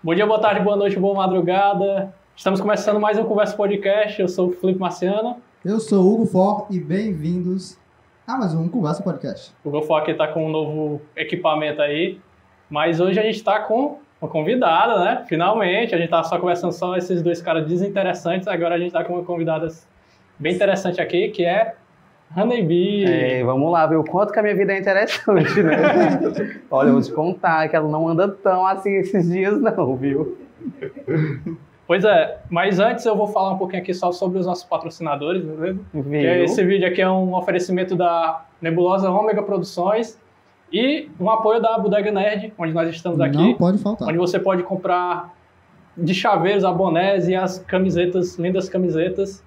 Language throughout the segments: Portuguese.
Bom dia, boa tarde, boa noite, boa madrugada. Estamos começando mais um Conversa Podcast. Eu sou o Felipe Marciano. Eu sou o Hugo For e bem-vindos a mais um Conversa Podcast. O Hugo For aqui está com um novo equipamento aí, mas hoje a gente está com uma convidada, né? Finalmente, a gente estava só conversando só esses dois caras desinteressantes, agora a gente está com uma convidada bem interessante aqui, que é Honeybee. É, vamos lá ver o quanto que a minha vida é interessante, né? Olha, eu vou te contar que ela não anda tão assim esses dias não, viu? Pois é, mas antes eu vou falar um pouquinho aqui só sobre os nossos patrocinadores, beleza? Viu? Que esse vídeo aqui é um oferecimento da Nebulosa Ômega Produções e um apoio da Bodega Nerd, onde nós estamos aqui. Não pode faltar. Onde você pode comprar de chaveiros a bonés e as camisetas, lindas camisetas.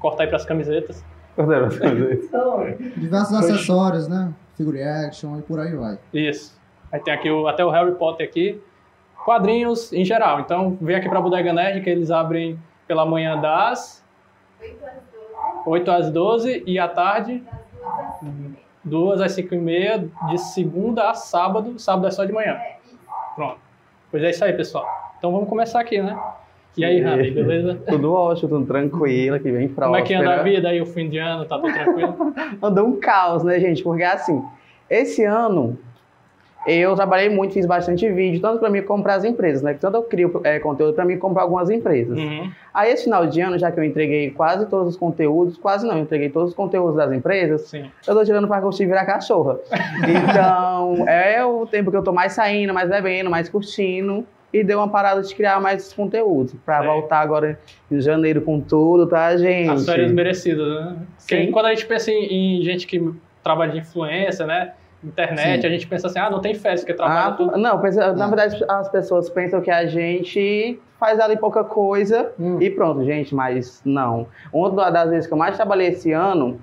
Corta aí para as camisetas. Diversos acessórios, né? Figure action e por aí vai. Isso. Aí tem aqui o- até o Harry Potter aqui. Quadrinhos em geral. Então vem aqui para a Bodega Nerd que eles abrem pela manhã das 8 às 12 e à tarde 2 às 5 e meia de segunda a sábado. Sábado é só de manhã. Pronto. Pois é isso aí, pessoal. Então vamos começar aqui, né? E aí, Rani, beleza? Tudo ótimo, tudo tranquilo, que vem próspera. Como é que anda a vida aí, o fim de ano? Tá tudo tranquilo? Anda um caos, né, gente? Porque assim, esse ano eu trabalhei muito, fiz bastante vídeo, tanto para mim comprar as empresas, né? Tanto eu crio é, conteúdo para mim comprar algumas empresas. Uhum. Aí esse final de ano, já que eu entreguei quase todos os conteúdos, quase não, eu entreguei todos os conteúdos das empresas, Sim. eu tô tirando pra curtir virar cachorra. Então, é o tempo que eu tô mais saindo, mais bebendo, mais curtindo. E deu uma parada de criar mais esses conteúdos. Pra É. voltar agora em janeiro com tudo, tá, gente? As férias merecidas, né? Porque Sim. quando a gente pensa em, em gente que trabalha de influência, né? Internet, Sim. a gente pensa assim, ah, não tem férias, porque trabalha Ah, tudo. não, pensa- na Ah. verdade as pessoas pensam que a gente faz ali pouca coisa Hum. e pronto, gente, mas não. Uma das vezes que eu mais trabalhei esse ano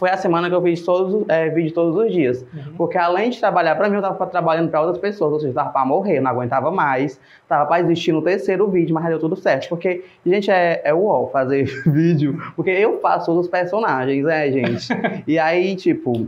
foi a semana que eu fiz todos, é, vídeo todos os dias. Uhum. Porque além de trabalhar pra mim, eu tava trabalhando pra outras pessoas, ou seja, tava pra morrer, não aguentava mais, tava pra desistir no terceiro vídeo, mas deu tudo certo. Porque, gente, é, é uó fazer vídeo, porque eu faço os personagens, né, gente? e aí, tipo,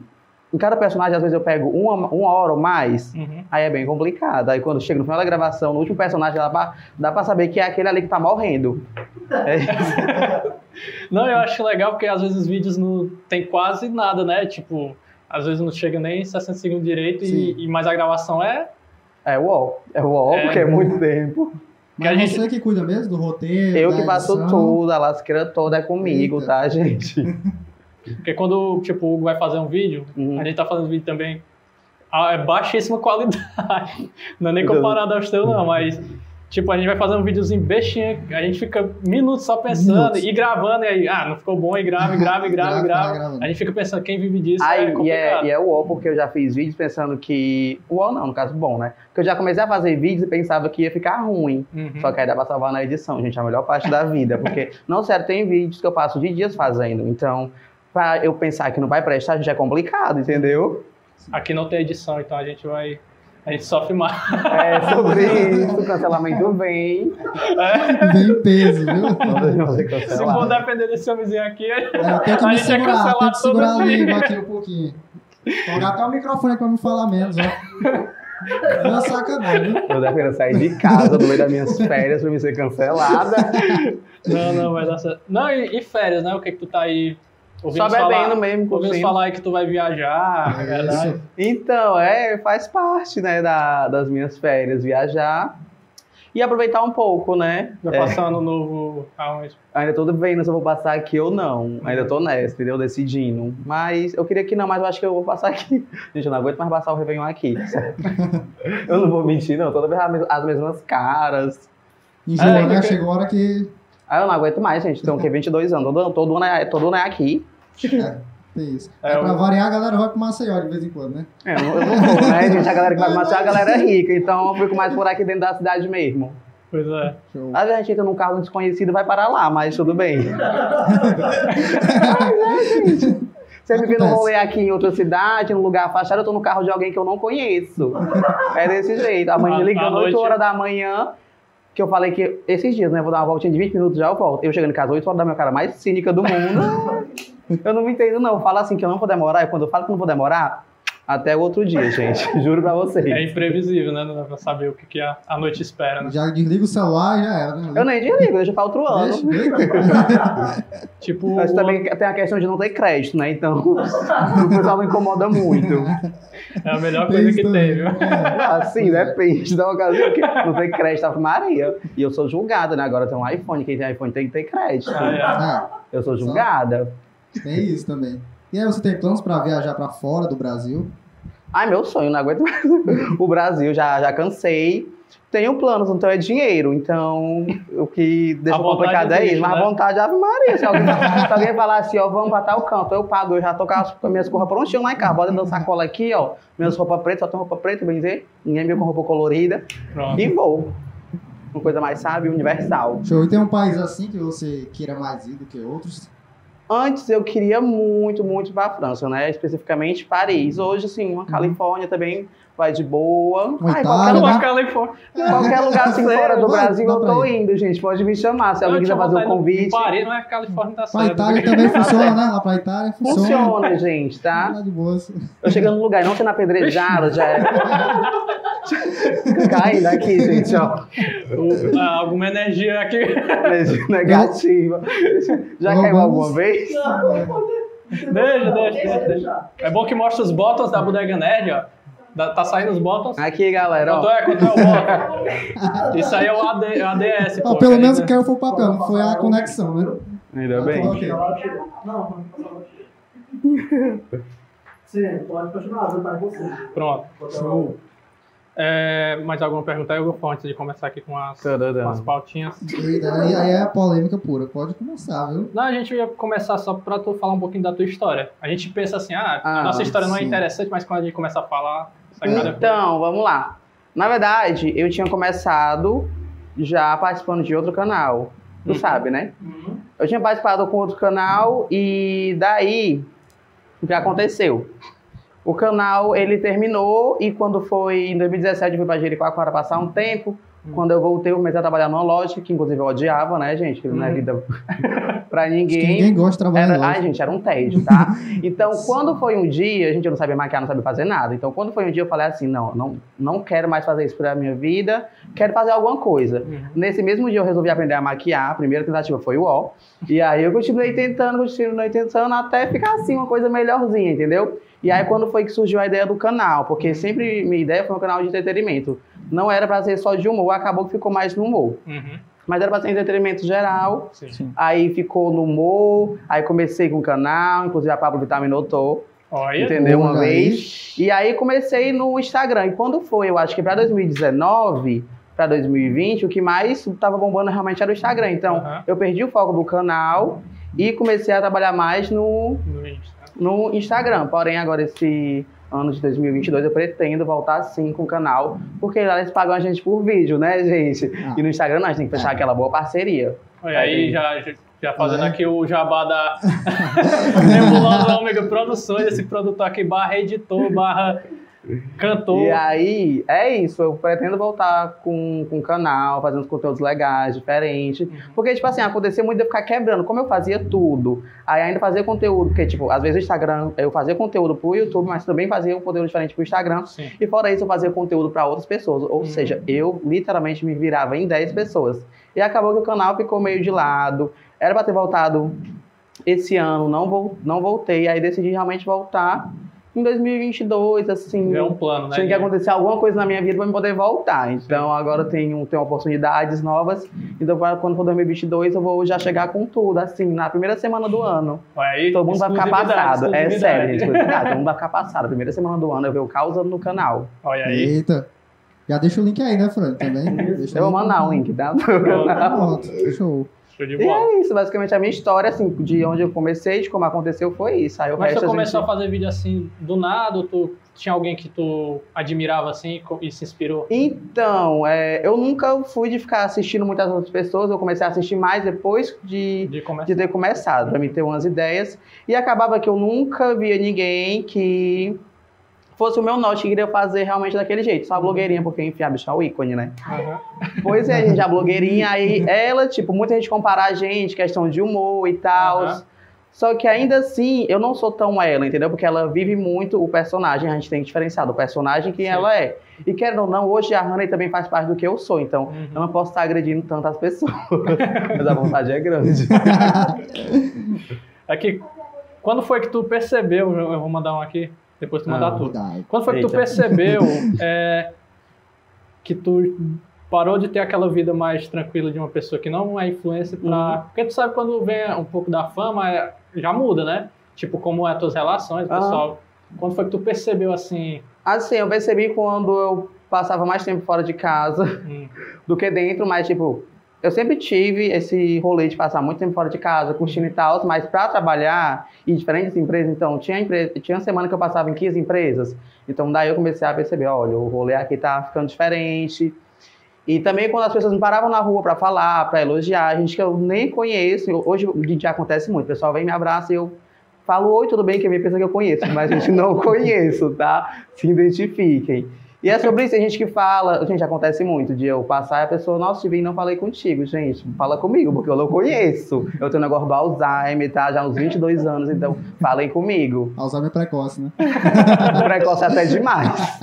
em cada personagem, às vezes eu pego uma, uma hora ou mais, Uhum. aí é bem complicado. Aí quando chega no final da gravação, no último personagem, dá pra, dá pra saber que é aquele ali que tá morrendo. É isso. Não, eu acho legal porque às vezes os vídeos não tem quase nada, né? Tipo, às vezes não chega nem 60 segundos direito, e, e mas a gravação é. É uó, é uó, É. porque é muito tempo. Que a Mas gente- você que cuida mesmo do roteiro, Eu da que faço edição? tudo, a lasqueira toda é comigo, Eita. tá, gente? Porque quando tipo, o Hugo vai fazer um vídeo, Uhum. a gente tá fazendo vídeo também. É baixíssima qualidade. Não é nem comparado aos teus, não, mas. Tipo, a gente vai fazer um videozinho bestinha, a gente fica minutos só pensando Minutos. e gravando, e aí, ah, não ficou bom, e grava, e grava, e grava, e Grava, grava. gravando. A gente fica pensando, quem vive disso Aí, é e, é, e é uó, porque eu já fiz vídeos pensando que. Uó não, no caso, bom, né? Porque eu já comecei a fazer vídeos e pensava que ia ficar ruim. Uhum. Só que aí dá pra salvar na edição, gente, é a melhor parte da vida. Porque, não, sério, tem vídeos que eu passo de dias fazendo. Então, pra eu pensar que não vai prestar, gente, é complicado, entendeu? Aqui não tem edição, então a gente vai. A gente sofre mais. É sobre isso, cancelamento vem. Vem em peso, viu? Se for depender desse homenzinho aqui, É, a gente é segurar, cancelado tenho que segurar a todo língua aqui um pouquinho. Colocar até o microfone pra me falar menos, ó. Não é sacanagem? Eu devia sair de casa no meio das minhas férias pra me ser cancelada. Não, não, vai dar certo. Não, e, e férias, né? O que que tu tá aí Só ouvimos bebendo falar? mesmo, Ouvimos falar aí que tu vai viajar, é verdade. Isso. Então, é, faz parte, né, da- das minhas férias, viajar e aproveitar um pouco, né? Vai É, passar ano novo aonde? ainda tô vendo se eu vou passar aqui ou não. Ainda tô nessa, entendeu? Decidindo. Mas eu queria que não, mas eu acho que eu vou passar aqui. Gente, eu não aguento mais passar o Réveillon aqui. eu não vou mentir, não. Toda vez as mes- as mesmas caras. Enjoa, É, né? Chegou a hora que. Aí eu não aguento mais, gente. Tenho o quê? 22 anos. Todo, todo, ano, é, todo ano é aqui. É, tem isso. É, É, pra o- variar, a galera vai pro Maceió de vez em quando, né? É, eu não, eu vou, né, gente? A galera que vai me matar é a galera rica. Então eu fico mais por aqui dentro da cidade mesmo. Pois é. Show. Às vezes a gente entra num carro desconhecido e vai parar lá, mas tudo bem. Você me vê num Acontece. rolê aqui em outra cidade, num lugar afastado, eu tô no carro de alguém que eu não conheço. É desse jeito. A mãe me ligando noite- 8 horas da manhã, que eu falei que esses dias, né? Vou dar uma voltinha de 20 minutos já eu volto. Eu chegando em casa 8 horas da minha cara mais cínica do mundo. eu não me entendo, não. Fala assim que eu não vou demorar, e quando eu falo que não vou demorar, Até o outro dia, gente. Juro pra vocês. É imprevisível, né? Não dá pra saber o que, que a, a noite espera, né? Já desliga o celular e já era, né? Eu nem desligo, deixa pra outro ano. Deixa, deixa. Tipo, Mas também tem a questão de não ter crédito, né? Então, o pessoal não incomoda muito. é a melhor coisa que Isso tem, viu? Assim, depende da ocasião. que Não tem crédito, Ave Maria. E eu sou julgada, né? Agora tem um iPhone. Quem tem iPhone tem que ter crédito. Ah, é. Ah, Eu sou julgada. Tem isso também. E aí, você tem planos pra viajar pra fora do Brasil? Ai, meu sonho, não aguento mais. O Brasil, já, já cansei. Tenho planos, então é dinheiro. Então, o que deixa complicado é existe, isso. Mas né? a vontade é Ave Maria. Se alguém, se alguém falar assim, ó, vamos pra tal canto, eu pago, eu já tô com as, minhas roupas prontinhas lá em casa. Bota dentro da sacola aqui, ó. Minhas roupas pretas, só tem roupa preta, bem dizer. Ninguém me com roupa colorida. Pronto. E vou. Uma coisa mais, sabe, universal. Show. E tem um país assim que você queira mais ir do que outros? Antes eu queria muito, muito ir pra França, né? Especificamente Paris. Hoje, assim, uma Califórnia também vai de boa. Uma Ai, Itália, qualquer, né? lugar, Uma Califórnia. qualquer lugar assim fora do Brasil eu tô indo, gente. Pode me chamar. Se alguém quiser fazer um convite. Paris, não é Califórnia, tá Pra. Itália também funciona, né? Lá pra Itália funciona. Funciona, gente, tá? De boas. Eu chegando no lugar e não sendo apedrejado, já é. Caindo aqui, gente, ó. Ah, alguma energia aqui. Energia Negativa. Já caiu alguma vez? Deixa, deixa, deixa, deixa. É bom que mostra os botões da Bodega Nerd, ó. Tá saindo os botões. Aqui, galera, Quanto ó. é? Quanto é o botão? Isso aí é o AD, é o ADS, pô. pelo menos ainda- o que eu foi o papel, não foi a conexão, né? Ainda bem. Ok. Não, não pode Sim, pode continuar, viu? Tá com você. Pronto. Show. É, mais alguma pergunta aí, eu vou antes de começar aqui com as, com as pautinhas. Aí, aí é polêmica pura. Pode começar, viu? Não, a gente ia começar só pra tu falar um pouquinho da tua história. A gente pensa assim, ah, a Ah, nossa história não é sim. interessante, mas quando a gente começa a falar. Então, vamos lá. Na verdade, eu tinha começado já participando de outro canal. Tu Uhum. sabe, né? Eu tinha participado com outro canal e daí o que aconteceu? O canal ele terminou e quando foi em 2017 eu fui pra Jericoacoara passar um tempo. Quando eu voltei, eu comecei a trabalhar numa loja, que inclusive eu odiava, né, gente? Que não é Uhum. vida pra Acho que ninguém. ninguém gosta de trabalhar Era, ai, gente, era um tédio, tá? Então, quando foi um dia, a gente não sabia maquiar, não sabia fazer nada. Então, quando foi um dia, eu falei assim: não, não, não quero mais fazer isso pra minha vida, quero fazer alguma coisa. Uhum. Nesse mesmo dia, eu resolvi aprender a maquiar. A primeira tentativa foi o ó. E aí, eu continuei tentando, continuei tentando, até ficar assim, uma coisa melhorzinha, entendeu? E aí, quando foi que surgiu a ideia do canal? Porque sempre minha ideia foi um canal de entretenimento. Não era pra ser só de humor, acabou que ficou mais no humor. Uhum. Mas era pra ser entretenimento geral. Sim. Aí ficou no humor, aí comecei com o canal, inclusive a Pablo Vittar me notou, Olha, entendeu? Uma vez. E aí comecei no Instagram. E quando foi, eu acho que pra 2019, pra 2020, o que mais tava bombando realmente era o Instagram. Então, Aham. eu perdi o foco do canal e comecei a trabalhar mais no, no Insta. no Instagram. Porém, agora esse ano de 2022 eu pretendo voltar sim com o canal, porque lá eles pagam a gente por vídeo, né, gente? Ah. E no Instagram não, a gente tem que fechar aquela boa parceria. Olha aí, já, já- já fazendo É. aqui o jabá da Nebulando Ômega Produções, esse produtor aqui, barra editor, barra cantor. E aí, é isso, eu pretendo voltar com, o canal, fazendo conteúdos legais, diferentes. Porque, tipo assim, acontecia muito de eu ficar quebrando, como eu fazia tudo. Aí ainda fazia conteúdo, porque, tipo, às vezes o Instagram, eu fazia conteúdo pro YouTube, mas também fazia um conteúdo diferente pro Instagram. Sim. E fora isso, eu fazia conteúdo para outras pessoas. Ou Uhum. seja, eu literalmente me virava em 10 pessoas. E acabou que o canal ficou meio de lado. Era para ter voltado esse ano, não, vol não voltei. Aí decidi realmente voltar em 2022, assim. É um plano, né? Tinha que acontecer alguma coisa na minha vida para eu poder voltar. Então agora eu tenho, tenho oportunidades novas. Então quando for 2022 eu vou já chegar com tudo, assim, na primeira semana do ano. Aí, Todo mundo vai ficar passado. É sério, gente. Todo mundo vai ficar passado. Primeira semana do ano eu ver o causa no canal. Olha aí. Eita. Já deixa o link aí, né, Fran? Também. Deixa Eu vou mandar o link, tá? Pronto, show. Show de E bola. é isso, basicamente a minha história, assim, de onde eu comecei, de como aconteceu, foi isso. Aí o Mas resto tu a começou gente... a fazer vídeo assim do nada, ou tu tinha alguém que tu admirava assim e se inspirou? Então, é, eu nunca fui de ficar assistindo muitas outras pessoas, eu comecei a assistir mais depois de, De começar. de ter começado, pra mim ter umas ideias. E acabava que eu nunca via ninguém que fosse o meu norte que queria fazer realmente daquele jeito. Só a blogueirinha, porque enfim, a bicha é o ícone, né? Aham. Pois é, gente, a blogueirinha, aí ela, tipo, muita gente compara a gente, questão de humor e tal. Aham. Só que ainda assim, eu não sou tão ela, entendeu? Porque ela vive muito o personagem, a gente tem que diferenciar do personagem quem Sim. ela é. E querendo ou não, hoje a Hannah também faz parte do que eu sou, então Uhum. eu não posso estar agredindo tantas pessoas. Mas a vontade é grande. É que, quando foi que tu percebeu, eu vou mandar um aqui, depois tu mandar Ah, tudo. Cuidado. Quando foi que tu Eita. percebeu é, que tu parou de ter aquela vida mais tranquila de uma pessoa que não é influencer pra... Uhum. Porque tu sabe quando vem um pouco da fama, é- já muda, né? Tipo, como é as tuas relações, Aham. pessoal. Quando foi que tu percebeu, assim... Assim, eu percebi quando eu passava mais tempo fora de casa hum, do que dentro, mas tipo, eu sempre tive esse rolê de passar muito tempo fora de casa, curtindo e tal, mas pra trabalhar em diferentes empresas, então, tinha, empresa, tinha semana que eu passava em 15 empresas, então daí eu comecei a perceber, olha, o rolê aqui tá ficando diferente. E também quando as pessoas me paravam na rua pra falar, pra elogiar, gente que eu nem conheço, hoje dia acontece muito, o pessoal vem me abraça e eu falo, oi, tudo bem, que é minha pessoa que eu conheço, mas a gente não conheço, tá? Se identifiquem. E é sobre isso, tem gente que fala, gente, acontece muito, de eu passar e a pessoa, nossa, te vi e não falei contigo, gente, fala comigo, porque eu não conheço. Eu tenho um negócio do Alzheimer, tá? Já há uns 22 anos, então falem comigo. Alzheimer precoce, né? Precoce até demais.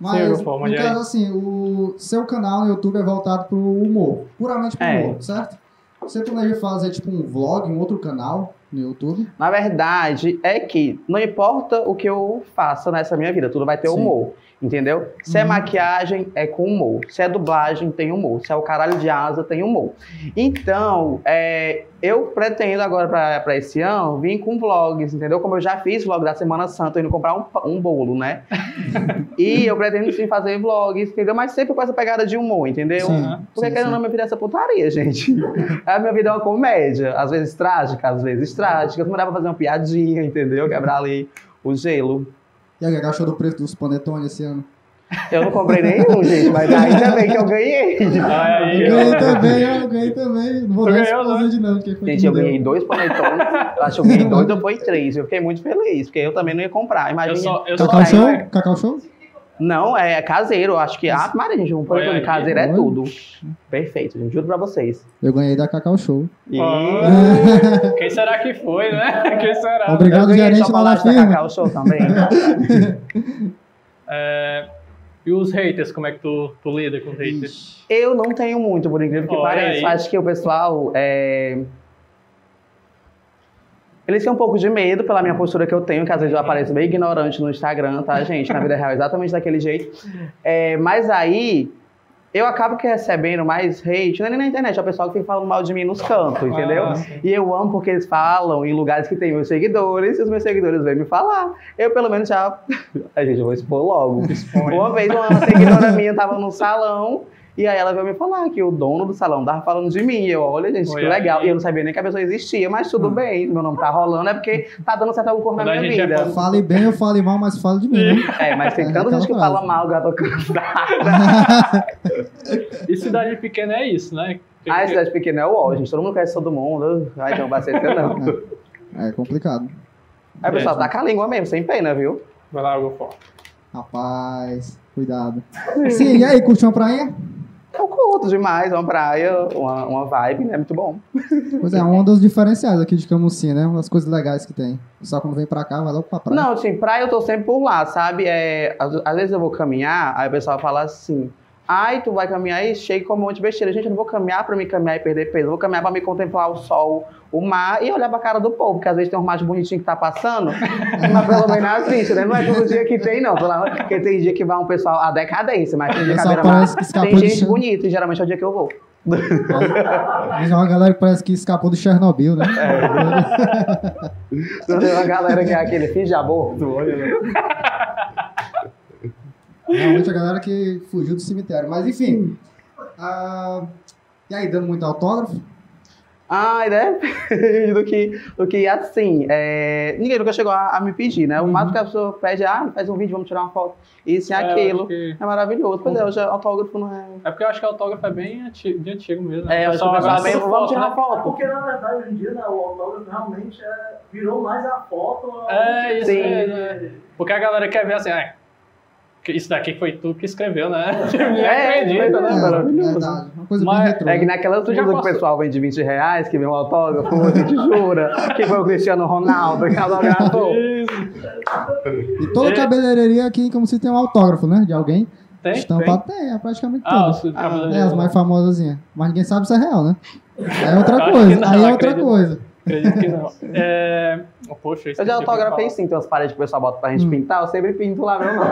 Mas, no caso, assim, o seu canal no YouTube é voltado pro humor. Puramente pro É. humor, certo? Você planeja fazer, tipo, um vlog, um outro canal no YouTube? Na verdade, é que não importa o que eu faça nessa minha vida, tudo vai ter Sim. humor. Entendeu? Se é Uhum. maquiagem, é com humor. Se é dublagem, tem humor. Se é o caralho de asa, tem humor. Então, é, eu pretendo agora pra, pra esse ano vir com vlogs, entendeu? Como eu já fiz vlog da Semana Santa, indo comprar um, um bolo, né? e eu pretendo sim fazer vlogs, entendeu? Mas sempre com essa pegada de humor, entendeu? Sim, Porque sim, querendo sim. não, minha vida é essa putaria, gente. A minha vida é uma comédia. Às vezes trágica, às vezes Mas dá pra fazer uma piadinha, entendeu? Quebrar ali o gelo. E aí, o que achou do preço dos panetone esse ano? Eu não comprei nenhum, gente, mas ainda bem que eu ganhei. aí, Eu ganhei também, eu ganhei também. Não vou dar explosão né? de não, Gente, eu ganhei dois panetones. Acho que eu ganhei dois ou foi três. Eu fiquei muito feliz, porque eu também não ia comprar. Imagina. Eu só, eu só Cacau tenho- Show? Cacau Show? Não, é caseiro. Eu acho que. Ah, Maria, gente, um aí. caseiro é tudo. Perfeito, gente. Juro pra vocês. Eu ganhei da Cacau Show. E... Quem será que foi, né? Quem será? Obrigado, gerente lá da firma. Cacau Show também. É, e os haters, como é que tu, tu lida com os haters? Eu não tenho muito, por incrível que pareça. Acho que o pessoal. É... Eles têm um pouco de medo pela minha postura que eu tenho, que às vezes eu apareço bem ignorante no Instagram, tá, gente? Na vida real, exatamente daquele jeito. É, mas aí, eu acabo que recebendo mais hate, não é nem na internet, é o pessoal que fica falando mal de mim nos cantos, entendeu? Ah. E eu amo porque eles falam em lugares que tem meus seguidores, e os meus seguidores vêm me falar. Eu, pelo menos, já. A gente, eu vou expor logo. Uma vez uma seguidora minha tava no salão. E aí ela veio me falar que o dono do salão tava falando de mim. E eu, olha, gente, que Olha legal. aí. E eu não sabia nem que a pessoa existia, mas tudo bem, meu nome tá rolando, é porque tá dando certa cor na Quando a minha é vida. fã- Fale bem ou fale mal, mas fale de mim, né? É, mas tem É, tanta gente que frase. fala mal, gato cansada. E cidade pequena é isso, né? Ah, cidade pequena é o ó, gente. Todo mundo conhece todo mundo. Ai, então vai ser não. É complicado. Aí o pessoal É. taca a língua mesmo, sem pena, viu? Vai lá, eu vou Rapaz, cuidado. Sim, e aí, curtiu uma praia? Eu curto demais, uma praia, uma, uma vibe, né? Muito bom. Pois é, um dos diferenciais aqui de Camusim, né? Uma das coisas legais que tem. Só quando vem pra cá, vai logo pra praia. Não, assim, praia eu tô sempre por lá, sabe? É, às, às vezes eu vou caminhar, aí o pessoal fala assim. Ai, tu vai caminhar e chega com um monte de besteira. Gente, eu não vou caminhar pra me caminhar e perder peso. Eu vou caminhar pra me contemplar o sol, o mar e olhar pra cara do povo. Porque às vezes tem um mar bonitinho que tá passando, mas pelo menos assiste, né? Não é todo dia que tem, não. Porque tem dia que vai um pessoal à decadência, mas tem dia que a tem gente bonita e geralmente é o dia que eu vou. Mas é uma galera que parece que escapou do Chernobyl, né? Então tem uma galera que é aquele filho de aborto. Olha, né? Realmente a galera que fugiu do cemitério. Mas enfim. ah, e aí, dando muito autógrafo? Ai, né? do que, do que assim, é, ninguém nunca chegou a, a me pedir, né? O Uhum. máximo que a pessoa pede, ah, faz um vídeo, vamos tirar uma foto. Isso e É, eu aquilo. que- É maravilhoso. Pois é, hoje autógrafo não é. É porque eu acho que o autógrafo é bem antigo, de antigo mesmo. né? É, eu acho que o pessoal gosta bem, vamos foto, tirar né? foto. Porque na verdade hoje em dia né, o autógrafo realmente é, virou mais a foto. É, isso Sim. aí, né? Porque a galera quer ver assim, ah, Isso daqui foi tu que escreveu, né? É, acredita, né, é, mano? É, verdade. Uma coisa Mas retrô. É que né? naquelas Tu já que o pessoal vende 20 reais, que vem um autógrafo, a gente jura, que foi o Cristiano Ronaldo que autografou. E toda É. cabeleireria aqui, como se tem um autógrafo, né? De alguém. Tem? Estampado tem, é praticamente Ah, todas. os cabeleireiros. É, as mais famosazinhas. Mas ninguém sabe se é real, né? Aí é outra coisa. não, aí é outra acredito. coisa. Acredito que não. É... Poxa, Eu já autografei sim, tem umas paredes que o pessoal bota pra gente Hum. pintar, eu sempre pinto lá meu nome.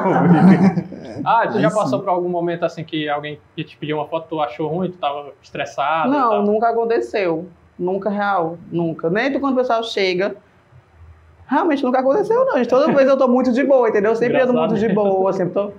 Ah, tu já passou por algum momento assim que alguém que te pediu uma foto, tu achou ruim, tu tava estressado? Não, nunca aconteceu. Nunca real, nunca. Nem quando o pessoal chega. Realmente nunca aconteceu, não. gente. Toda vez eu tô muito de boa, entendeu? Eu sempre ando muito de boa, sempre tô.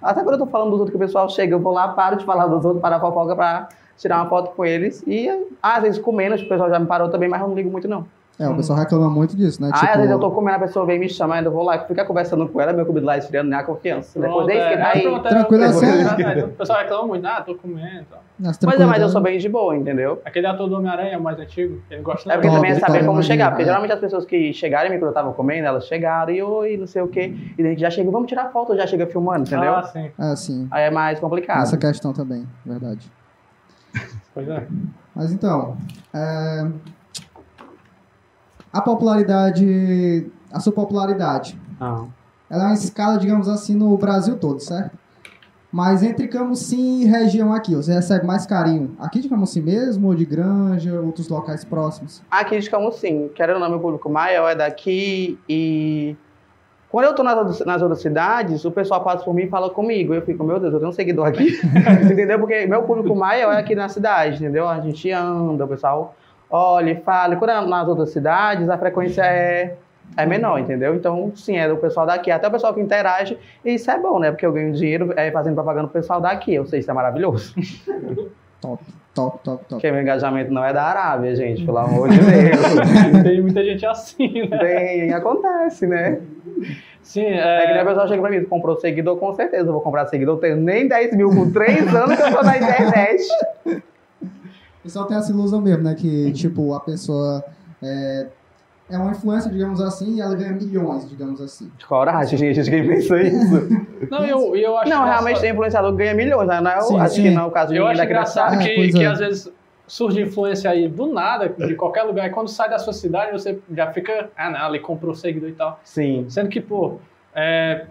Até quando eu tô falando dos outros que o pessoal chega, eu vou lá, paro de falar dos outros, para a fofoca pra tirar uma foto com eles. E ah, às vezes comendo, que o pessoal já me parou também, mas eu não ligo muito, não. É, o pessoal reclama muito disso, né? Ah, tipo, às vezes eu tô comendo, a pessoa vem me chama, ainda eu vou lá, ficar conversando com ela, meu comida lá esfriando, nem a confiança. Depois Pronto, que é, tá aí. pronto, é, Tranquilo é, assim. é, O pessoal reclama muito, ah, tô comendo. e tal. Mas é, mas eu tranquilidades. sou bem de boa, entendeu? Aquele ator do Homem-Aranha, o mais antigo, ele gosta É porque também é saber como imagina, chegar. Porque é. geralmente as pessoas que chegaram quando eu tava comendo, elas chegaram e oi, não sei o quê. E daí já chega, vamos tirar foto, já chega filmando, entendeu? Ah, sim. É, sim. Aí é mais complicado. Essa questão também, verdade. Pois é. Mas então, é, a popularidade, a sua popularidade, Ah. ela é uma escala, digamos assim, no Brasil todo, certo? Mas entre Camusim e região aqui, você recebe mais carinho aqui de Camusim mesmo, ou de Granja, outros locais próximos? Aqui de Camusim, querendo ou não, meu público maior é daqui e... Quando eu tô nas, nas outras cidades, o pessoal passa por mim e fala comigo. Eu fico, meu Deus, eu tenho um seguidor aqui. entendeu? Porque meu público maior é aqui na cidade, entendeu? A gente anda, o pessoal olha e fala. E quando é nas outras cidades, a frequência é, é menor, entendeu? Então, sim, é do pessoal daqui. Até o pessoal que interage. E isso é bom, né? Porque eu ganho dinheiro é, fazendo propaganda pro pessoal daqui. Eu sei, isso é maravilhoso. Top, top, top, top. Porque meu engajamento não é da Arábia, gente, pelo amor de Deus. Tem muita gente assim, né? Tem, acontece, né? Sim, É que nem a é. pessoa chega pra mim, comprou seguidor, com certeza eu vou comprar seguidor. Eu tenho nem 10 mil com 3 anos que eu tô na internet. O pessoal tem essa ilusão mesmo, né? Que, tipo, a pessoa é, é uma influência, digamos assim, e ela ganha milhões, digamos assim. Coragem, gente, quem pensa isso? Não, eu, eu acho Não, realmente tem influenciador que ganha milhões, né? Não é o- Sim, acho sim. que não é o caso de Eu ninguém acho engraçado. É, que, que é. às vezes surge influência aí do nada, de qualquer lugar, e quando sai da sua cidade você já fica, ah não, ele comprou seguidor e tal. Sim. Sendo que, pô, é,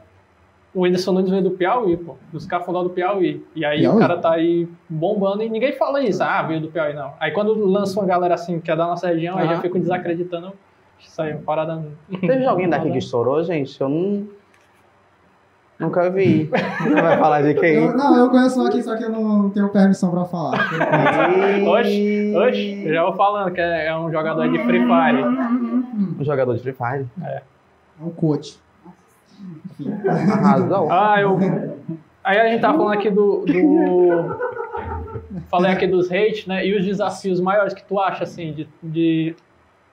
o Whindersson Nunes veio do Piauí, pô, dos cafundó do Piauí. E aí Piauí? o cara tá aí bombando e ninguém fala isso, ah, veio do Piauí, não. Aí quando lança uma galera assim, que é da nossa região, aí já ficam desacreditando, uma parada... Teve alguém daqui que estourou, gente? Eu não. Nunca vi. Não vai falar de Eu- quem? não, eu conheço um aqui, só que eu não tenho permissão pra falar. Oxe, Oxe, eu já vou falando que é, é um jogador de Free Fire. Um jogador de Free Fire. É um coach. Enfim. Arrasou. Ah, eu. Aí a gente tava falando aqui do. do- Falei aqui dos hate, né? E os desafios maiores que tu acha, assim, de, de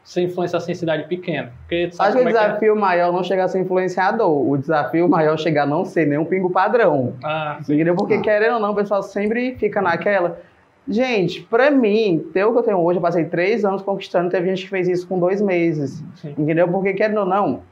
ser influência assim em cidade pequena. Porque Acho que o é que é. desafio maior não chegar a ser influenciador. O desafio maior é chegar a não ser nenhum pingo padrão. Ah, Entendeu? Porque querendo ou não, o pessoal sempre fica naquela. Gente, pra mim, ter o que eu tenho hoje, eu passei três anos conquistando, teve gente que fez isso com dois meses. sim. Entendeu? Porque querendo ou não,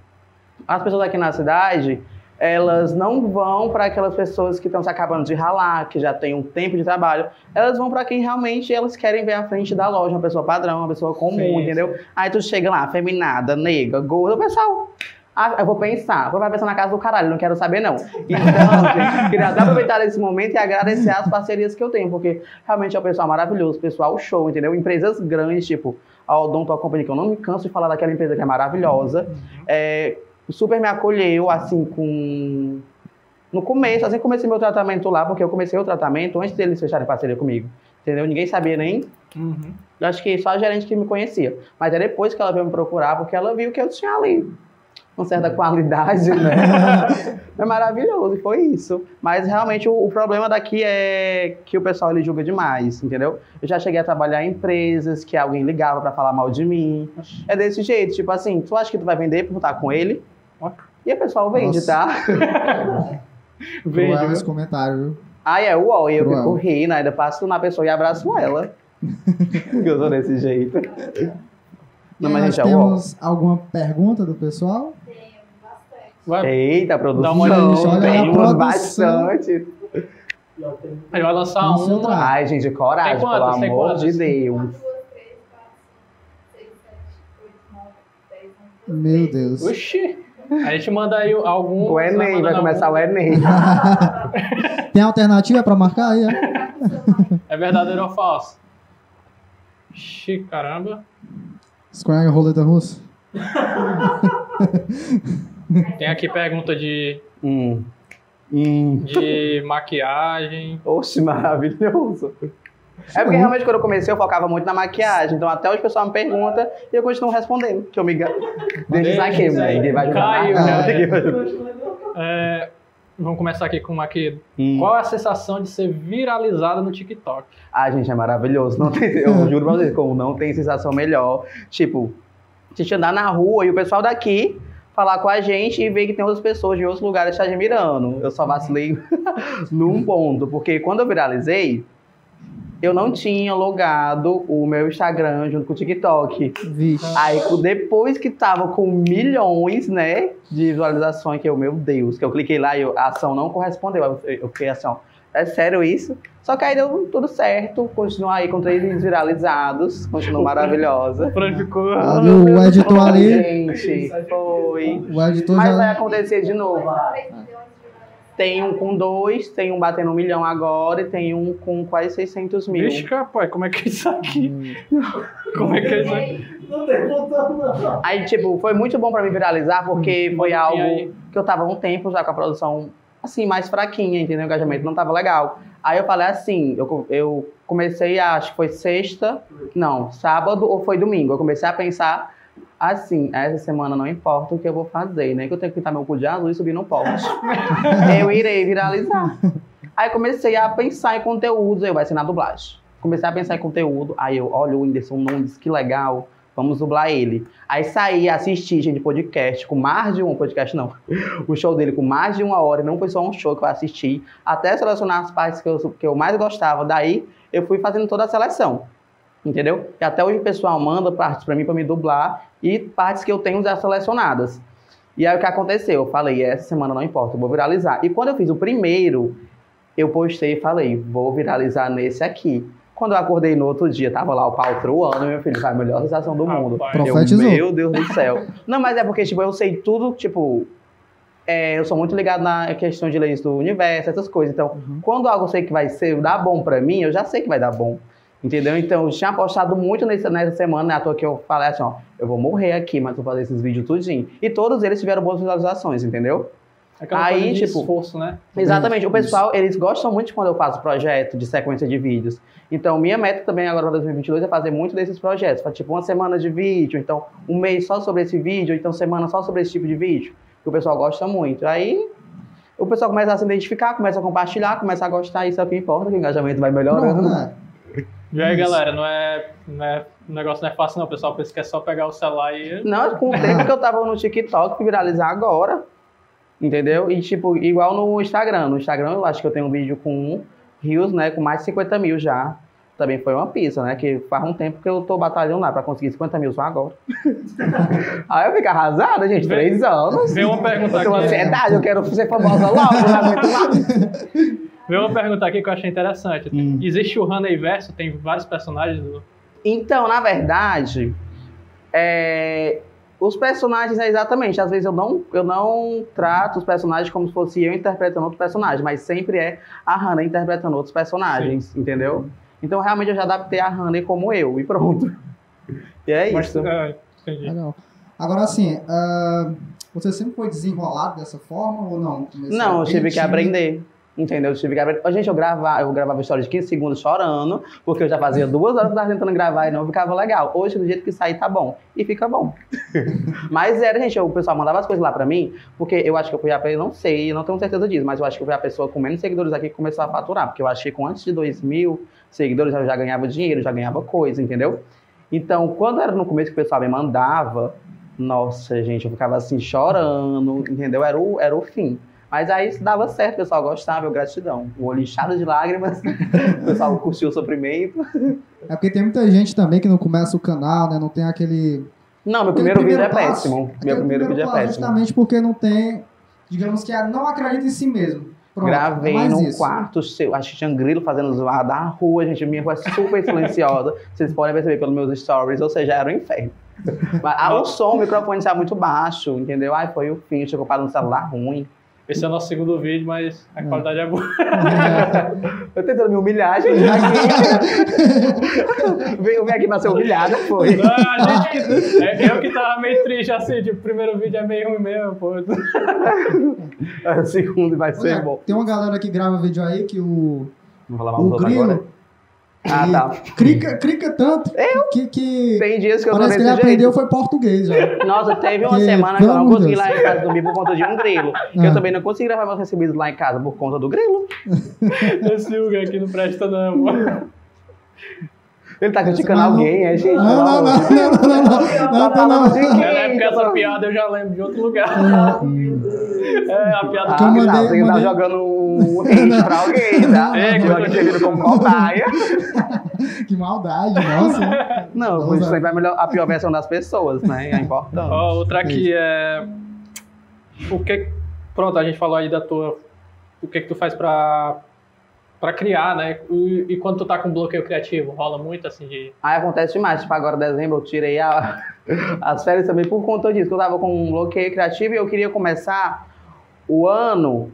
as pessoas aqui na cidade, elas não vão para aquelas pessoas que estão se acabando de ralar, que já têm um tempo de trabalho. Elas vão para quem realmente elas querem ver à frente da loja, uma pessoa padrão, uma pessoa comum, Sim, entendeu? Aí tu chega lá, feminada, nega, gorda, o pessoal. Ah, eu vou pensar, vai pensar na casa do caralho, não quero saber não. Então, gente, queria aproveitar esse momento e agradecer as parcerias que eu tenho, porque realmente é um pessoal maravilhoso, pessoal show, entendeu? Empresas grandes, tipo a Odonto Company, que eu não me canso de falar daquela empresa que é maravilhosa, é, super me acolheu, assim, com... No começo, assim que comecei meu tratamento lá, porque eu comecei o tratamento antes deles fecharem parceria comigo, entendeu? Ninguém sabia nem Uhum. eu acho que só a gerente que me conhecia. Mas é depois que ela veio me procurar, porque ela viu que eu tinha ali uma certa qualidade, né? é maravilhoso, e foi isso. Mas realmente o, o problema daqui é que o pessoal ele julga demais, entendeu? Eu já cheguei a trabalhar em empresas que alguém ligava pra falar mal de mim. É desse jeito, tipo assim, tu acha que tu vai vender por estar com ele? Ó. E o pessoal vende, Nossa. tá? Vende, Cruel esse comentário, viu? Aí é uau, e eu Cruel. fico rindo, ainda passo na pessoa e abraço ela. Porque eu sou desse jeito. Não, mas nós gente, é uau. temos alguma pergunta do pessoal? Tenho bastante. Vai, Eita, produção. uma olhada Temos produção. bastante. Ele vai lançar um. trabalho. Ai, gente, coragem, Tem quantas? pelo amor quantas? de Deus. Meu Deus. Oxi! A gente manda aí algum. O Enem, vai começar algum. o Enem. Tem alternativa pra marcar aí? É? É verdadeiro ou falso? Ixi, caramba. Square roleta russa. Tem aqui pergunta de, Hum. Hum. de maquiagem. Oxe, maravilhoso. É porque realmente quando eu comecei eu focava muito na maquiagem. Então até hoje o pessoal me pergunta e eu continuo respondendo. Que eu me engano. Deixa isso aqui, Deixa, ninguém vai ajudar Caiu, né? É, vamos começar aqui com uma aqui. Hum. Qual é a sensação de ser viralizada no TikTok? Ah, gente, é maravilhoso. Não tem, eu juro pra vocês, como não tem sensação melhor. Tipo, a gente andar na rua e o pessoal daqui falar com a gente e ver que tem outras pessoas de outros lugares te admirando. Eu só vacilei num ponto, porque quando eu viralizei, eu não tinha logado o meu Instagram junto com o TikTok. Vixe. Aí, depois que tava com milhões, né, de visualizações, que eu, meu Deus, que eu cliquei lá e eu- a ação não correspondeu. Eu, eu fiquei assim, ó, é sério isso? Só que aí deu tudo certo, continuo aí com três vídeos viralizados, continuo maravilhosa. O Fran ficou. Ali o editor ali, Gente, foi. o editor Mas vai já. acontecer de novo. Tem um com dois, tem um batendo um milhão agora e tem um com quase 600 mil. Vixe, rapaz, como é que é isso aqui? Como é que é isso aqui? Não tem botão, não. Aí, tipo, foi muito bom pra mim viralizar, porque foi E algo que eu tava há um tempo já com a produção, assim, mais fraquinha, entendeu? O engajamento não tava legal. Aí eu falei assim, eu, eu comecei, a- acho que foi sexta, não, sábado ou foi domingo. Eu comecei a pensar assim, essa semana não importa o que eu vou fazer, né? Que eu tenho que pintar meu cu de azul e subir no poste. eu irei viralizar. Aí comecei a pensar em conteúdos, eu vai ser na dublagem. Comecei a pensar em conteúdo, aí eu, olha o Whindersson Nunes, que legal, vamos dublar ele. Aí saí, assisti, gente, podcast, com mais de um podcast, não. O show dele com mais de uma hora, não foi só um show que eu assisti, até selecionar as partes que eu, que eu mais gostava. Daí eu fui fazendo toda a seleção, entendeu? E até hoje o pessoal manda partes pra mim pra me dublar e partes que eu tenho já selecionadas. E aí o que aconteceu? Eu falei, essa semana não importa, eu vou viralizar. E quando eu fiz o primeiro, eu postei e falei, vou viralizar nesse aqui. Quando eu acordei no outro dia, tava lá o pau truando, meu filho, foi a melhor sensação do mundo. Eu, Profetizou. meu Deus do céu. Não, mas é porque, tipo, eu sei tudo, tipo. é, eu sou muito ligado na questão de leis do universo, essas coisas. Então, quando algo eu sei que vai ser, dar bom pra mim, eu já sei que vai dar bom. Entendeu? Então, eu tinha apostado muito nessa, nessa semana, né? À toa que eu falei assim, ó, eu vou morrer aqui, mas vou fazer esses vídeos tudinho. E todos eles tiveram boas visualizações, entendeu? Aquela Aí, coisa de tipo, esforço, né? Exatamente. O Isso. pessoal, eles gostam muito quando eu faço projeto de sequência de vídeos. Então, minha meta também agora para 2022 é fazer muito desses projetos. Fazer, tipo, uma semana de vídeo, então um mês só sobre esse vídeo, ou então semana só sobre esse tipo de vídeo. Que o pessoal gosta muito. Aí, o pessoal começa a se identificar, começa a compartilhar, começa a gostar. Isso é o que importa, que o engajamento vai melhorando. Pronto, né? E aí, galera, não é, não é. O negócio não é fácil, não. O pessoal pensa que é só pegar o celular e. Não, com o tempo que eu tava no TikTok, viralizar agora. Entendeu? E, tipo, igual no Instagram. No Instagram, eu acho que eu tenho um vídeo com rios, né? Com mais de 50 mil já. Também foi uma pista, né? Que faz um tempo que eu tô batalhando lá pra conseguir 50 mil só agora. Aí eu fico arrasada, gente. Três anos. Vem uma pergunta aqui. ansiedade, eu quero ser famosa logo, não aguento mais. Vem uma pergunta aqui que eu achei interessante. Hum. Existe o Honey Verso, tem vários personagens do. Então, na verdade, é, os personagens é exatamente. Às vezes eu não, eu não trato os personagens como se fosse eu interpretando outro personagem, mas sempre é a Hannah interpretando outros personagens, entendeu? Então, realmente, eu já adaptei a Hannah como eu, e pronto. E é Mas, isso. é, entendi. Legal. Agora, assim, ah, você sempre foi desenrolado dessa forma ou não? Começou Não, eu tive que tímido? aprender. Entendeu? Eu tive que Gente, eu gravava, eu gravava história de 15 segundos chorando, porque eu já fazia duas horas que eu tava tentando gravar e não ficava legal. Hoje, do jeito que sair, tá bom. E fica bom. mas era, gente, o pessoal mandava as coisas lá pra mim, porque eu acho que eu fui a pessoa, não sei, eu não tenho certeza disso, mas eu acho que eu fui a pessoa com menos seguidores aqui que começou a faturar, porque eu achei que com antes de 2 mil seguidores eu já ganhava dinheiro, já ganhava coisa, entendeu? Então, quando era no começo que o pessoal me mandava, nossa, gente, eu ficava assim chorando, entendeu? Era o, era o fim. Mas aí isso dava certo, o pessoal gostava, eu gratidão. O olho inchado de lágrimas, o pessoal curtiu o sofrimento. É porque tem muita gente também que não começa o canal, né? Não tem aquele. Não, meu aquele primeiro vídeo é passo, péssimo. aquele Meu primeiro vídeo é péssimo. Justamente porque não tem digamos que é não acredita em si mesmo. Pronto, é Gravei num isso. quarto seu, acho que tinha grilo fazendo zoar da rua, gente. Minha rua é super silenciosa. Vocês podem perceber pelos meus stories, ou seja, era um inferno. Mas, ah, o som, o microfone estava muito baixo, entendeu? Ai, foi o fim, tinha comprado um celular ruim. Esse é o nosso segundo vídeo, mas a Hum. qualidade é boa. Eu tentando me humilhar, gente. Aqui. Veio aqui pra ser humilhada, foi. Não, a gente que, é, eu que tava meio triste assim, tipo, o primeiro vídeo é meio ruim mesmo, pô. O segundo vai ser Olha, bom. tem uma galera que grava vídeo aí que o, Vamos falar mal dos o grilo agora? Ah, tá. crica, crica tanto que, que Tem dias que eu parece que ele jeito. aprendeu foi português já. Nossa, teve uma Que, semana que eu não consegui lá em casa dormir por conta de um grilo. Ah. Eu também não consegui gravar meus recebidos lá em casa por conta do grilo. Esse Hugo aqui não presta não. Ele tá criticando não- alguém, é gente. Não, não, não, não, não, não, não, não, não, não. quem? É porque essa piada eu já lembro de outro lugar. É, a piada Ah, Que eu que mandei- tá, você tá mandei- jogando um hate pra alguém, tá? É, que eu tô- servindo como cobaia. Que maldade, nossa. Não, Vamos isso sempre é melhor, a pior versão das pessoas, né? É importante. Ó, outra aqui é. O que. Pronto, a gente falou aí da tua. O que que tu faz pra. Pra criar, né? E, e quando tu tá com bloqueio criativo, rola muito assim de. Aí acontece demais, tipo, agora em dezembro eu tirei a- as férias também por conta disso, eu tava com um bloqueio criativo e eu queria começar o ano,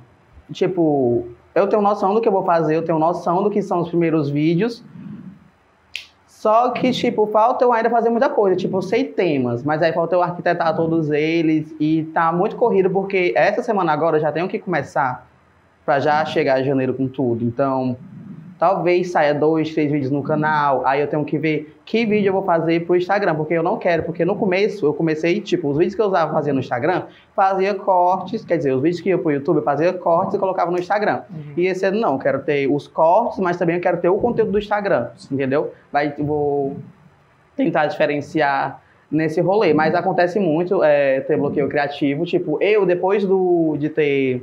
tipo, eu tenho noção do que eu vou fazer, eu tenho noção do que são os primeiros vídeos, só que, tipo, falta eu ainda fazer muita coisa, tipo, eu sei temas, mas aí falta eu arquitetar todos eles e tá muito corrido, porque essa semana agora eu já tenho que começar pra já chegar em janeiro com tudo, então... Talvez saia dois, três vídeos no canal. Aí eu tenho que ver que vídeo eu vou fazer pro Instagram, porque eu não quero. Porque no começo eu comecei, tipo, os vídeos que eu usava fazia no Instagram, fazia cortes, quer dizer, os vídeos que eu pro YouTube eu fazia cortes e colocava no Instagram. E esse ano não, eu quero ter os cortes, mas também eu quero ter o conteúdo do Instagram, entendeu? Vai, vou tentar diferenciar nesse rolê. Mas acontece muito é, ter bloqueio criativo. Tipo, eu, depois do, de ter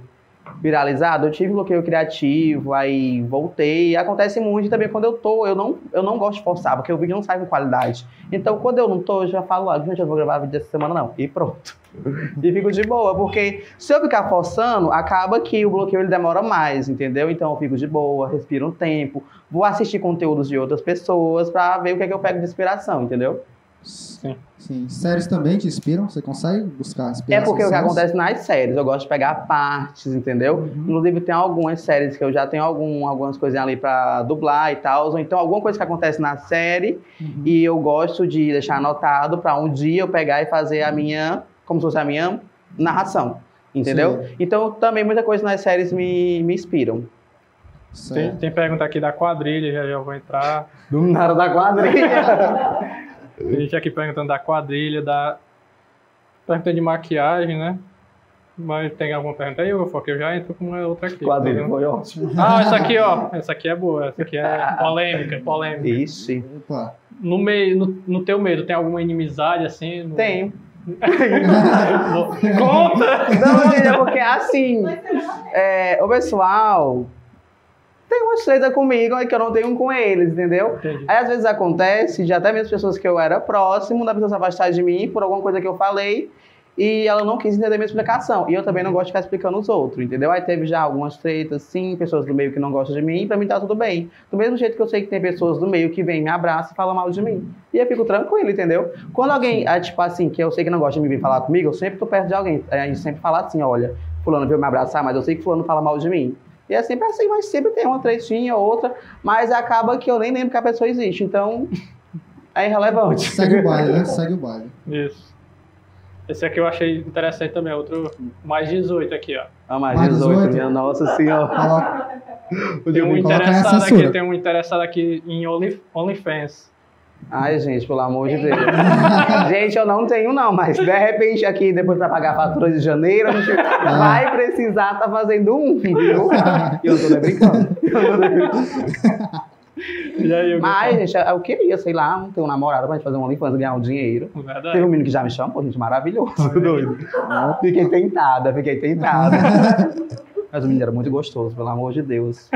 viralizado, eu tive bloqueio criativo, aí voltei. Acontece muito também quando eu tô, eu não, eu não gosto de forçar, porque o vídeo não sai com qualidade. Então, quando eu não tô, eu já falo, ah, gente, eu vou gravar vídeo essa semana não. E pronto. e fico de boa, porque se eu ficar forçando, acaba que o bloqueio ele demora mais, entendeu? Então eu fico de boa, respiro um tempo, vou assistir conteúdos de outras pessoas pra ver o que é que eu pego de inspiração, entendeu? Sim. Sim. Séries também te inspiram? Você consegue buscar É inspiração? porque o que acontece nas séries, eu gosto de pegar partes, entendeu? Uhum. Inclusive tem algumas séries que eu já tenho algum, algumas coisinhas ali pra dublar e tal, ou então alguma coisa que acontece na série Uhum. e eu gosto de deixar anotado pra um dia eu pegar e fazer a minha, como se fosse a minha narração, entendeu? Então também muita coisa nas séries me, me inspiram. Tem, tem pergunta aqui da quadrilha, já já vou entrar. Do nada da quadrilha. Tem gente aqui perguntando da quadrilha, da. Pergunta de maquiagem, né? Mas tem alguma pergunta aí, porque eu já entro com uma outra aqui. quadrilha foi ótimo. Ah, essa aqui, ó. Essa aqui é boa. Essa aqui é polêmica, polêmica. Ixi, Opa. No, meio, no, no teu medo, tem alguma inimizade assim? No... tem. Conta! Não, gente, é porque assim, é, o pessoal tem uma treta comigo aí que eu não tenho com eles, entendeu? Entendi. Aí às vezes acontece de até mesmo pessoas que eu era próximo, da pessoa se afastar de mim por alguma coisa que eu falei e ela não quis entender minha explicação. E eu também não gosto de ficar explicando os outros, entendeu? Aí teve já algumas tretas, sim, pessoas do meio que não gostam de mim, e pra mim tá tudo bem. Do mesmo jeito que eu sei que tem pessoas do meio que vêm, me abraçam e falam mal de mim. E eu fico tranquilo, entendeu? Quando alguém, é, tipo assim, que eu sei que não gosta de me vir falar comigo, eu sempre tô perto de alguém. Aí A gente sempre fala assim, olha, fulano veio me abraçar, mas eu sei que fulano fala mal de mim. E é sempre assim, mas sempre tem uma tretinha ou outra, mas acaba que eu nem lembro que a pessoa existe, então é irrelevante. Segue o baile, né? Segue o baile. Isso. Esse aqui eu achei interessante também, outro mais 18 aqui, ó. Ah, mais Mais 18, 18. minha nossa senhora. Coloca- Tem um interessado aqui, tem um interessado aqui em Only, OnlyFans. Ai, gente, pelo amor de Deus. gente, eu não tenho, não, mas de repente aqui, depois pra pagar a fatura de janeiro, a gente vai precisar estar fazendo um, viu? E eu tô nem brincando. Eu tô nem brincando. Eu Mas, gente, eu queria, sei lá, ter um namorado pra gente fazer um OnlyFans e ganhar um dinheiro. Teve Verdade. um menino que já me chamou, gente, maravilhoso. doido. Fiquei tentada, fiquei tentada. Mas o menino era muito gostoso, pelo amor de Deus.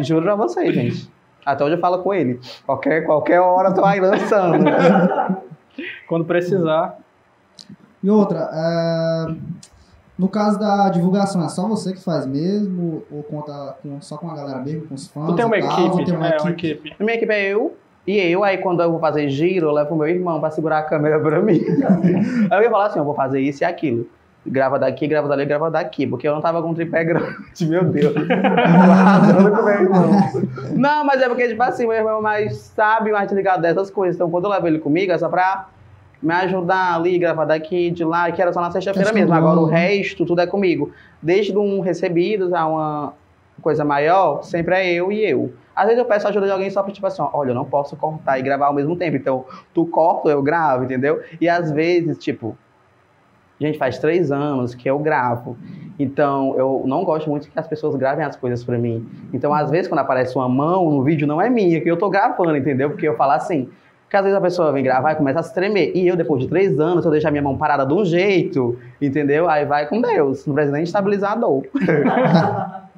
Juro pra vocês, gente. Até hoje eu falo com ele. Qualquer, qualquer hora eu tô aí lançando. Quando precisar. E outra, é, No caso da divulgação, é só você que faz mesmo? Ou conta com- só com a galera mesmo, com os fãs? Tu tem uma e tal? equipe, Ou tem uma é, uma equipe? equipe. A minha equipe é eu e eu. Aí quando eu vou fazer giro, eu levo o meu irmão pra segurar a câmera pra mim. aí eu ia falar assim: eu vou fazer isso e aquilo. Grava daqui, grava dali, grava daqui. Porque eu não tava com um tripé grande, meu Deus. Não, mas é porque, tipo assim, meu irmão é mais sabe, mais ligado dessas coisas. Então quando eu levo ele comigo, é só pra me ajudar ali, gravar daqui, de lá, que era só na sexta-feira mesmo. do- Agora o resto, tudo é comigo. Desde um recebidos a uma coisa maior, sempre é eu e eu. Às vezes eu peço ajuda de alguém só pra, tipo assim, olha, eu não posso cortar e gravar ao mesmo tempo. Então, tu corta, eu gravo, entendeu? E às vezes, tipo, gente, faz três anos que eu gravo. Então, eu não gosto muito que as pessoas gravem as coisas pra mim. Então, às vezes, quando aparece uma mão no vídeo, não é minha, que eu tô gravando, entendeu? Porque eu falo assim. Porque às vezes a pessoa vem gravar e começa a se tremer. E eu, depois de três anos, eu deixo a minha mão parada de um jeito, entendeu? Aí vai com Deus. Não precisa nem de estabilizador.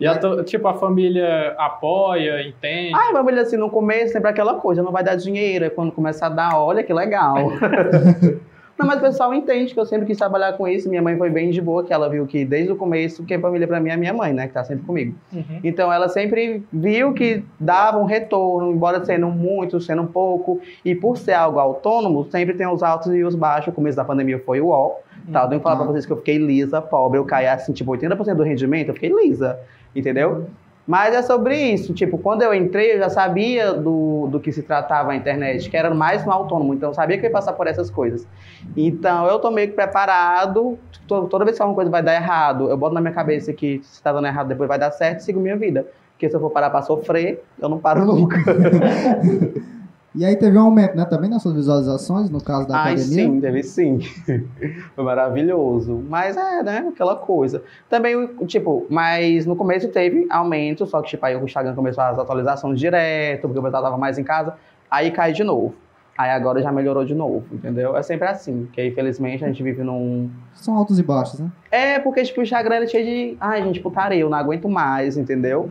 E a tipo, a família apoia, entende. Ai, família, assim, no começo sempre aquela coisa, não vai dar dinheiro. Aí quando começa a dar, olha que legal. não, mas o pessoal entende que eu sempre quis trabalhar com isso. Minha mãe foi bem de boa, que ela viu que desde o começo, que a família pra mim é minha mãe, né? Que tá sempre comigo. Uhum. Então ela sempre viu que dava um retorno, embora sendo muito, sendo pouco. E por ser algo autônomo, sempre tem os altos e os baixos. O começo da pandemia foi o ó. Tá, eu tenho que falar pra vocês que eu fiquei lisa, pobre. Eu caí assim, tipo, 80% do rendimento, eu fiquei lisa. Entendeu? Mas é sobre isso. Tipo, quando eu entrei, eu já sabia do, do que se tratava a internet, que era mais no autônomo. Então, eu sabia que eu ia passar por essas coisas. Então, eu tô meio que preparado. To- Toda vez que alguma coisa vai dar errado, eu boto na minha cabeça que se tá dando errado, depois vai dar certo e sigo minha vida. Porque se eu for parar pra sofrer, eu não paro nunca. E aí teve um aumento, né? Também nas suas visualizações, no caso da Ai, academia. sim, teve sim. Foi maravilhoso. Mas é, né? Aquela coisa. Também, tipo, mas no começo teve aumento, só que, tipo, aí o Instagram começou as atualizações direto, porque o pessoal tava mais em casa. Aí cai de novo. Aí agora já melhorou de novo, entendeu? É sempre assim. Que infelizmente a gente vive num. São altos e baixos, né? É, porque, tipo, o Instagram é cheio de. Ai, gente, putaria, eu não aguento mais, entendeu?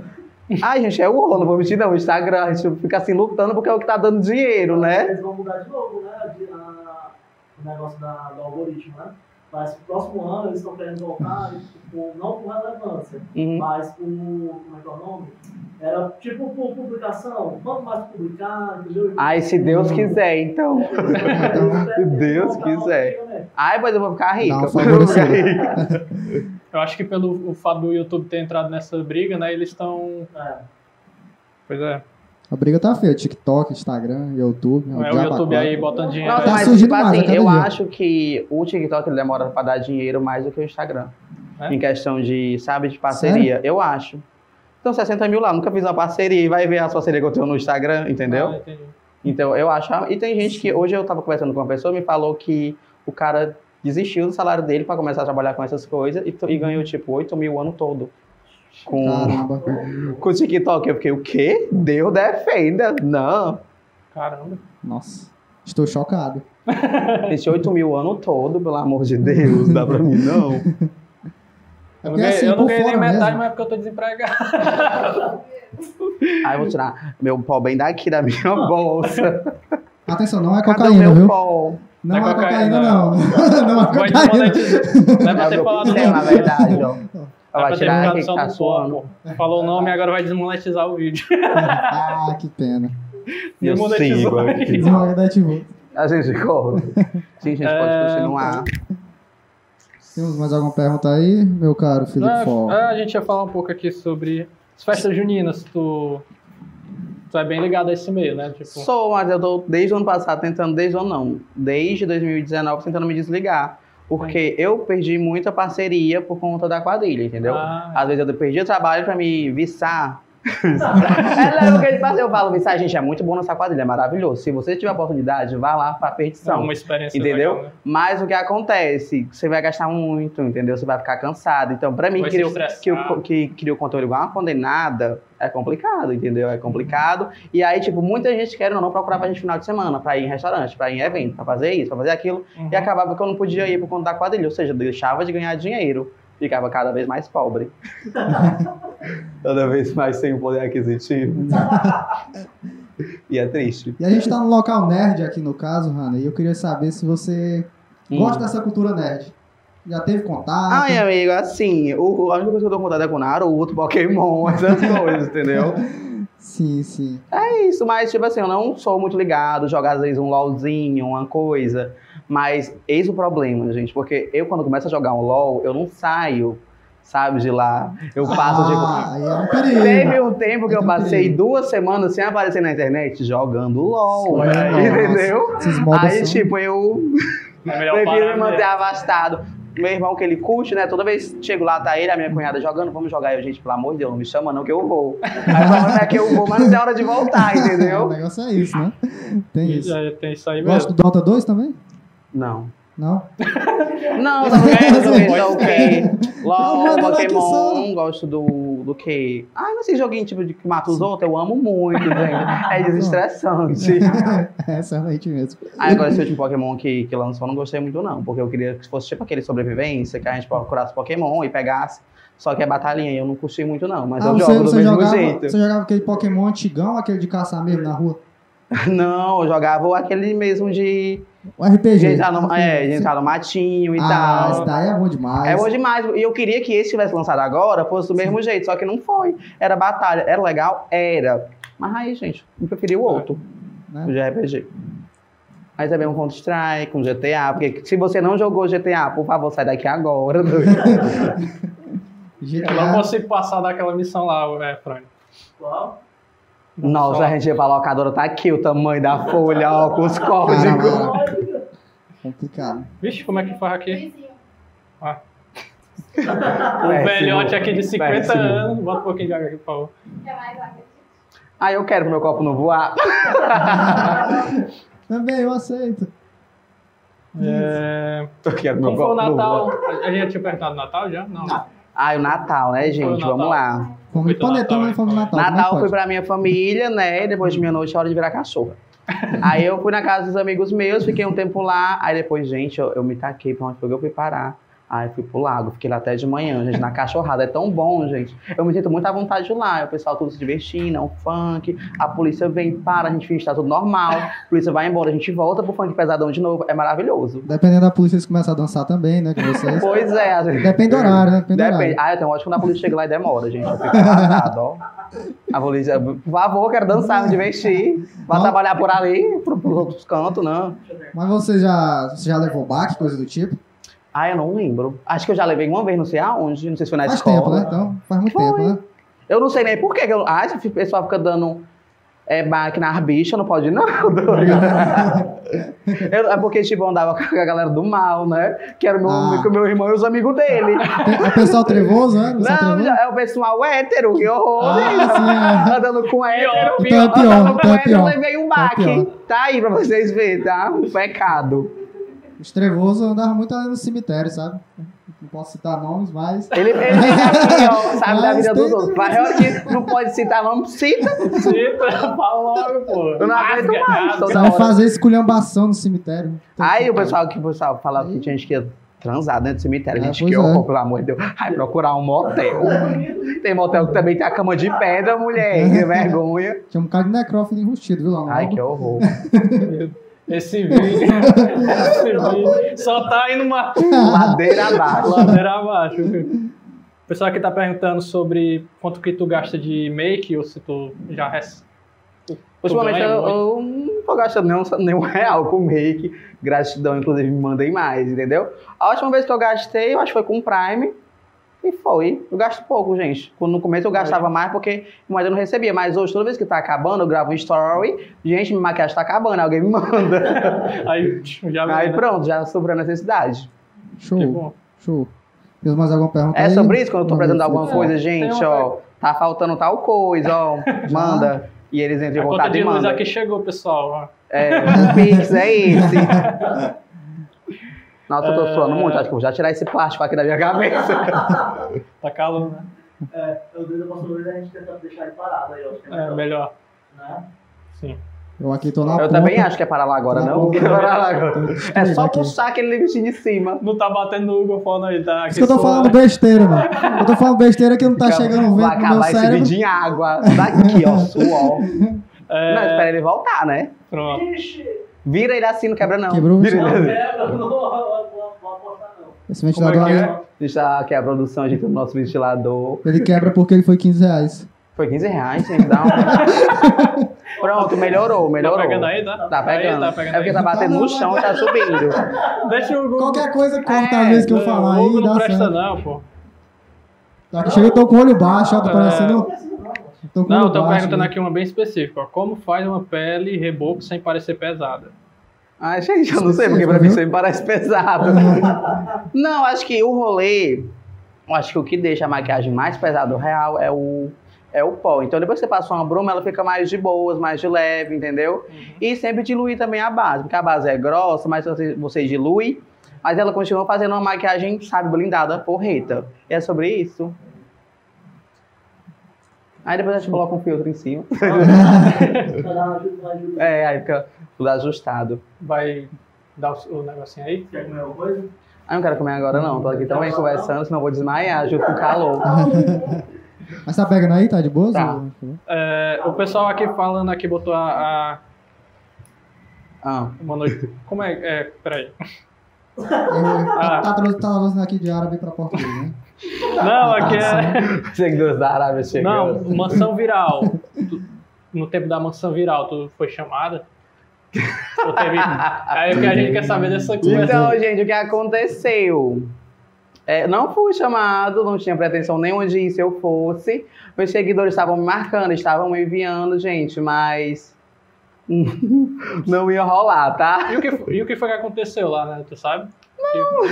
Ai, gente, é o não vou mentir, não. O Instagram, a gente fica assim lutando porque é o que tá dando dinheiro, né? Eles vão mudar de novo, né? de- a- o negócio da, do algoritmo, né? Mas no próximo ano eles estão querendo voltar, tipo, não por relevância, Uhum. mas por. Como é que é o nome? Era tipo por publicação. Quanto mais publicar, entendeu? Ai, se Deus quiser, então. Se Deus quiser. Ai, pois eu vou ficar rica. Pois eu vou ficar rica. Eu acho que pelo o fato do YouTube ter entrado nessa briga, né, eles estão. É. Pois é. A briga tá feia. TikTok, Instagram, YouTube. É o diabo YouTube aí botando dinheiro. Nossa, Tá mas surgindo tipo mais a assim, eu dia. acho que o TikTok ele demora pra dar dinheiro mais do que o Instagram. É? Em questão de, sabe, de parceria. Eu acho. Então, 60 mil lá, nunca fiz uma parceria e vai ver as parcerias que eu tenho no Instagram, entendeu? Ah, entendi. Então, eu acho. E tem gente que. Hoje eu tava conversando com uma pessoa me falou que o cara desistiu do salário dele pra começar a trabalhar com essas coisas e, e ganhou, tipo, 8 mil o ano todo. Com, Caramba. com o TikTok. Eu fiquei, o quê? Deus defenda. Não. Caramba. Nossa. Estou chocado. Esse 8 mil o ano todo, pelo amor de Deus, dá pra mim, não. É Eu não porque ganhei, assim, eu não ganhei nem metade, mesmo, mas é porque eu tô desempregado. Aí eu vou tirar meu pó bem daqui da minha bolsa. Atenção, não é Cadê cocaína, meu viu? pó? Não, é é cocaína, não. não Vai cocaína. desmonetizar. Vai É o bater meu falado pincel, na verdade, ó. Vai tirar aqui que tá suando. Falou o nome e agora vai desmonetizar o vídeo. Ah, que pena. Desmonetizou. Desmonetizou. A gente corta. Sim, a gente pode É, continuar. Temos mais alguma pergunta aí, meu caro Felipe Fol? é, a gente ia falar um pouco aqui sobre as festas juninas. Tu, tu é bem ligado a esse meio, né? Tipo, Sou, mas eu tô desde o ano passado tentando, desde o ano não, desde 2019 tentando me desligar. Porque eu perdi muita parceria por conta da quadrilha, entendeu? Ah. Às vezes eu perdi o trabalho pra me viçar. É lembra que ele fala, eu falo, viçar, gente, é muito bom nessa quadrilha, é maravilhoso. Se você tiver oportunidade, vá lá pra é perdição. uma experiência Entendeu? legal, né? Mas o que acontece? Você vai gastar muito, entendeu? Você vai ficar cansado. Então, pra mim, Vai que, que, que o conteúdo igual uma condenada, é complicado, entendeu? É complicado. E aí, tipo, muita gente quer ou não procurar pra gente final de semana, pra ir em restaurante, pra ir em evento, pra fazer isso, pra fazer aquilo. Uhum. E acabava que eu não podia ir por conta da quadrilha. Ou seja, deixava de ganhar dinheiro. Ficava cada vez mais pobre. cada vez mais sem o poder aquisitivo. e é triste. E a gente tá no local nerd aqui no caso, Hanna, e eu queria saber se você Hum. gosta dessa cultura nerd. Já teve contato? Ai, amigo, assim, o, a única coisa que eu dou contato é com Naruto, Pokémon, essas coisas, entendeu? Sim, sim. É isso, mas tipo assim, eu não sou muito ligado, jogar às vezes um LOLzinho, uma coisa. Mas eis o problema, gente, porque eu quando começo a jogar um LOL, eu não saio, sabe, de lá. Eu passo, tipo, Ah, aí é um perigo. Teve um tempo que eu Tem passei perigo. duas semanas sem aparecer na internet jogando LOL, entendeu? Aí, são- tipo, eu É prefiro parar me manter mesmo. afastado. Meu irmão, que ele curte, né? Toda vez que chego lá, tá ele, a minha cunhada jogando, vamos jogar. Eu, gente, pelo amor de Deus, não me chama não que eu vou. Aí falando é que eu vou, mas não tem hora de voltar, O entendeu? negócio é isso, né? Tem isso. É, tem isso aí Gosta mesmo. do Dota 2 também? Não. Não? Não, não gosto do? LOL, que Pokémon, gosto do, do quê? Ah, mas esse joguinho tipo de que mata os outros, eu amo muito, gente. É desestressante. é, certamente mesmo. Aí agora esse último Pokémon que, que lançou, eu não gostei muito não, porque eu queria que fosse tipo aquele sobrevivência, que a gente procurasse Pokémon e pegasse, só que é batalhinha, e eu não curti muito não, mas Ah, eu você, jogo do você mesmo jogava, jeito. você jogava aquele Pokémon antigão, aquele de caçar mesmo na rua? Não, eu jogava aquele mesmo de, O RPG. de, entrar, no, é, de entrar no matinho e ah, tal. esse daí é bom demais. É bom demais. E eu queria que esse tivesse lançado agora, fosse do mesmo jeito, só que não foi. Era batalha. Era legal? Era. Mas aí, gente, eu preferi o outro, Né? o de RPG. Mas também um Counter-Strike, um GTA, porque se você não jogou GTA, por favor, sai daqui agora. doido. Eu não GTA. consigo passar daquela missão lá, é, Fran. Qual? Nossa, a gente ia pra locadora, tá aqui o tamanho da folha, ó, com os códigos. Caramba. Complicado. Vixe, como é que faz aqui? Luizinho, Um Péssimo. velhote aqui de 50 Péssimo. anos. Bota um pouquinho de água aqui, por favor. quer mais água? Ah, eu quero pro meu copo não voar. Também eu aceito. É... Eu quero meu Como foi o copo não Natal? voar. A gente tinha perguntado Natal já? Não. Ah, o Natal, né, gente? Natal? Vamos lá. Fomos Foi de do panetone Natal, no Natal. É que Natal pode? foi pra minha família, né? Depois de meia-noite, é hora de virar cachorra. aí eu fui na casa dos amigos meus, fiquei um tempo lá. Aí depois, gente, eu, eu me taquei pra onde foi que eu fui parar. Aí fui pro lago, fiquei lá até de manhã, gente, na cachorrada. É tão bom, gente. Eu me sinto muito à vontade lá. O pessoal tudo se divertindo, é um funk. A polícia vem, para, a gente finge que tá tudo normal. A polícia vai embora, a gente volta pro funk pesadão de novo. É maravilhoso. Dependendo da polícia, eles começam a dançar também, né? Com vocês. Pois é. Depende do horário, né? Depende Depende. horário. Ah, eu tenho ótimo quando a polícia chega lá e demora, gente. Eu fico arrasado, ó. A polícia, por favor, quero dançar, me divertir. Vai trabalhar por ali, pro- pros outros cantos, não. Mas você já, você já levou baque, coisa do tipo? Ah, eu não lembro. Acho que eu já levei uma vez, não sei aonde, não sei se foi na faz escola. tempo, né? Então, faz muito Foi. tempo, né? Eu não sei nem por que. eu... Ah, esse pessoal fica dando é, baque nas bichas, não pode não. doido. Eu- é porque, tipo, eu andava com a galera do mal, né? Que era o meu, Ah. com meu irmão e os amigos dele. Tem- É o pessoal trevoso, né? O pessoal Não, trevoso? é o pessoal hétero, que horror. Ah, sim, é. Andando com hétero. Então é pior, Andando com então é hétero, eu pior. levei um Então é baque. pior. tá aí pra vocês verem, tá? Um pecado. Os trevosos andavam muito ali no cemitério, sabe? Não posso citar nomes, mas. Ele, ele aqui, ó, sabe da vida dos outros. Mas que não pode citar nome, cita. Cita, fala logo, pô. Eu não aguento mais, Vai hora. fazer esculhambação no cemitério. Aí o pessoal que pessoal falava que tinha gente que ia transar dentro do cemitério. É, gente, que é. horror, pelo amor de Deus. Ai, procurar um motel. Tem motel que também tem a cama de pedra, mulher. Que vergonha. Tinha um bocado de necrófilo enrustido, viu lá Ai, que horror. Esse vídeo, esse vídeo só tá indo uma Ladeira abaixo. ladeira abaixo. O pessoal aqui tá perguntando sobre quanto que tu gasta de make ou se tu já res... Ultimamente eu, eu não tô gastando nenhum, nenhum real com make. Gratidão, inclusive, me mandem mais, entendeu? A última vez que eu gastei, eu acho que foi com o Prime. E foi. Eu gasto pouco, gente. No começo eu gastava mais porque mas eu não recebia. Mas hoje, toda vez que tá acabando, eu gravo um story. Gente, minha maquiagem tá acabando, alguém me manda. Aí já Aí né? pronto, já sobrou a necessidade. Show, show. Tem mais alguma pergunta É aí? sobre isso, quando eu tô apresentando alguma É, coisa, gente, ó. Tá faltando tal coisa, ó. Manda. E eles entram A em conta contato de e luz mandam. aqui chegou, pessoal. ó. É, o Pix é esse. Nossa, eu tô É. suando muito. Acho que vou já tirar esse plástico aqui da minha cabeça. Tá calor, né? É, eu desde a próxima vez a gente tenta deixar ele parado aí, ó. acho que É, melhor. Né? Sim. Eu aqui tô na Eu ponta. também acho que é parar lá agora, não? ponta. Parar lá agora. Tô É só aqui. puxar aquele limitinho de cima. Não tá batendo no Google Phone aí, tá? Por isso que eu tô falando besteira, mano. Eu tô falando besteira que não tá chegando Vai vento no meu acabar esse cérebro. vídeo em água. Daqui, ó, suor. É, Não, espera ele voltar, né? Pronto. Ixi, Vira ele assim, não quebra não. Quebrou o Vira não quebra, não vou vou- vou apostar não. Esse Como é ventilador que aí, é? A gente tá aqui a produção, a gente tem o nosso ventilador. ele quebra porque ele foi 15 reais. Foi 15 reais, gente. Dá um... Pronto, melhorou, melhorou. Tá pegando aí, tá? Tá pegando. Aí, tá pegando é porque aí. tá batendo no chão tá subindo. Deixa o Google. Qualquer coisa corta É, a vez que eu Não, falar aí, Google não dá presta certo. não, pô. Daqui chega eu tô com o olho baixo, ó, tá É. parecendo... Tô com o Não, estão baixo, perguntando né? aqui uma bem específica. Ó. Como faz uma pele reboco sem parecer pesada? Ai, gente, eu não sei, porque pra mim sempre parece pesado. Não, acho que o rolê, acho que o que deixa a maquiagem mais pesada real é o, é o pó. Então depois que você passa uma bruma, ela fica mais de boas, mais de leve, entendeu? E sempre diluir também a base, porque a base é grossa, mas você, você dilui, mas ela continua fazendo uma maquiagem, sabe, blindada, porreta. E é sobre isso. Aí depois a gente coloca um filtro em cima. É, aí fica tudo ajustado. Vai dar o, o negocinho aí? Quer comer alguma coisa? Ah, não quero comer agora não, tô aqui também conversando, senão eu vou desmaiar junto com o calor. Mas tá pegando aí? Tá de boa? Tá. É, o pessoal aqui falando aqui botou a, a Ah, uma noite. Como é? é peraí. Eu, Ah. tá, traduzindo aqui de árabe pra português, né? Não, aqui é. seguidores da Arábia chegando. Não, mansão viral. Tu- no tempo da mansão viral, tu foi chamada? Teve... Aí o que a gente quer saber dessa conversa. Então, gente, o que aconteceu? É, não fui chamado, não tinha pretensão nenhuma de ir se eu fosse. Meus seguidores estavam me marcando, estavam me enviando, gente, mas não ia rolar, tá? E o, que, e o que foi que aconteceu lá, né? Tu sabe? Não.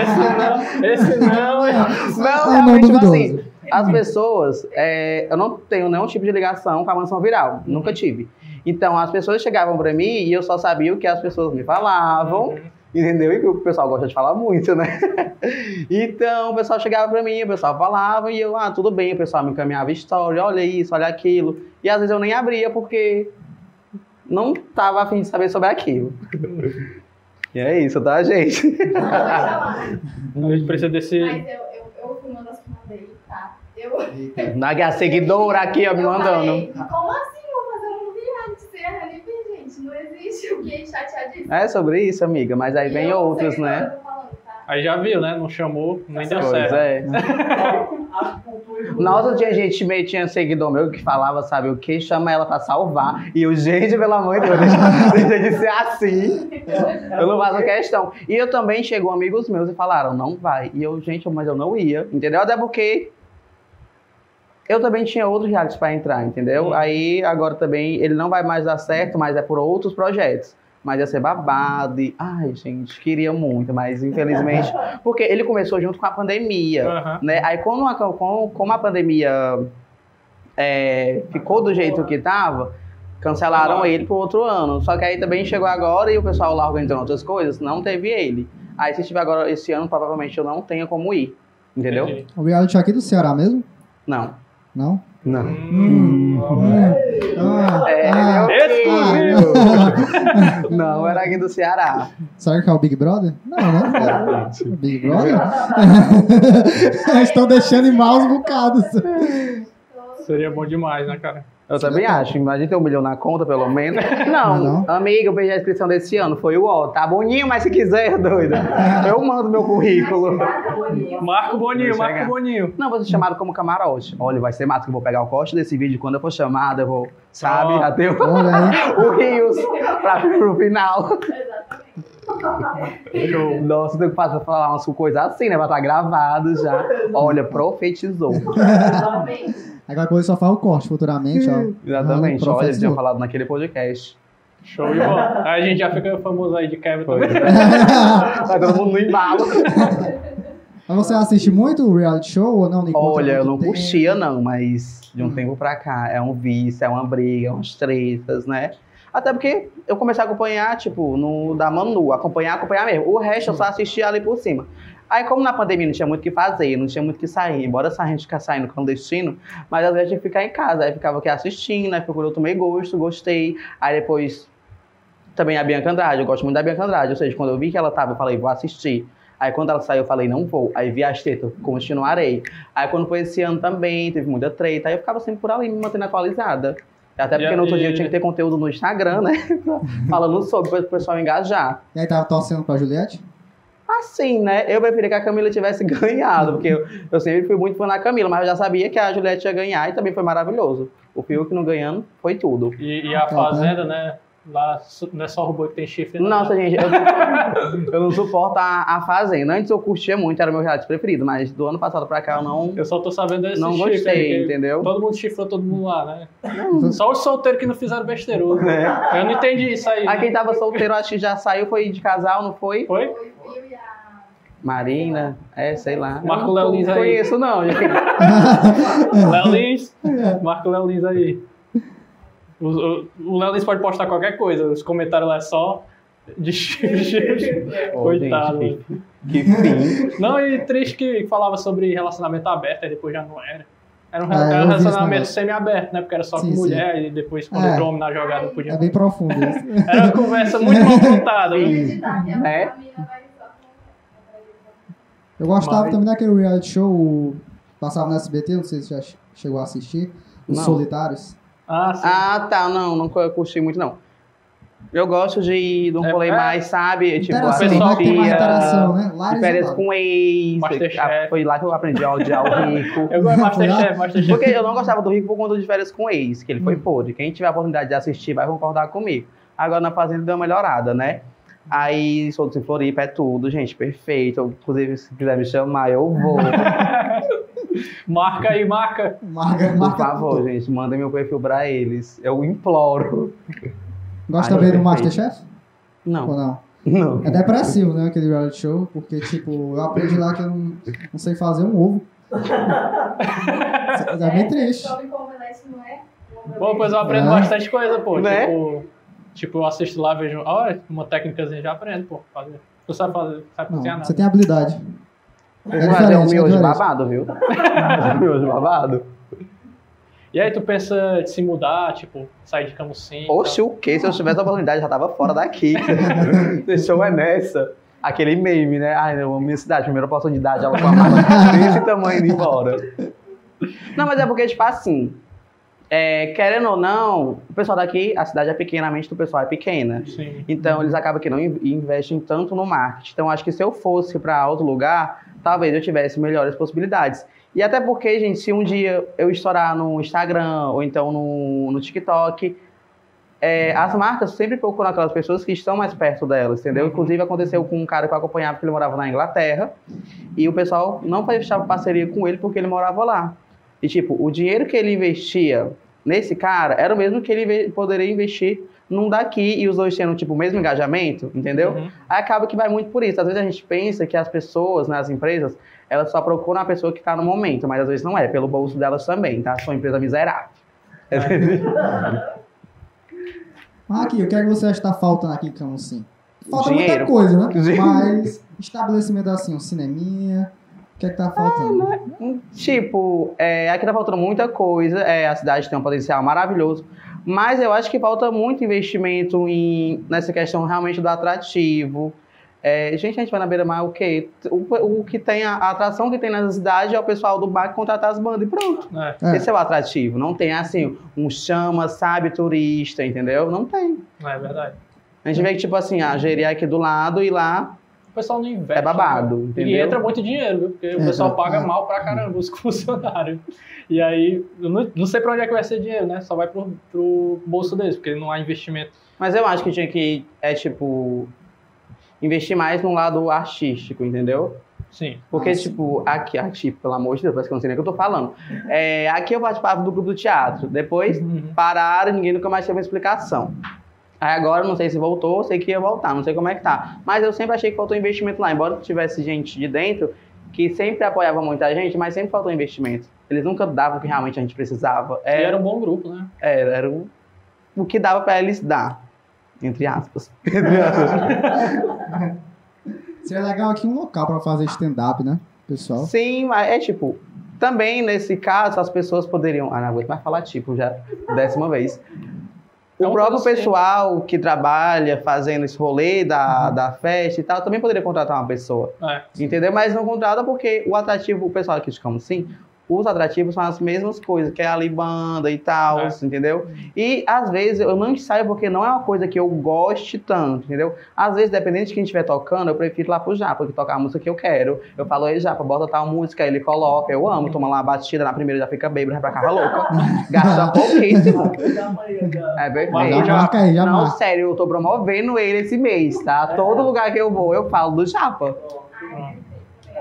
Esse não, esse não. é- Não, Ah, realmente, não, tipo assim, as pessoas, é, eu não tenho nenhum tipo de ligação com a mansão viral, nunca tive. Então, as pessoas chegavam pra mim e eu só sabia o que as pessoas me falavam, entendeu? E que o pessoal gosta de falar muito, né? Então, o pessoal chegava pra mim, o pessoal falava e eu, ah, tudo bem, o pessoal me encaminhava história, olha isso, olha aquilo. E às vezes eu nem abria porque não tava afim de saber sobre aquilo. E é isso, tá, gente? A gente precisa desse. Mas eu, eu, eu fui uma das que mandei, tá? Eu, Na a seguidora aqui, ó, me mandando. falei, como assim vou fazer um reality sem a Hannibal, gente? Não existe o que chateadíssimo. É sobre isso, amiga, mas aí vem E eu, outros, né? eu? Aí já viu, né? Não chamou, nem deu Pois certo. é. Nossa, tinha gente, meio- tinha seguidor meu que falava, sabe o que? Chama ela pra salvar. E eu, gente, pelo amor de Deus, deixa, de ser assim. Eu não faço questão. E eu também chegou amigos meus e falaram, não vai. E eu, gente, mas eu não ia, entendeu? Até porque eu também tinha outros realities pra entrar, entendeu? Aí agora também ele não vai mais dar certo, mas é por outros projetos. Mas ia ser babado e... Ai, gente, queria muito, mas infelizmente... Porque ele começou junto com a pandemia Aham. né? Aí como a, como, como a pandemia é, ficou do jeito que tava, cancelaram ele pro outro ano. Só que aí também chegou agora e o pessoal lá organizando outras coisas, não teve ele. Aí se tiver agora esse ano, provavelmente eu não tenha como ir. Entendeu? Entendi. O reality aqui do Ceará mesmo? Não. Não? Não. Hum. Ah, É, ah. Não, era aqui do Ceará. Será que é o Big Brother? Não, né? É o Big Brother? Estão deixando em maus bocados. Seria bom demais, né, cara? Eu também acho. Imagina ter um milhão na conta, pelo menos. Não, Não, amiga, eu perdi a inscrição desse ano. Foi o ó. Tá boninho, mas se quiser, doido. Eu mando meu currículo. Marco Boninho, Marco chegar. Boninho. Não, vou ser chamado como camarote. Olha, vai ser massa que eu vou pegar o corte desse vídeo. Quando eu for chamado, eu vou, sabe, ter o, Olha aí. o rios pra, pro final. Exatamente. Show. Nossa, tem que fazer, falar umas coisas assim, né? Vai estar gravado já. Olha, profetizou. Exatamente. Agora coisa só faz o corte futuramente, ó. Exatamente. Ah, Olha, profetizou. falado naquele podcast. Show de bola. Aí a gente já fica famoso aí de Kevin Pois também. é. Vai todo mundo no embalo. Mas você assiste muito o reality show ou não? Nico? Olha, eu não tempo? curtia, não, mas de um Hum. tempo pra cá é um vício, é uma briga, umas tretas, né? Até porque eu comecei a acompanhar, tipo, no da Manu, acompanhar, acompanhar mesmo. O resto eu só assistia ali por cima. Aí, como na pandemia não tinha muito o que fazer, não tinha muito o que sair, embora a gente ficar saindo clandestino, mas às vezes tinha que ficar em casa. Aí ficava aqui assistindo, aí eu tomei gosto, gostei. Aí depois também a Bianca Andrade, eu gosto muito da Bianca Andrade, ou seja, quando eu vi que ela tava, eu falei, vou assistir. Aí quando ela saiu, eu falei, não vou. Aí vi as tetas, continuarei. Aí quando foi esse ano também, teve muita treta. Aí eu ficava sempre por ali, me mantendo atualizada. Até porque E- no outro e- dia eu tinha que ter conteúdo no Instagram, né? Falando sobre, para o pessoal engajar. E aí tava torcendo pra Juliette? Assim, né? Eu preferia que a Camila tivesse ganhado, porque eu, eu sempre fui muito fã da Camila, mas eu já sabia que a Juliette ia ganhar e também foi maravilhoso. O Fiuk não ganhando foi tudo. E, e a Tá, Fazenda, né? Lá não é só robô que tem chifre. não. Nossa, gente, eu não, eu não suporto a, a Fazenda. Antes eu curtia muito, era meu reality preferido, mas do ano passado pra cá eu não, Eu só tô sabendo desse não chifre. gostei, aí, entendeu? Todo mundo chifrou todo mundo lá, né? Só os solteiros que não fizeram besteira. Eu não entendi isso aí. A né? quem tava solteiro, acho que já saiu, foi de casal, não foi? Foi? Marina, é, sei lá. Marco não Léo Lins aí. conheço, não. gente. Léo Lins. Marca o Léo Lins aí. O, Léo Lins pode postar qualquer coisa. Os comentários lá é só de. Ô, Coitado. gente, que, fim. Não, e triste que falava sobre relacionamento aberto, aí depois já não era. Era um, É, vi era um relacionamento semi-aberto, né? Porque era só Sim, com sim. mulher, e depois quando É. entrou homem na jogada podia. É bem profundo isso. Era uma conversa muito mal contada. né? É? com. Eu gostava Mas- também daquele reality show, o- passava no SBT, não sei se já chegou a assistir, Os Não. Solitários. Ah, sim. Ah, tá, não, não cu- curti muito, não. Eu gosto de, de um É, rolê é. mais, sabe? Tipo, pessoal né? Né? Lá de férias com ex. Masterchef. Ah, Foi lá que eu aprendi a odiar o rico. Eu gosto de Masterchef, Masterchef. Porque eu não gostava do Rico por conta de férias com ex, que ele foi Hum. podre. Quem tiver a oportunidade de assistir vai concordar comigo. Agora na Fazenda deu uma melhorada, né? Aí, Soltos em Floripa é tudo, gente, perfeito. Inclusive, se quiser me chamar, eu vou. Marca aí, marca. Marca, Por marca favor, tudo. gente, mandem meu perfil pra eles. Eu imploro. Gosta Ai, também do. Masterchef? Ou Não, não? não. É depressivo, né, aquele reality show, porque, tipo, eu aprendi lá que eu não, não sei fazer um ovo. É bem triste. Come com omelete, não é? Bom, pois eu aprendo É. bastante coisa, pô. Né? Tipo, tipo, eu assisto lá, vejo, olha, uma técnicazinha já aprendo, pô. Fazer. Tu sabe fazer, sabe cozinhar Não, nada. você tem habilidade. É fazer um é miojo diferente. babado, viu? Fazer um miojo babado. E aí tu pensa de se mudar, tipo, sair de Camusim. e Oxe, tal. o quê? Se eu tivesse a oportunidade, eu já tava fora daqui. Deixou é nessa. Aquele meme, né? Ai, eu amo minha cidade, primeira oportunidade, ela com a mala desse tamanho indo embora. Não, mas é porque, tipo assim, é, querendo ou não, o pessoal daqui, a cidade é pequena, a mente do pessoal é pequena. Sim. Então, eles acabam que não in- investem tanto no marketing. Então, acho que se eu fosse para outro lugar, talvez eu tivesse melhores possibilidades. E até porque, gente, se um dia eu estourar no Instagram ou então no, no TikTok, é, as marcas sempre procuram aquelas pessoas que estão mais perto delas, entendeu? Uhum. Inclusive, aconteceu com um cara que eu acompanhava que ele morava na Inglaterra e o pessoal não fechava parceria com ele porque ele morava lá. E, tipo, o dinheiro que ele investia nesse cara era o mesmo que ele poderia investir num daqui e os dois tendo, tipo, o mesmo engajamento, entendeu? Uhum. Aí acaba que vai muito por isso. Às vezes a gente pensa que as pessoas, nas empresas, elas só procuram a pessoa que está no momento, mas às vezes não é, pelo bolso delas também, tá? São empresa miserável. Ah, aqui, o que é que você acha que tá faltando aqui em Camusim? Falta muita Dinheiro. coisa, né? Dinheiro. Mas estabelecimento assim, um cineminha, o que é que tá faltando? Tipo, é, aqui tá faltando muita coisa, é, a cidade tem um potencial maravilhoso, mas eu acho que falta muito investimento em, nessa questão realmente do atrativo. É, gente, a gente vai na beira-mar, o quê? O, o que tem, a, a atração que tem nessa cidade é o pessoal do bar contratar as bandas e pronto. É. É. Esse é o atrativo. Não tem, assim, um chama, sabe, turista, entendeu? Não tem. Não é verdade. A gente vê que, tipo assim, a Jeri é aqui do lado e lá pessoal não investe. é babado, né? entendeu? E entra muito dinheiro, viu? Porque o pessoal paga mal pra caramba os funcionários. E aí, eu não, não sei pra onde é que vai ser dinheiro, né? Só vai pro, pro bolso deles, porque não há investimento. Mas eu acho que tinha que, é tipo, investir mais no lado artístico, entendeu? Sim. Porque, sim. tipo, aqui, aqui, pelo amor de Deus, parece que eu não sei nem o que eu tô falando. É, aqui eu participava do grupo do teatro. Depois Uhum. pararam, ninguém nunca mais teve uma explicação. Aí agora, não sei se voltou, sei que ia voltar, não sei como é que tá. Mas eu sempre achei que faltou investimento lá, embora tivesse gente de dentro que sempre apoiava muita gente, mas sempre faltou investimento. Eles nunca davam o que realmente a gente precisava. E era um bom grupo, né? Era, era o, o que dava pra eles dar. Entre aspas. Entre aspas. Seria legal aqui um local pra fazer stand-up, né, pessoal? Sim, mas é tipo. Também nesse caso, as pessoas poderiam. Ah, não aguento mais falar tipo já, décima vez. É O uma próprio assim. pessoal que trabalha fazendo esse rolê da, da festa e tal, também poderia contratar uma pessoa. É. Entendeu? Mas não contrata porque o atrativo, o pessoal aqui de Camusim, os atrativos são as mesmas coisas, que é ali banda e tal, É. entendeu? E às vezes eu não ensaio porque não é uma coisa que eu goste tanto, entendeu? Às vezes, dependendo de quem estiver tocando, eu prefiro ir lá pro Japa, porque tocar a música que eu quero. Eu falo, ei, Japa, bota tal música, ele coloca, eu amo, toma lá uma batida, na primeira já fica bêbado, vai pra casa louca. Gasta pouquíssimo. É perfeito. marca aí, já Não, marca. sério, eu tô promovendo ele esse mês, tá? Todo lugar que eu vou, eu falo do Japa.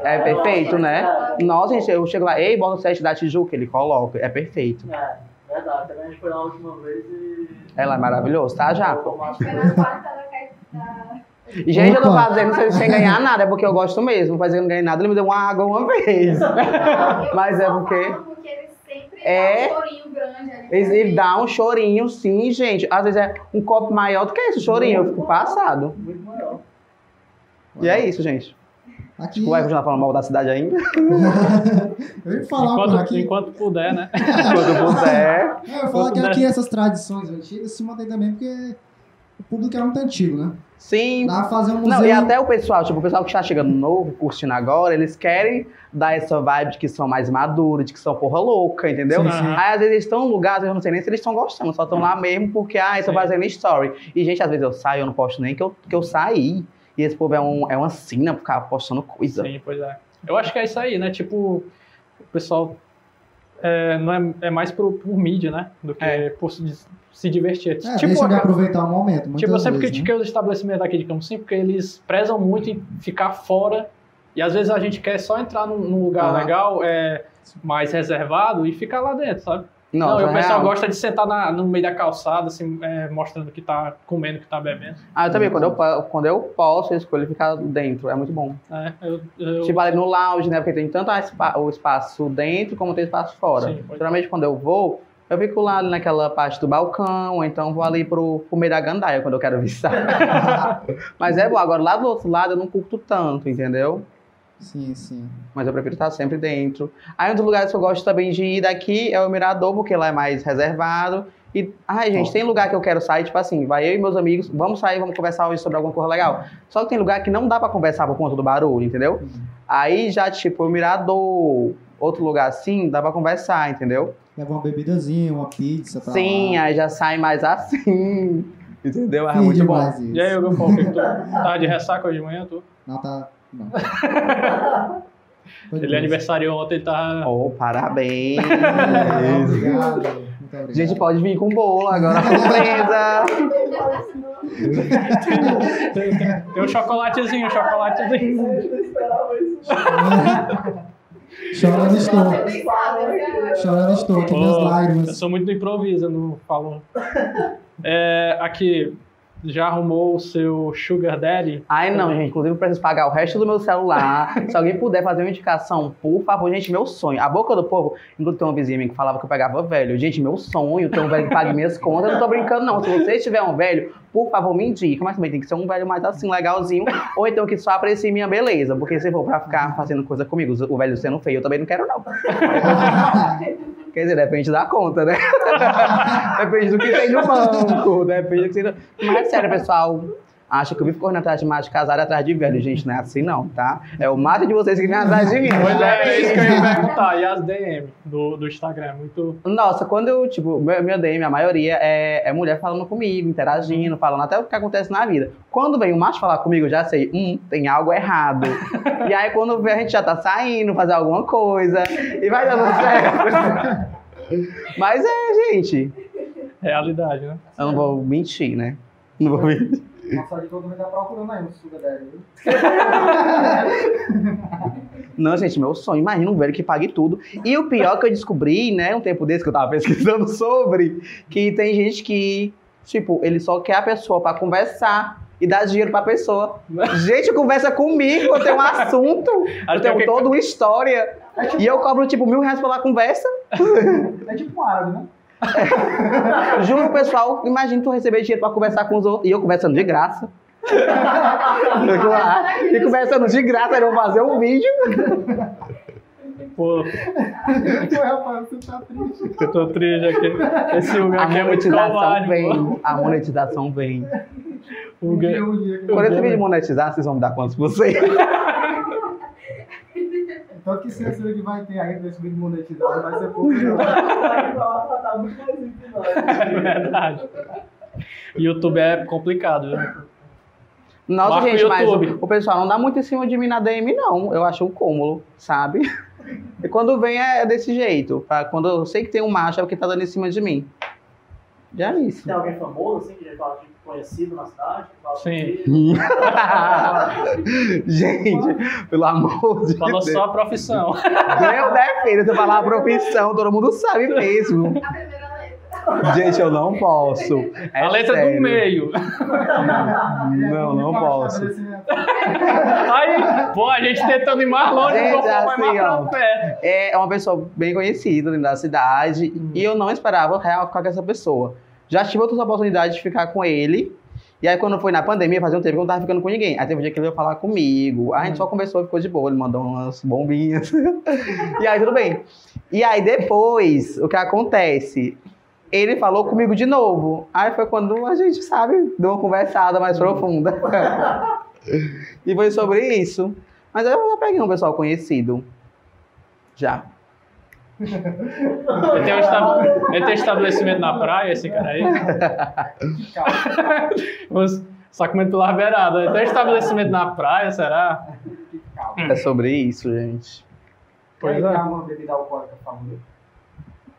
É perfeito, né? Nossa, gente, eu chego lá, ei, bota o set da Tijuca, ele coloca. É perfeito. É, verdade. Também a gente foi lá a última vez e. Ela é maravilhoso, tá, Japa? Acho que foi na quarta da caixa da. E, gente, eu tô Opa. fazendo sem, sem ganhar nada, é porque eu gosto mesmo. Fazer eu não ganhei nada, ele me deu uma água uma vez. Mas é porque- Porque ele sempre É. dá um chorinho grande ali. Ele, ele dá um chorinho, sim, gente. Às vezes é um copo maior do que esse chorinho, eu fico passado. Muito maior. E é isso, gente. Aqui, Vai continuar falando mal da cidade ainda? eu ia falar Enquanto, mano, aqui. enquanto puder, né? Quando puder. É, eu ia falar que aqui essas tradições antigas se mantêm também porque o público é muito antigo, né? Sim, Dá fazer um museu. Não, e até o pessoal, tipo, o pessoal que está chegando novo, curtindo agora, eles querem dar essa vibe de que são mais maduros, de que são porra louca, entendeu? Sim, sim. Aí às vezes eles estão em lugares, eu não sei nem se eles estão gostando, só estão lá mesmo porque, ah, eu tô fazendo story. E, gente, às vezes eu saio, eu não posto nem que eu, que eu saí. E esse povo é, um, é uma sina por ficar postando coisa. Sim, pois é. Eu acho que é isso aí, né? Tipo, o pessoal é, não é, é mais por, por mídia, né? Do que É. por se, se divertir. É, tipo, deixa de aproveitar o momento. tipo, eu sempre vezes, né? critiquei os estabelecimentos aqui de Camusim porque eles prezam muito em ficar fora. E às vezes a gente quer só entrar num, num lugar Aham. legal, é, mais reservado, e ficar lá dentro, sabe? Não, e o pessoal real. gosta de sentar na- no meio da calçada, assim, é, mostrando que tá comendo, que tá bebendo. Ah, eu também, quando eu, quando eu posso, eu escolho ficar dentro, é muito bom. É, eu, eu- Tipo ali no lounge, né? Porque tem tanto a o espaço dentro como tem espaço fora. Sim, Geralmente quando eu vou, eu fico lá naquela parte do balcão, ou então vou ali pro, pro meio da gandaia quando eu quero visitar. Mas é bom, agora lá do outro lado eu não curto tanto, entendeu? Sim, sim. Mas eu prefiro estar sempre dentro. Aí um dos lugares que eu gosto também de ir daqui é o Mirador, porque lá é mais reservado. E, ai, gente, tem lugar que eu quero sair, tipo assim, vai eu e meus amigos, vamos sair, vamos conversar hoje sobre alguma coisa legal. Só que tem lugar que não dá pra conversar por conta do barulho, entendeu? Uhum. Aí já, tipo, o Mirador, outro lugar assim, dá pra conversar, entendeu? Leva uma bebidazinha, uma pizza pra Sim, lá. aí já sai mais assim. Entendeu? É muito bom. isso. E aí, Hugo, Paulo, o que que tu tá de ressaca hoje de manhã, tu? Não, tá... Não. Ele bom. aniversariou ontem, ele tá... Oh, parabéns! É, Obrigado. Obrigado. Gente, pode vir com bolo agora, surpresa! Tem, um chocolatezinho, um chocolatezinho. Chorando estou. Chorando estou aqui, minhas Pô, Eu lágrimas. sou muito do improviso, eu não falo. É, aqui, já arrumou o seu Sugar Daddy? Ai, não, gente. Inclusive, eu preciso pagar o resto do meu celular. Se alguém puder fazer uma indicação, por favor, gente, meu sonho. A boca do povo. Inclusive, tem uma vizinha minha que falava que eu pegava velho. Gente, meu sonho, ter um velho que pague minhas contas. Eu não tô brincando, não. Se você tiver um velho, por favor, me indica. Mas também tem que ser um velho mais assim, legalzinho. Ou então que só aprecie minha beleza. Porque se for pra ficar fazendo coisa comigo, o velho sendo feio, eu também não quero, não. Quer dizer, depende da conta, né? depende do que tem no banco, depende do que tem no... Mas sério, pessoal, acha que eu vivo correndo atrás de macho casado atrás de velho. Gente, não é assim não, tá? É o mato de vocês que vem atrás de mim. Pois é, é isso que eu ia perguntar. E as DM do, do Instagram? Muito. Nossa, quando eu, tipo, meu, meu DM, a maioria é, é mulher falando comigo, interagindo, falando até o que acontece na vida. Quando vem um macho falar comigo, eu já sei, hum, tem algo errado. e aí quando vê, a gente já tá saindo, fazer alguma coisa, e vai dando certo. Mas é, gente, Realidade, né? eu não vou mentir, né? Não vou mentir. Nossa, de todo mundo tá procurando aí um sugar daddy, viu? Não, gente, meu sonho. Imagina um velho que pague tudo. E o pior que eu descobri, né, um tempo desse que eu tava pesquisando sobre, que tem gente que, tipo, ele só quer a pessoa pra conversar e dar dinheiro pra pessoa. Gente, conversa comigo, eu tenho um assunto, eu tenho que- toda uma história. E eu cobro, tipo, mil reais pela conversa. É tipo um árabe, né? Juro, pessoal, imagina tu receber dinheiro pra conversar com os outros. E eu conversando de graça. Lá, E conversando de graça, eu vou fazer um vídeo. Pô, rapaz, você tá triste. eu tô triste aqui. Esse Hugo A aqui é muito pô. vem. A monetização vem. É- que eu- Quando esse vídeo monetizar, vocês vão me dar quantos por cento? Tanto que censura que vai ter aí desse vídeo monetizado vai ser pouco. que nós. É verdade. YouTube é complicado, né? Nossa, Marca gente, mas o, o pessoal não dá muito em cima de mim na DM, não. Eu acho um cúmulo, sabe? E quando vem é desse jeito. Pra quando eu sei que tem um macho, é o que tá dando em cima de mim. Já é isso. Tem alguém famoso, assim, que já fala de conhecido na cidade? Sim. gente, pelo amor de Falou Deus. só a profissão. Meu defeito, se eu falar a profissão, todo mundo sabe mesmo. A primeira letra. Gente, eu não posso. É a letra sério. do meio. Não, não posso. Aí, pô, a gente tentando ir mais longe, Gente, o povo vai assim, ó. perto. É uma pessoa bem conhecida dentro da cidade e eu não esperava real ficar com essa pessoa. Já tive outras oportunidades de ficar com ele. E aí, quando foi na pandemia, fazia um tempo que eu não tava ficando com ninguém. Aí teve um dia que ele veio falar comigo. A gente só conversou e ficou de boa. Ele mandou umas bombinhas. e aí, tudo bem. E aí, depois, o que acontece? Ele falou comigo de novo. Aí foi quando a gente, sabe, deu uma conversada mais profunda. e foi sobre isso. Mas eu já peguei um pessoal conhecido. Já. Ele tem, um estab- ele tem estabelecimento na praia, esse cara aí. Os- Só comendo pelas beiradas. Ele tem um estabelecimento na praia, será? É sobre isso, gente. Pois é. é. uma bebida alcoólica.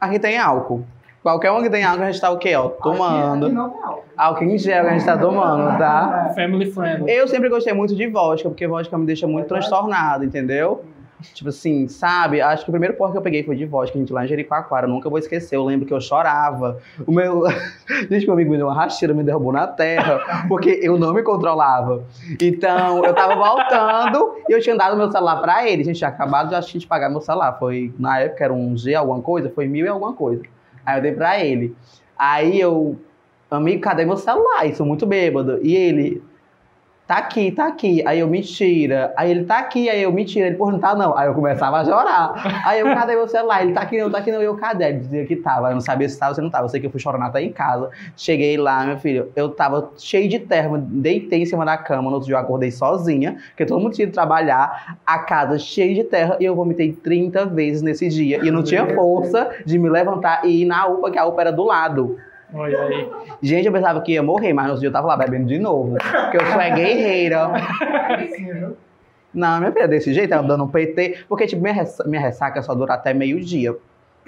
Aqui tem álcool. Qualquer um que tem álcool, a gente tá o quê, ó? Tomando. Aqui, aqui não tem álcool. Álcool em gel que a gente tá tomando, tá? Family friendly. Eu sempre gostei muito de vodka, porque vodka me deixa muito transtornado, entendeu? Tipo assim, sabe? Acho que o primeiro porco que eu peguei foi de vodka, gente, lá em Jericoacoara. Eu nunca vou esquecer. Eu lembro que eu chorava. O meu. Gente, meu amigo me deu uma rasteira, me derrubou na terra, porque eu não me controlava. Então, eu tava voltando e eu tinha dado meu celular pra ele. A gente tinha acabado acho que, de pagar meu celular. Foi, na época, era um G alguma coisa, foi mil e alguma coisa. Aí eu dei pra ele. Aí eu. Amigo, cadê meu celular? Isso muito bêbado. E ele, tá aqui, tá aqui. Aí eu, mentira. Aí ele, tá aqui. Aí eu, mentira. Ele, porra, não tá não. Aí eu começava a chorar. Aí eu, cadê meu celular? Ele, tá aqui não, tá aqui não. Eu, cadê? Ele dizia que tava. Eu não sabia se tava ou se não tava. Eu sei que eu fui chorando até em casa. Cheguei lá, meu filho, eu tava cheio de terra, deitei em cima da cama. No outro dia eu acordei sozinha, porque todo mundo tinha ido trabalhar. A casa cheia de terra. E eu vomitei 30 vezes nesse dia. E eu não tinha força de me levantar e ir na UPA, que a UPA era do lado. Aí. Gente, eu pensava que ia morrer, mas no dia eu tava lá bebendo de novo. Porque eu sou é guerreira. Não, minha filha, desse jeito, ela dando um PT. Porque, tipo, minha, ressa- minha ressaca só dura até meio-dia.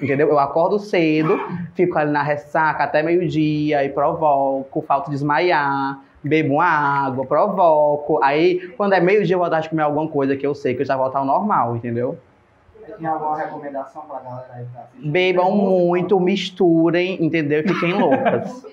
Entendeu? Eu acordo cedo, fico ali na ressaca até meio-dia, aí provoco, falta de desmaiar, bebo uma água, provoco. Aí, quando é meio-dia, eu vou dar de comer alguma coisa que eu sei que eu já volto ao normal, entendeu? Tem alguma recomendação pra galera aí que tá assistindo? Bebam muito, misturem, entendeu? Fiquem loucas.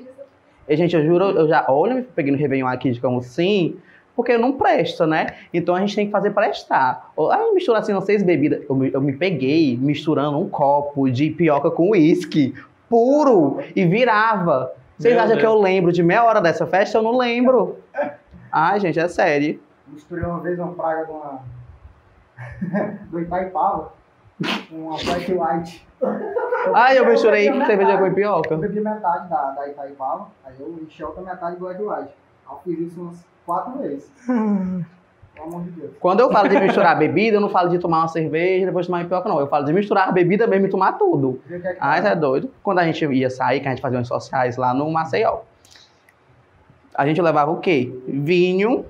E, gente, eu juro, eu já. Olha, eu me peguei no Réveillon aqui de como sim, porque não presta, né? Então a gente tem que fazer prestar. Ou, Aí mistura assim, não seis bebidas. Eu, me- eu me peguei misturando um copo de pioca com uísque puro e virava. Vocês Meu acham que Deus. eu lembro de meia hora dessa festa? Eu não lembro. Ai, gente, é sério. Misturei uma vez uma praga de uma. do Itaipava. Com Uma Black White. Ai, eu misturei cerveja com Eu pioca. bebi metade da, da Itaipava, aí eu enchi outra metade de Black White. Eu fiz isso umas quatro vezes. Pelo amor de Deus. Quando eu falo de misturar bebida, eu não falo de tomar uma cerveja e depois tomar uma pioca, não. Eu falo de misturar bebida mesmo e tomar tudo. Que é que Ah, você é doido. Quando a gente ia sair, que a gente fazia uns sociais lá no Maceió, a gente levava o quê? Vinho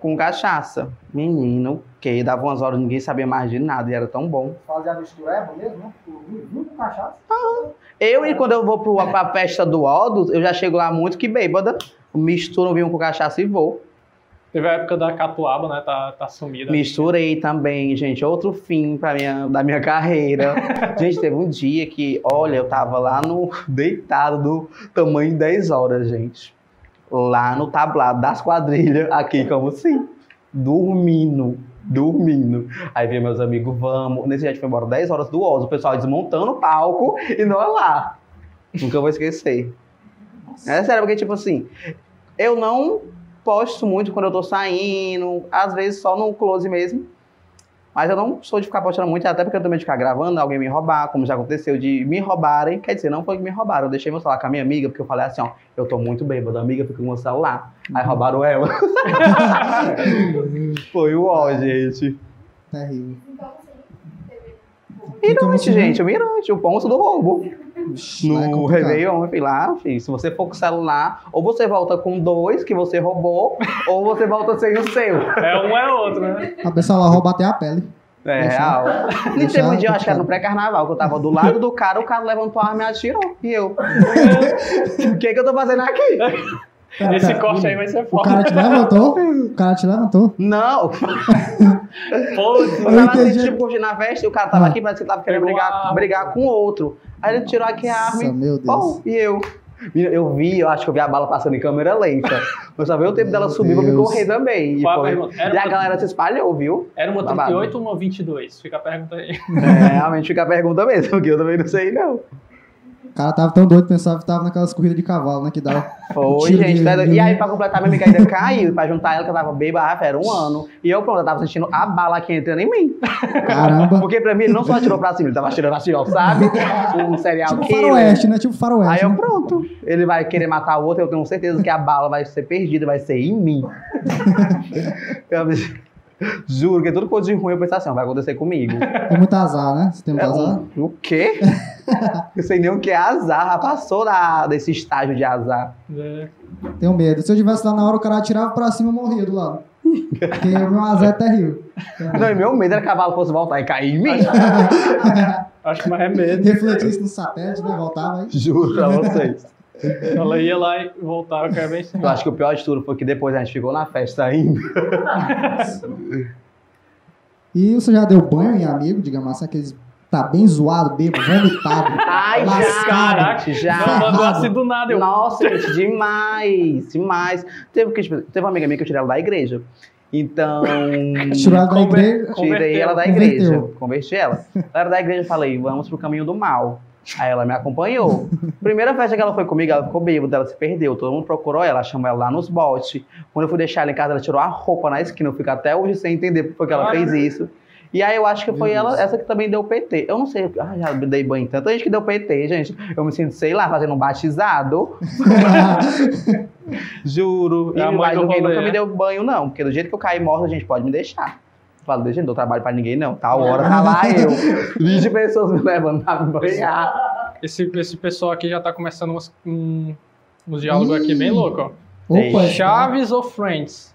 com cachaça. Menino, que dava umas horas, ninguém sabia mais de nada e era tão bom. Fazer a mistureba mesmo, né? O vinho com cachaça. Eu, e quando eu vou pro, pra festa do Odos, eu já chego lá muito que bêbada, misturo um vinho com cachaça e vou. Teve a época da catuaba, né? Tá, tá sumida. Misturei também, gente. Outro fim pra minha, da minha carreira. gente, teve um dia que, olha, eu tava lá no. deitado do tamanho de 10 horas, gente. Lá no tablado das quadrilhas, aqui como assim. Dormindo. Dormindo. Aí veio meus amigos, vamos. Nesse dia a gente foi embora 10 horas do Oz, o pessoal desmontando o palco e nós lá. Nunca vou esquecer. É sério, porque, tipo assim, eu não posto muito quando eu tô saindo, às vezes só no close mesmo. Mas eu não sou de ficar postando muito, até porque eu também de ficar gravando, alguém me roubar, como já aconteceu, de me roubarem. Quer dizer, não foi que me roubaram, eu deixei meu celular com a minha amiga, porque eu falei assim, ó, eu tô muito bêbado, a amiga fica com o meu celular. Aí roubaram ela. foi o ó, gente. Terrível. Então, Mirante, muito- gente, o Mirante, o ponto do roubo. Lá é No complicado. Réveillon, eu fui lá, filho, se você for com o celular, ou você volta com dois que você roubou, ou você volta sem o seu. É um é outro, né? A pessoa lá rouba até a pele. É Deixa- real. E teve um dia, eu acho que era no pré-carnaval, que eu tava do lado do cara, o cara levantou a arma e atirou. E eu. O que que eu tô fazendo aqui? Pera, Esse pera. corte aí vai ser O foda. cara te levantou? O cara te levantou? Não! Putz, Eu tava assim, tipo, curtindo a festa e o cara tava Ah. aqui, parece que tava querendo brigar, brigar com outro. Aí ele tirou aqui a arma Nossa, e. meu Deus. Pô, e eu. Eu vi, eu acho que eu vi a bala passando em câmera lenta. Eu só vi o tempo Meu dela subir pra me Deus. correr também. E, foi- e a galera se espalhou, viu? Era uma Babado. 38 ou uma 22? Fica a pergunta aí. É, realmente fica a pergunta mesmo, porque eu também não sei, não. O cara tava tão doido, pensava que tava naquelas corridas de cavalo, né? Que dava. Foi, gente. de- tá de- E aí, pra completar, minha amiga ainda caiu. Pra juntar ela, que eu tava bêbada, era um ano. E eu, pronto, eu tava sentindo a bala aqui entrando em mim. Caramba. Porque pra mim, ele não só atirou pra cima, ele tava atirando assim, ó, sabe? Um serial Tipo killer. faroeste, né? Tipo faroeste. Aí eu, né? pronto. Ele vai querer matar o outro, eu tenho certeza que a bala vai ser perdida, vai ser em mim. Eu Juro que tudo coisa de ruim eu pensava assim, ó, vai acontecer comigo. Tem muito azar, né? Você tem muito É azar? um- o quê? Eu sei nem o que é azar, já passou da, desse estágio de azar. É. Tenho medo. Se eu tivesse lá na hora, o cara atirava pra cima e eu morria do lado. Porque o meu azar é terrível. Não, e meu medo era que o cavalo fosse voltar e cair em mim. Acho que mais é medo. Refletisse no satélite, né? Voltava aí. Juro pra vocês. Ela ia lá e voltava, que era bem. Eu acho que o pior de tudo foi que depois a gente ficou na festa ainda. E você já deu banho em amigo, digamos assim, aqueles. Tá bem zoado, bêbado, vomitado. Ai, já, Lascado. Caraca, já. Não mandou assim do nada. Eu... Nossa, gente, demais, demais. Teve, que, tipo, teve uma amiga minha que eu tirei ela da igreja. Então. Tirou ela da igreja. Tirei Converteu. ela da Converteu. igreja. Converti ela. Ela era da igreja e falei, vamos pro caminho do mal. Aí ela me acompanhou. Primeira festa que ela foi comigo, ela ficou bêbada, ela se perdeu. Todo mundo procurou ela, chamou ela lá nos botes. Quando eu fui deixar ela em casa, ela tirou a roupa na esquina. Eu fico até hoje sem entender por que ela fez isso. E aí eu acho que foi Deus. ela, essa que também deu PT. Eu não sei, ah, já dei banho em tanta gente que deu PT, gente. Eu me sinto, sei lá, fazendo um batizado. Juro. É E mais ninguém nunca me deu banho, não. Porque do jeito que eu caí morto, a gente pode me deixar. Eu Falo, gente, não dou trabalho pra ninguém, não. Tá hora, tá lá eu. 20 pessoas me levando pra banhar. Esse, esse pessoal aqui já tá começando umas, um, uns diálogos aqui bem loucos, ó. Opa, Chaves ou Friends?